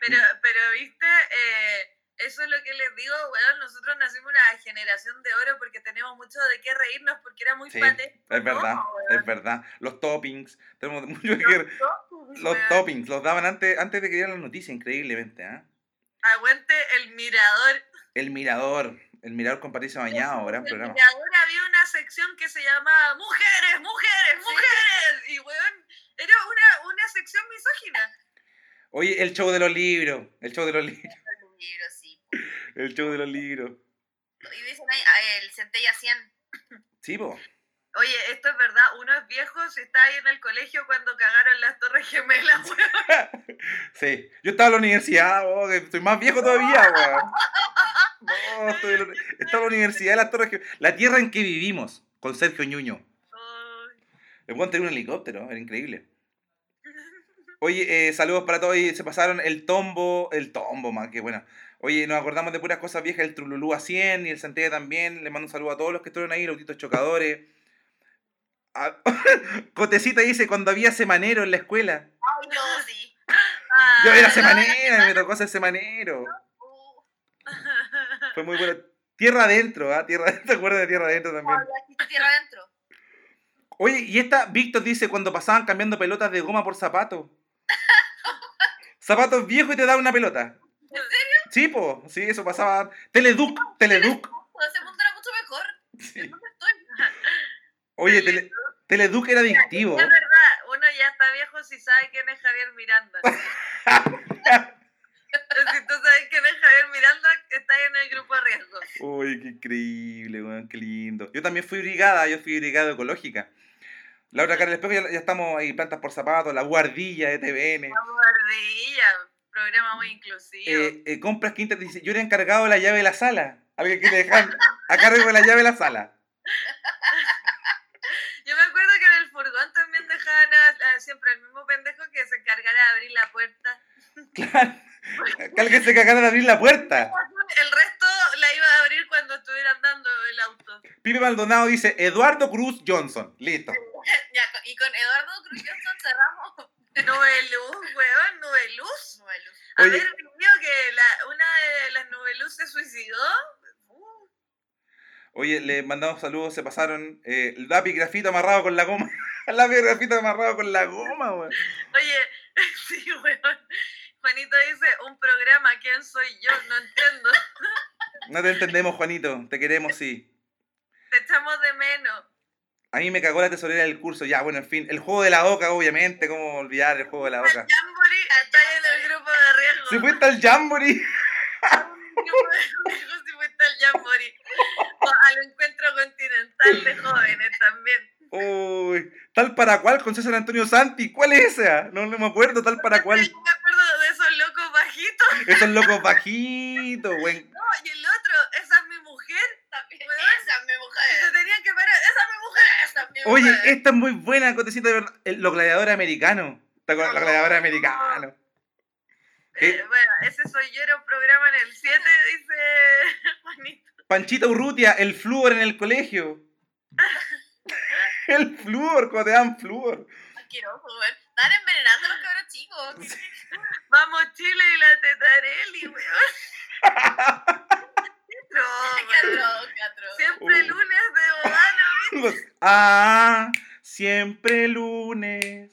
Pero, pero viste, eh, eso es lo que les digo, weón, nosotros nacimos una generación de oro porque tenemos mucho de qué reírnos porque era muy Sí, patético. es verdad, ¿no, es verdad. Los toppings, tenemos mucho que ver. Los Weón. toppings, los daban antes, antes de que dieran las noticias, increíblemente, ¿ah? Aguante el mirador. El Mirador, el Mirador con Patricio Bañado, gran En el programa. mirador había una sección que se llamaba Mujeres, Mujeres, Mujeres. Y weón, era una, una sección misógina. Oye, el show de los libros, el show de los libros, Los libros, sí. el show de los libros. Y dicen ahí, ah, el Centella 100. Sí, po. Oye, esto es verdad, uno es viejo si está ahí en el colegio cuando cagaron las torres gemelas, weón. Sí. Yo estaba en la universidad, oh, que estoy más viejo todavía, weón. No, estoy en la, estaba en la universidad de las Torres Gem- La tierra en que vivimos, con Sergio Ñuño. El weón tenía un helicóptero, era increíble. Oye, eh, saludos para todos. y se pasaron el tombo, el tombo, man, qué bueno. Oye, nos acordamos de puras cosas viejas, el Trululú a 100 y el Centella también. Le mando un saludo a todos los que estuvieron ahí, los autitos chocadores. Ah, Cotecita dice, cuando había semanero en la escuela. Ay, no, sí. Yo era Ah, semanera, me tocó ser semanero. Fue muy bueno. Tierra adentro, ¿ah? Tierra adentro, ¿te acuerdas de Tierra adentro también? tierra adentro. Oye, y esta, Víctor dice, cuando pasaban cambiando pelotas de goma por zapatos. Zapatos viejos y te daban una pelota. ¿En serio? Sí, po, sí, eso pasaba. Teleduc, Teleduc. Ese mundo era mucho mejor. Sí. ¿Dónde estoy? Oye, tele, Teleduc era adictivo. Es verdad, uno ya está viejo si sabe quién es Javier Miranda. si tú sabes quién es Javier Miranda, estás en el grupo de riesgo. Uy, qué increíble, weón, qué lindo. Yo también fui brigada, yo fui brigada ecológica. La otra cara del espejo, ya, ya estamos ahí, plantas por zapatos, la guardilla de TVN. La guardilla, programa muy inclusivo. Eh, eh, compras quintas, dice, yo era encargado de la llave de la sala. Alguien quiere dejar a cargo de la llave de la sala. Yo me acuerdo que en el furgón también dejaban a, a siempre el mismo pendejo que se encargara de abrir la puerta. Claro. Que alguien se cagara de abrir la puerta. El resto la iba a abrir cuando estuvieran dando el auto. Pipe Maldonado dice Eduardo Cruz Johnson. Listo. Ya, y con Eduardo Cruz Johnson cerramos. Nube luz, weón, luz. Nube Luz. Oye. Haber vivido que la, una de las nube luz se suicidó. Uh, Oye, le mandamos saludos, se pasaron. Eh, el lápiz grafito amarrado con la goma. El lápiz grafito amarrado con la goma, weón. Oye, sí, weón. Juanito dice, un programa, ¿quién soy yo? No entiendo. No te entendemos, Juanito. Te queremos, sí. Te echamos de menos. A mí me cagó la tesorera del curso. Ya, bueno, en fin. El juego de la oca, obviamente. ¿Cómo olvidar el juego de la El oca? Jamboree está en el grupo de riesgo. Si fuiste al Jamboree. si fuiste al Jamboree. O al encuentro continental de jóvenes también. Uy, tal para cual con César Antonio Santi. ¿Cuál es esa? No, no me acuerdo, tal para cual. Yo me acuerdo de esos locos bajitos. Esos locos bajitos, güey. No, y el otro, esa es mi mujer. También. Esa es mi Se mujer. tenían que parar. Esa es mi mujer. Esa es mi Oye, mujer. esta es muy buena, Cotecita, de verdad. Los gladiadores americanos. ¿Te acuerdas? Los gladiadores americanos. Eh, bueno, ese soy yo, era un programa en el 7, dice Juanito. Panchita Urrutia, el flúor en el colegio. El flúor, cuando te dan flúor. Weón. Están envenenando a los cabros chicos. Vamos Chile y la tetarelli, weón. No. Siempre lunes de Bogano, Ah, siempre lunes.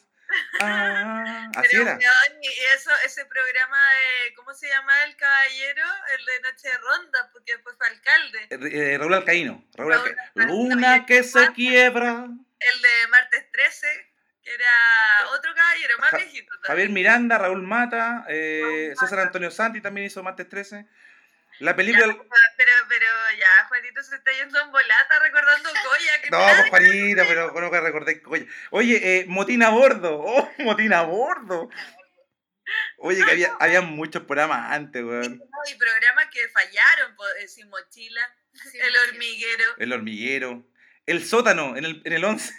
Ah, así Pero, era. y eso, ese programa de, ¿cómo se llama el caballero? El de Noche de Ronda, porque después fue alcalde. Eh, eh, Raúl Alcaíno. Raúl Alcaíno. Luna que se quiebra. El de martes 13, que era otro caballero, más Ja- viejito Javier también. Miranda, Raúl Mata, eh, Raúl Mata. César Antonio Santi también hizo martes 13. La película... Pero, pero ya, Juanito se está yendo en volata recordando Goya. que No, pues Juanita, pero bueno que recordé. Oye, oye eh, motín a bordo. Oh, motín a bordo. Oye, que había, había muchos programas antes, weón. No, y programas que fallaron, eh, sin mochila, el hormiguero, El hormiguero. El sótano en el, en el 11.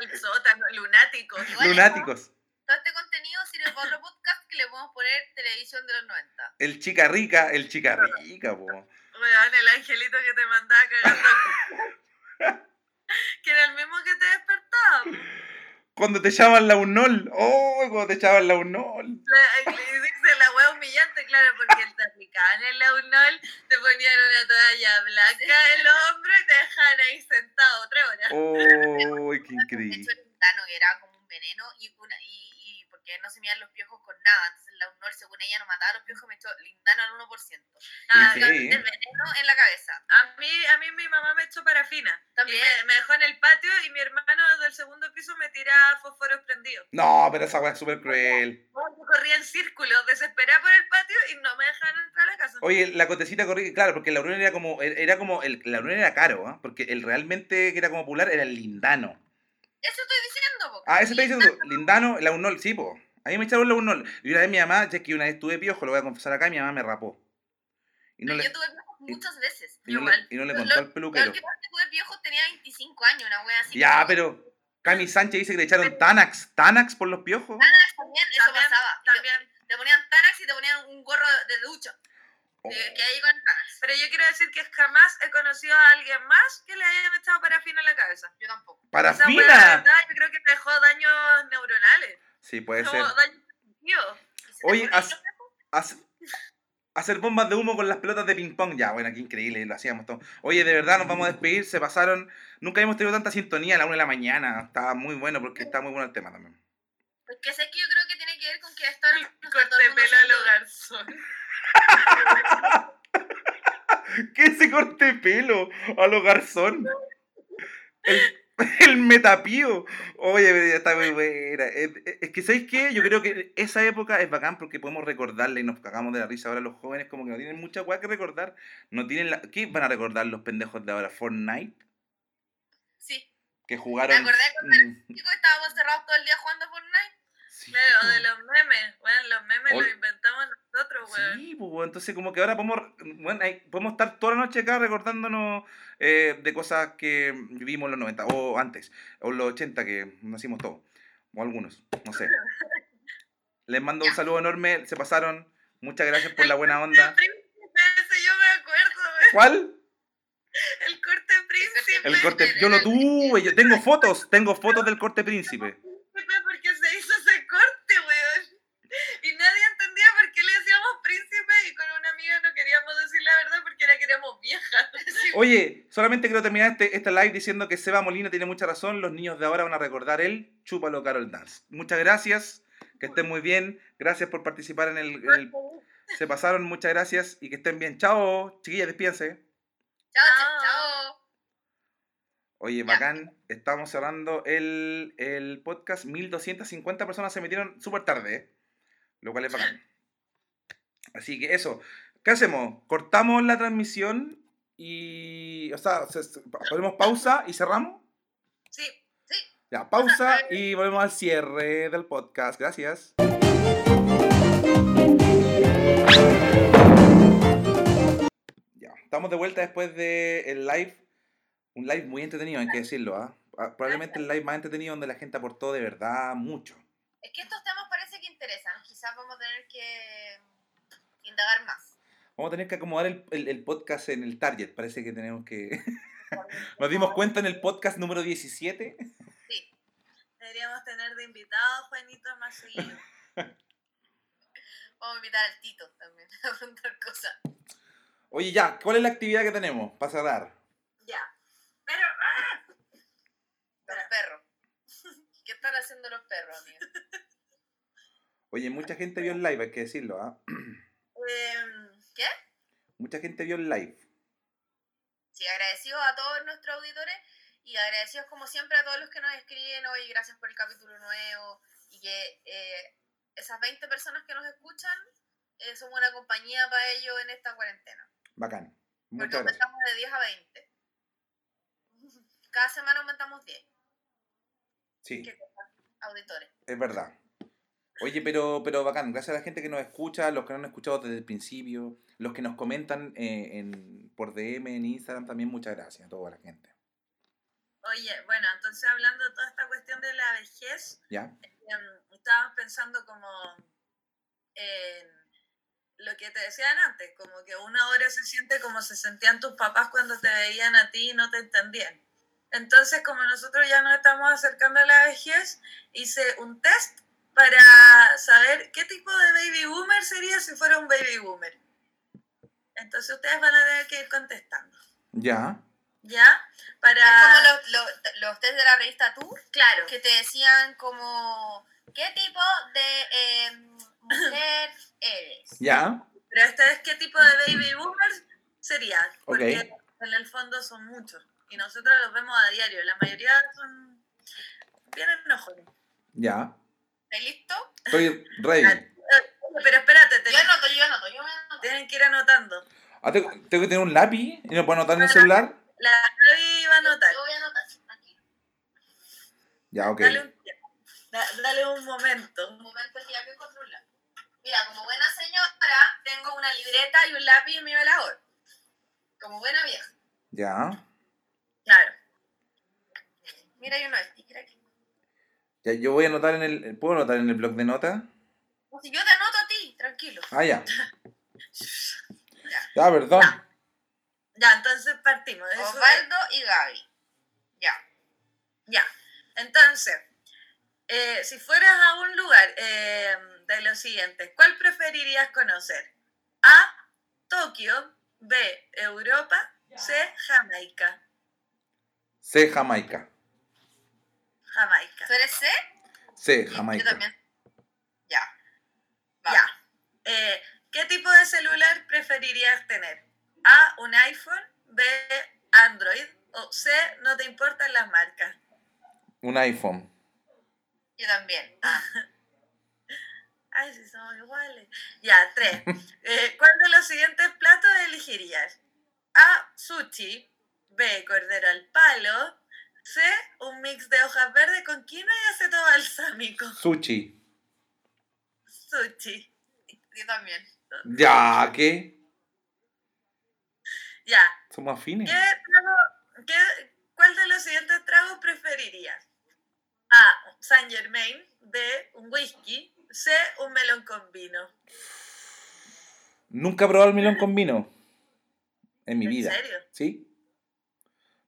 El sótano, lunático. Igual Lunáticos. Todo este contenido sirve para otro podcast que le podemos poner televisión de los 90. El chica rica. El chica rica, po. Weón, el angelito que te mandaba cagando. que era el mismo que te despertaba. Cuando te llaman la UNOL. Oh, cuando te llaman la UNOL. La, y dice la wea humillante, claro, porque te aplicaban el launol, te ponían una toalla blanca en los hombros y te dejaban ahí sentado tres horas. Oh, qué De increíble. hecho, el lindano, que era como un veneno, y, una, y porque no se midían los piojos con nada. Entonces, la UNOR, según ella, no mataba los piojos, me echó lindano al 1%. Ah, Sí, sí. El veneno en la cabeza. A mí, a mí mi mamá me echó parafina. También. Y me, me dejó en el patio y mi hermano del segundo piso me tiraba fósforos prendidos. No, pero esa weá es súper cruel. Yo corría en círculos, desesperada por el patio y no me dejaban entrar a la casa. Oye, la cotecita corría, claro, porque la Aurora era como, era como, el, la Aurora era caro, ¿ah? porque el realmente que era como popular era el lindano. Eso estoy diciendo, po. Ah, eso está diciendo lindano, la unol, sí, po. A mí me echaron la unol. Y una vez mi mamá, ya que una vez tuve piojo, lo voy a confesar acá, mi mamá me rapó. Y no Pero le, Yo tuve piojos muchas veces. y no le, igual. y no le contó al La peluquero. última vez que tuve piojos tenía 25 años, una wea así. Ya, como- pero Cami Sánchez dice que le echaron Tanax. ¿Tanax por los piojos? Tanax también, eso También, pasaba. Y te- también. Te, ponían Tanax y te ponían un gorro de ducha. Oh. de- que ahí con Tanax. Pero yo quiero decir que jamás he conocido a alguien más que le hayan echado parafina en la cabeza. Yo tampoco. Esa wea, la ¡Parafina! verdad, yo creo que te dejó daños neuronales. Sí, puede como ser. daños cognitivos. ¿Y se te Oye, hacer bombas de humo con las pelotas de ping pong. Ya, bueno, qué increíble, lo hacíamos todo. Oye, de verdad, nos vamos a despedir. Se pasaron. Nunca hemos tenido tanta sintonía a la una de la mañana. Estaba muy bueno porque está muy bueno el tema también. Es que sé que yo creo que tiene que ver con que esto El corte pelo a lo garzón. ¿Qué se corte pelo a los garzón? El, el metapío. Oye, está muy buena. Es, es que, ¿sabéis qué? Yo creo que esa época es bacán porque podemos recordarla y nos cagamos de la risa. Ahora los jóvenes como que no tienen mucha weá que recordar. No tienen la... ¿Qué van a recordar los pendejos de ahora? ¿Fortnite? Sí. Que ¿Te jugaron... acordás cuando Mm, estábamos cerrados todo el día jugando Fortnite? Sí, Claro, po. de los memes. Bueno, los memes Ol- los inventamos nosotros, weón. Sí, pues, weón, entonces como que ahora podemos, bueno, ahí podemos estar toda la noche acá recordándonos eh, de cosas que vivimos en los 90 o antes, o en los 80 que nacimos todos, o algunos, no sé. Les mando un saludo enorme, se pasaron, muchas gracias por la buena El onda. príncipe ese, yo me acuerdo, weón. ¿Cuál? El corte príncipe. El corte, yo lo tuve, yo tengo fotos, tengo fotos del corte príncipe. Príncipe porque se hizo ese corte, weón. Y nadie entendía por qué le decíamos príncipe y con una amiga no queríamos decir la verdad porque era que éramos viejas. Oye, solamente quiero terminar este, este live diciendo que Seba Molina tiene mucha razón. Los niños de ahora van a recordar el Chúpalo Carol Dance. Muchas gracias, que estén muy bien. Gracias por participar en el, en el- Se pasaron, muchas gracias y que estén bien. Chao, chiquillas, despídense. Chao, Chao. chao. Oye, bacán, estamos cerrando el, el podcast. 1250 personas se metieron súper tarde, ¿eh? lo cual es bacán. Así que eso, ¿qué hacemos? ¿Cortamos la transmisión y. O sea, se- se- ponemos pausa y cerramos? Sí. Ya, pausa y volvemos al cierre del podcast. Gracias. Ya, estamos de vuelta después del live. Un live muy entretenido, hay que decirlo. Ah, Probablemente el live más entretenido donde la gente aportó de verdad mucho. Es que estos temas parece que interesan. Quizás vamos a tener que indagar más. Vamos a tener que acomodar el, el- el podcast en el target. Parece que tenemos que. Nos dimos cuenta en el podcast número 17. Sí. Deberíamos tener de invitados, Juanito, más seguido. Vamos a invitar al Tito también a preguntar cosas. Oye, ya, ¿cuál es la actividad que tenemos para cerrar? Ya. Pero, ¡ah! Los perros. ¿Qué están haciendo los perros, amigo? Oye, mucha gente vio el live, hay que decirlo, ¿ah? em, ¿Qué? Mucha gente vio el live. Sí, agradecidos a todos nuestros auditores y agradecidos como siempre a todos los que nos escriben hoy, gracias por el capítulo nuevo y que eh, esas 20 personas que nos escuchan eh, somos una compañía para ellos en esta cuarentena. Bacán. Porque Muchas gracias. aumentamos de 10 a 20. Cada semana aumentamos 10 Sí, ¿Qué auditores. es verdad. Oye, pero, pero bacán, gracias a la gente que nos escucha, los que no han escuchado desde el principio, los que nos comentan eh, en, por DM en Instagram también, muchas gracias a toda la gente. Oye, bueno, entonces hablando de toda esta cuestión de la vejez, ¿Ya? em, estábamos pensando como en lo que te decían antes, como que uno ahora se siente como se sentían tus papás cuando te veían a ti y no te entendían. Entonces, como nosotros ya nos estamos acercando a la vejez, hice un test para saber qué tipo de baby boomer sería si fuera un baby boomer. Entonces ustedes van a tener que ir contestando, ¿Ya? ¿ya? Para... Es como los, los, los test de la revista Tour, Claro, que te decían como, ¿qué tipo de eh, mujer eres? ¿Ya? Pero esta vez, ¿qué tipo de baby boomers sería? Porque en el fondo son muchos. Y nosotros los vemos a diario. La mayoría son bien enojones. ¿Ya? ¿Estás listo? Estoy ready. Eh, Pero espérate, Yo tienen, anoto, yo anoto, yo me anoto. tienen que ir anotando. Ah, ¿tengo, tengo que tener un lápiz y no puedo anotar en el celular? La Gaby va a anotar. Yo voy a anotar, aquí. Ya, ok. Dale, un, da- dale un momento. Un momento ya que encontré un lápiz. Mira, como buena señora, tengo una libreta y un lápiz en mi velador. Como buena vieja. Ya. Claro. Mira, hay uno aquí. Ya, yo voy a anotar en el... ¿Puedo anotar en el blog de notas? O si yo te anoto a ti, tranquilo. Ah, ya. Ya. Ya, perdón. Ya, entonces partimos. Osvaldo y Gaby. Ya. Ya. Entonces, eh, si fueras a un lugar eh, de los siguientes, ¿cuál preferirías conocer? A. Tokio. B. Europa. C. Jamaica. C, Jamaica. Jamaica. ¿Tú eres C? C, Yo Jamaica. también. Ya. Va. Ya. Eh, ¿Qué tipo de celular preferirías tener? A. Un iPhone. B. Android. O C. No te importan las marcas. Un iPhone. Yo también. Ah, Ay, si somos iguales. Ya, tres. Eh, ¿Cuál de los siguientes platos elegirías? A. Sushi. B. Cordero al palo. C. Un mix de hojas verdes con quinoa y aceto balsámico. Sushi. Sushi. yo también. Ya, ¿qué? Ya. Somos afines. ¿Qué trago- qué- ¿Cuál de los siguientes tragos preferirías? A. Saint Germain. B. Un whisky. C. Un melón con vino. Nunca he probado el melón con vino. En mi ¿En vida. serio? ¿Sí?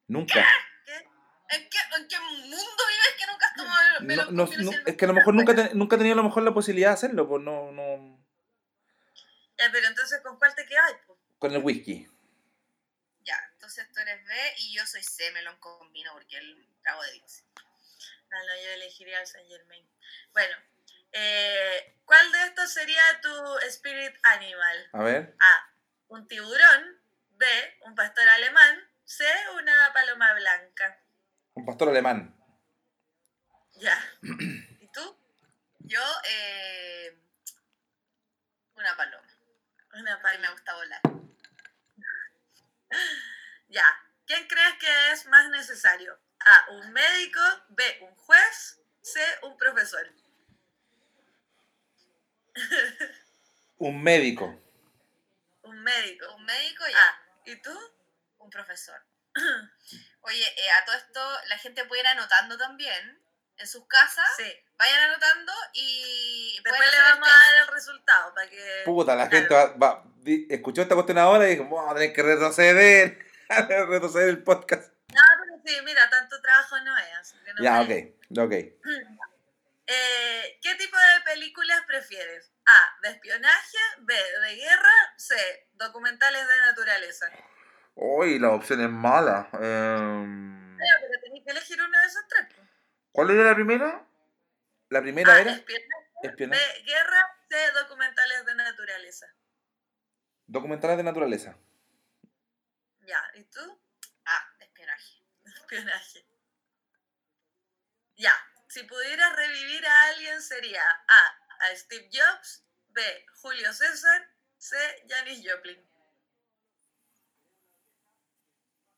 Nunca. ¿Qué? ¿En qué, ¿En qué mundo vives que nunca has tomado el No, es que a lo mejor nunca, he tenido a lo mejor la posibilidad de hacerlo, pues no, no. Ya, pero entonces, ¿con cuál te quedas? Pues? Con el whisky. Ya, entonces tú eres B y yo soy C, melón con vino, porque el trago de Dixie. No, no, yo elegiría el Saint Germain. Bueno, eh, ¿cuál de estos sería tu spirit animal? A ver. A. Un tiburón. B. Un pastor alemán. C. Una paloma blanca. Un pastor alemán. Ya. ¿Y tú? Yo, eh, una paloma. Una A mí me paloma. gusta volar. Ya. ¿Quién crees que es más necesario? A. Un médico. B. Un juez. C. Un profesor. Un médico. Un médico. Un médico ya, Ah, ¿y tú? un profesor. Oye, eh, a todo esto la gente puede ir anotando también en sus casas. Sí. Vayan anotando y Después le vamos a dar el resultado para que... Puta, la Claro. gente va, va- escuchó esta cuestión ahora y dijo, vamos a tener que retroceder. retroceder el podcast. No, pero sí, mira, tanto trabajo no es. así que no Ya, me- ok. Ok. Eh, ¿Qué tipo de películas prefieres? A. De espionaje. B. De guerra. C. Documentales de naturaleza. Uy, la opción es mala. Eh, pero tenés que elegir uno de esos tres. pues. ¿Cuál era la primera? La primera A. era Espionaje. B. Guerra. C. Documentales de naturaleza. Documentales de naturaleza. Ya, ¿y tú? Ah, de espionaje. Espionaje. Ya, si pudieras revivir a alguien sería A. A Steve Jobs. B. Julio César, C. Janis Joplin.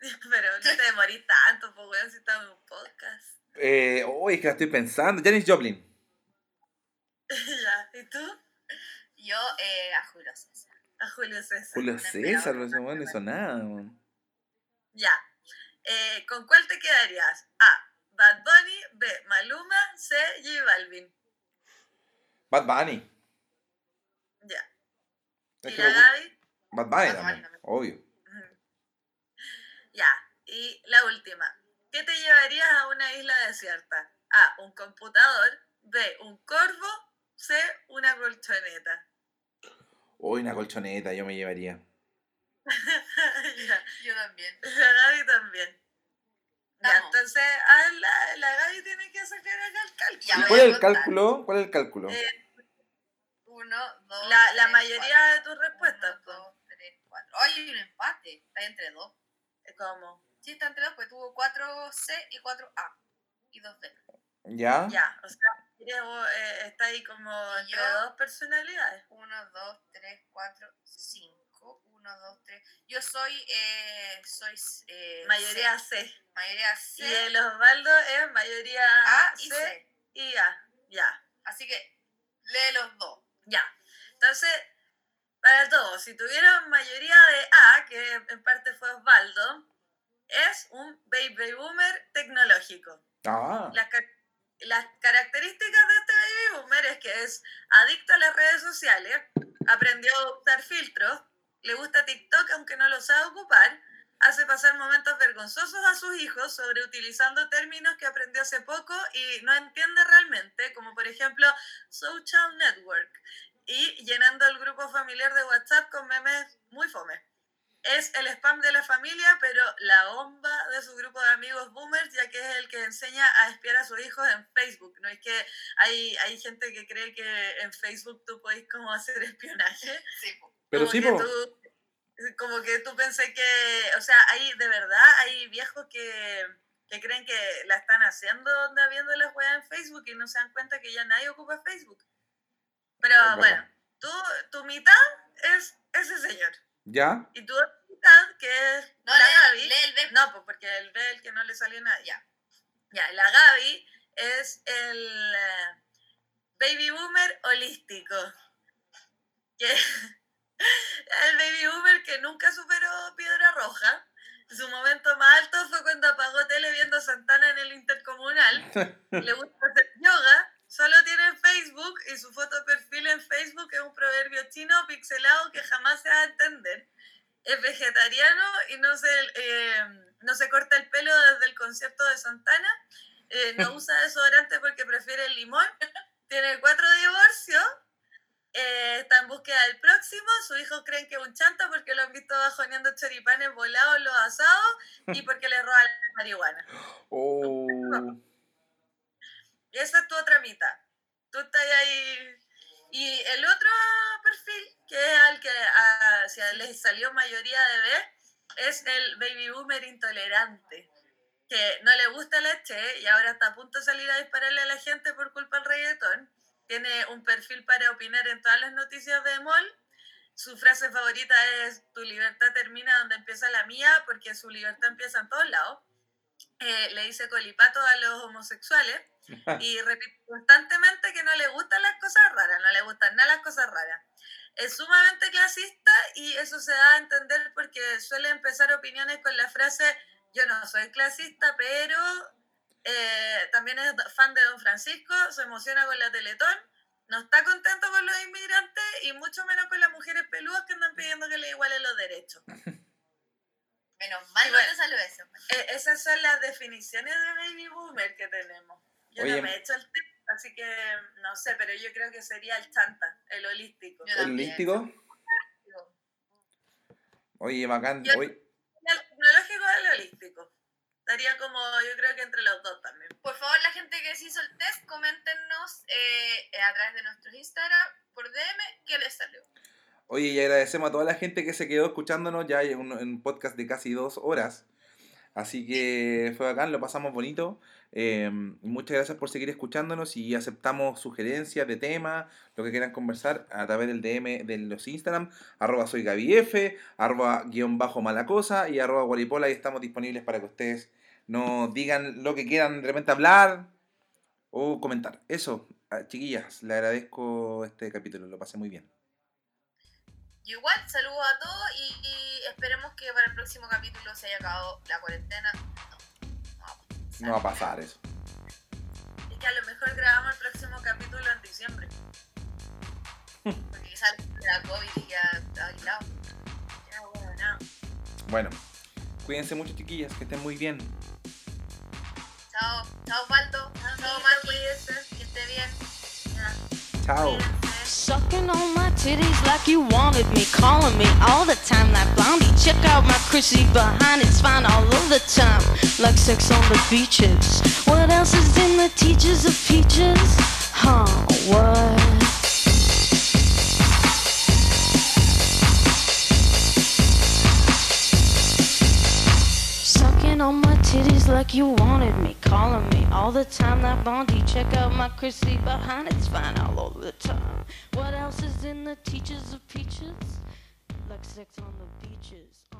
Pero no te demorís tanto, pues weón, si estamos en un podcast. Eh, uy, es que la estoy pensando. Janis Joplin. ya, ¿y tú? Yo eh, a Julio César. A Julio César. Julio César, esperaba no hizo, nada. weón. Ya. Eh, ¿Con cuál te quedarías? A. Bad Bunny. B. Maluma. C. J Balvin. Bad Bunny. Ya. ¿Y la Gaby? Bad Bunny Bad también, Bunny también. obvio. Y la última. ¿Qué te llevarías a una isla desierta? A. Un computador. B. Un corvo. C. Una colchoneta. Uy, una colchoneta yo me llevaría. ya. Yo también. La Gaby también. Ya, entonces ah, la, la Gaby tiene que sacar acá el cálculo. Ya ¿Y voy cuál a es el cálculo? ¿Cuál es el cálculo? Eh, Uno, dos. La- la tres, mayoría cuatro. de tus respuestas, Uno, dos, tres, cuatro. Oye, hay un empate. Está entre dos. ¿Cómo? Está entre dos, pues tuvo cuatro C y cuatro A. Y dos D. ¿Ya? Ya, o sea, eh, está ahí como ¿Y entre yo? dos personalidades. Uno, dos, tres, cuatro, cinco. Uno, dos, tres. Yo soy, eh, soy, eh, Mayoría C. C. Mayoría C. Y el Osvaldo es mayoría A y C, C. y A. Ya, Así que lee los dos. ya. Entonces, para todos, si tuvieron mayoría de A, que en parte fue Osvaldo, es un baby boomer tecnológico. Ah, Las, las características de este baby boomer es que es adicto a las redes sociales, aprendió a usar filtros, le gusta TikTok aunque no lo sabe ocupar, hace pasar momentos vergonzosos a sus hijos sobre utilizando términos que aprendió hace poco y no entiende realmente, como por ejemplo social network, y llenando el grupo familiar de WhatsApp con memes muy fome. Es el spam de la familia, pero la bomba de su grupo de amigos boomers, ya que es el que enseña a espiar a sus hijos en Facebook. No es que hay, hay gente que cree que en Facebook tú podés como hacer espionaje. Sí, pero como sí, que po. tú- como que tú pensé que, o sea, hay de verdad, hay viejos que, que creen que la están haciendo onda viendo las weas en Facebook y no se dan cuenta que ya nadie ocupa Facebook. Pero bueno, tú, tu mitad es ese señor. ¿Ya? Y tu otra mitad, que es No, la lee, Gaby. lee el. No, pues porque el B el que no le salió nada. Ya. Ya, la Gaby es el eh, baby boomer holístico. Que el baby boomer que nunca superó Piedra Roja. Su momento más alto fue cuando apagó tele viendo a Santana en el Intercomunal. Le gusta hacer yoga. Solo tiene Facebook y su foto de perfil en Facebook es un proverbio chino pixelado que jamás se va a entender. Es vegetariano y no se, eh, no se corta el pelo desde el concierto de Santana. Eh, no usa desodorante porque prefiere el limón. Tiene cuatro divorcios. eh, está en búsqueda del próximo. Sus hijos creen que es un chanta porque lo han visto bajoneando choripanes volados en los asados y porque le roba la marihuana. Oh. Y esa es tu otra mitad. Tú estás ahí. Y el otro perfil, que es al que a, si a- le salió mayoría de B, es el baby boomer intolerante. Que no le gusta la leche y ahora está a punto de salir a dispararle a la gente por culpa del reggaetón. Tiene un perfil para opinar en todas las noticias de MOL. Su frase favorita es: Tu libertad termina donde empieza la mía, porque su libertad empieza en todos lados. Eh, le dice colipato a los homosexuales y repite constantemente que no le gustan las cosas raras, no le gustan nada las cosas raras. Es sumamente clasista y eso se da a entender porque suele empezar opiniones con la frase yo no soy clasista, pero eh, también es fan de Don Francisco, se emociona con la Teletón, no está contento con los inmigrantes y mucho menos con las mujeres peludas que andan pidiendo que le igualen los derechos. Menos mal Y no bueno. te eso. Eh, esas son las definiciones de baby boomer que tenemos. Yo Oye, no me he hecho el test, así que no sé, pero yo creo que sería el chanta, el holístico. ¿El también. lístico? Oye, bacán. Yo- Oye, El tecnológico es el holístico. Estaría como, yo creo que entre los dos también. Por favor, la gente que se hizo el test, coméntenos eh, a través de nuestros Instagram por DM qué les salió. Oye, y agradecemos a toda la gente que se quedó escuchándonos ya un, en un podcast de casi dos horas. Así que fue bacán, lo pasamos bonito. Eh, muchas gracias por seguir escuchándonos y aceptamos sugerencias de temas, lo que quieran conversar a través del DM de los Instagram, arroba soy F, arroba guion bajo malacosa y arroba guaripola y estamos disponibles para que ustedes nos digan lo que quieran de repente hablar o comentar. Eso, ah, chiquillas, le agradezco este capítulo, lo pasé muy bien. igual, saludos a todos y, y esperemos que para el próximo capítulo se haya acabado la cuarentena. Pasar. No va a pasar eso. Y que a lo mejor grabamos el próximo capítulo en diciembre. Porque quizás la COVID y ya está aislado. Ya, bueno, nada. Bueno, cuídense mucho chiquillas, que estén muy bien. Chao, chao Faldo, chao cuídense. que esté bien. Ya, Chao. cuídense. Sucking on my titties like you wanted me, calling me all the time like Blondie. Check out my Chrissy behind, it's fine all of the time, like sex on the beaches. What else is in the teachers of peaches? Huh, what? Sucking on my titties like you wanted me, calling me all the time That Bondi. Check out my Chrissy behind, it's fine all over the time. What else is in the teachers of peaches? Like sex on the beaches.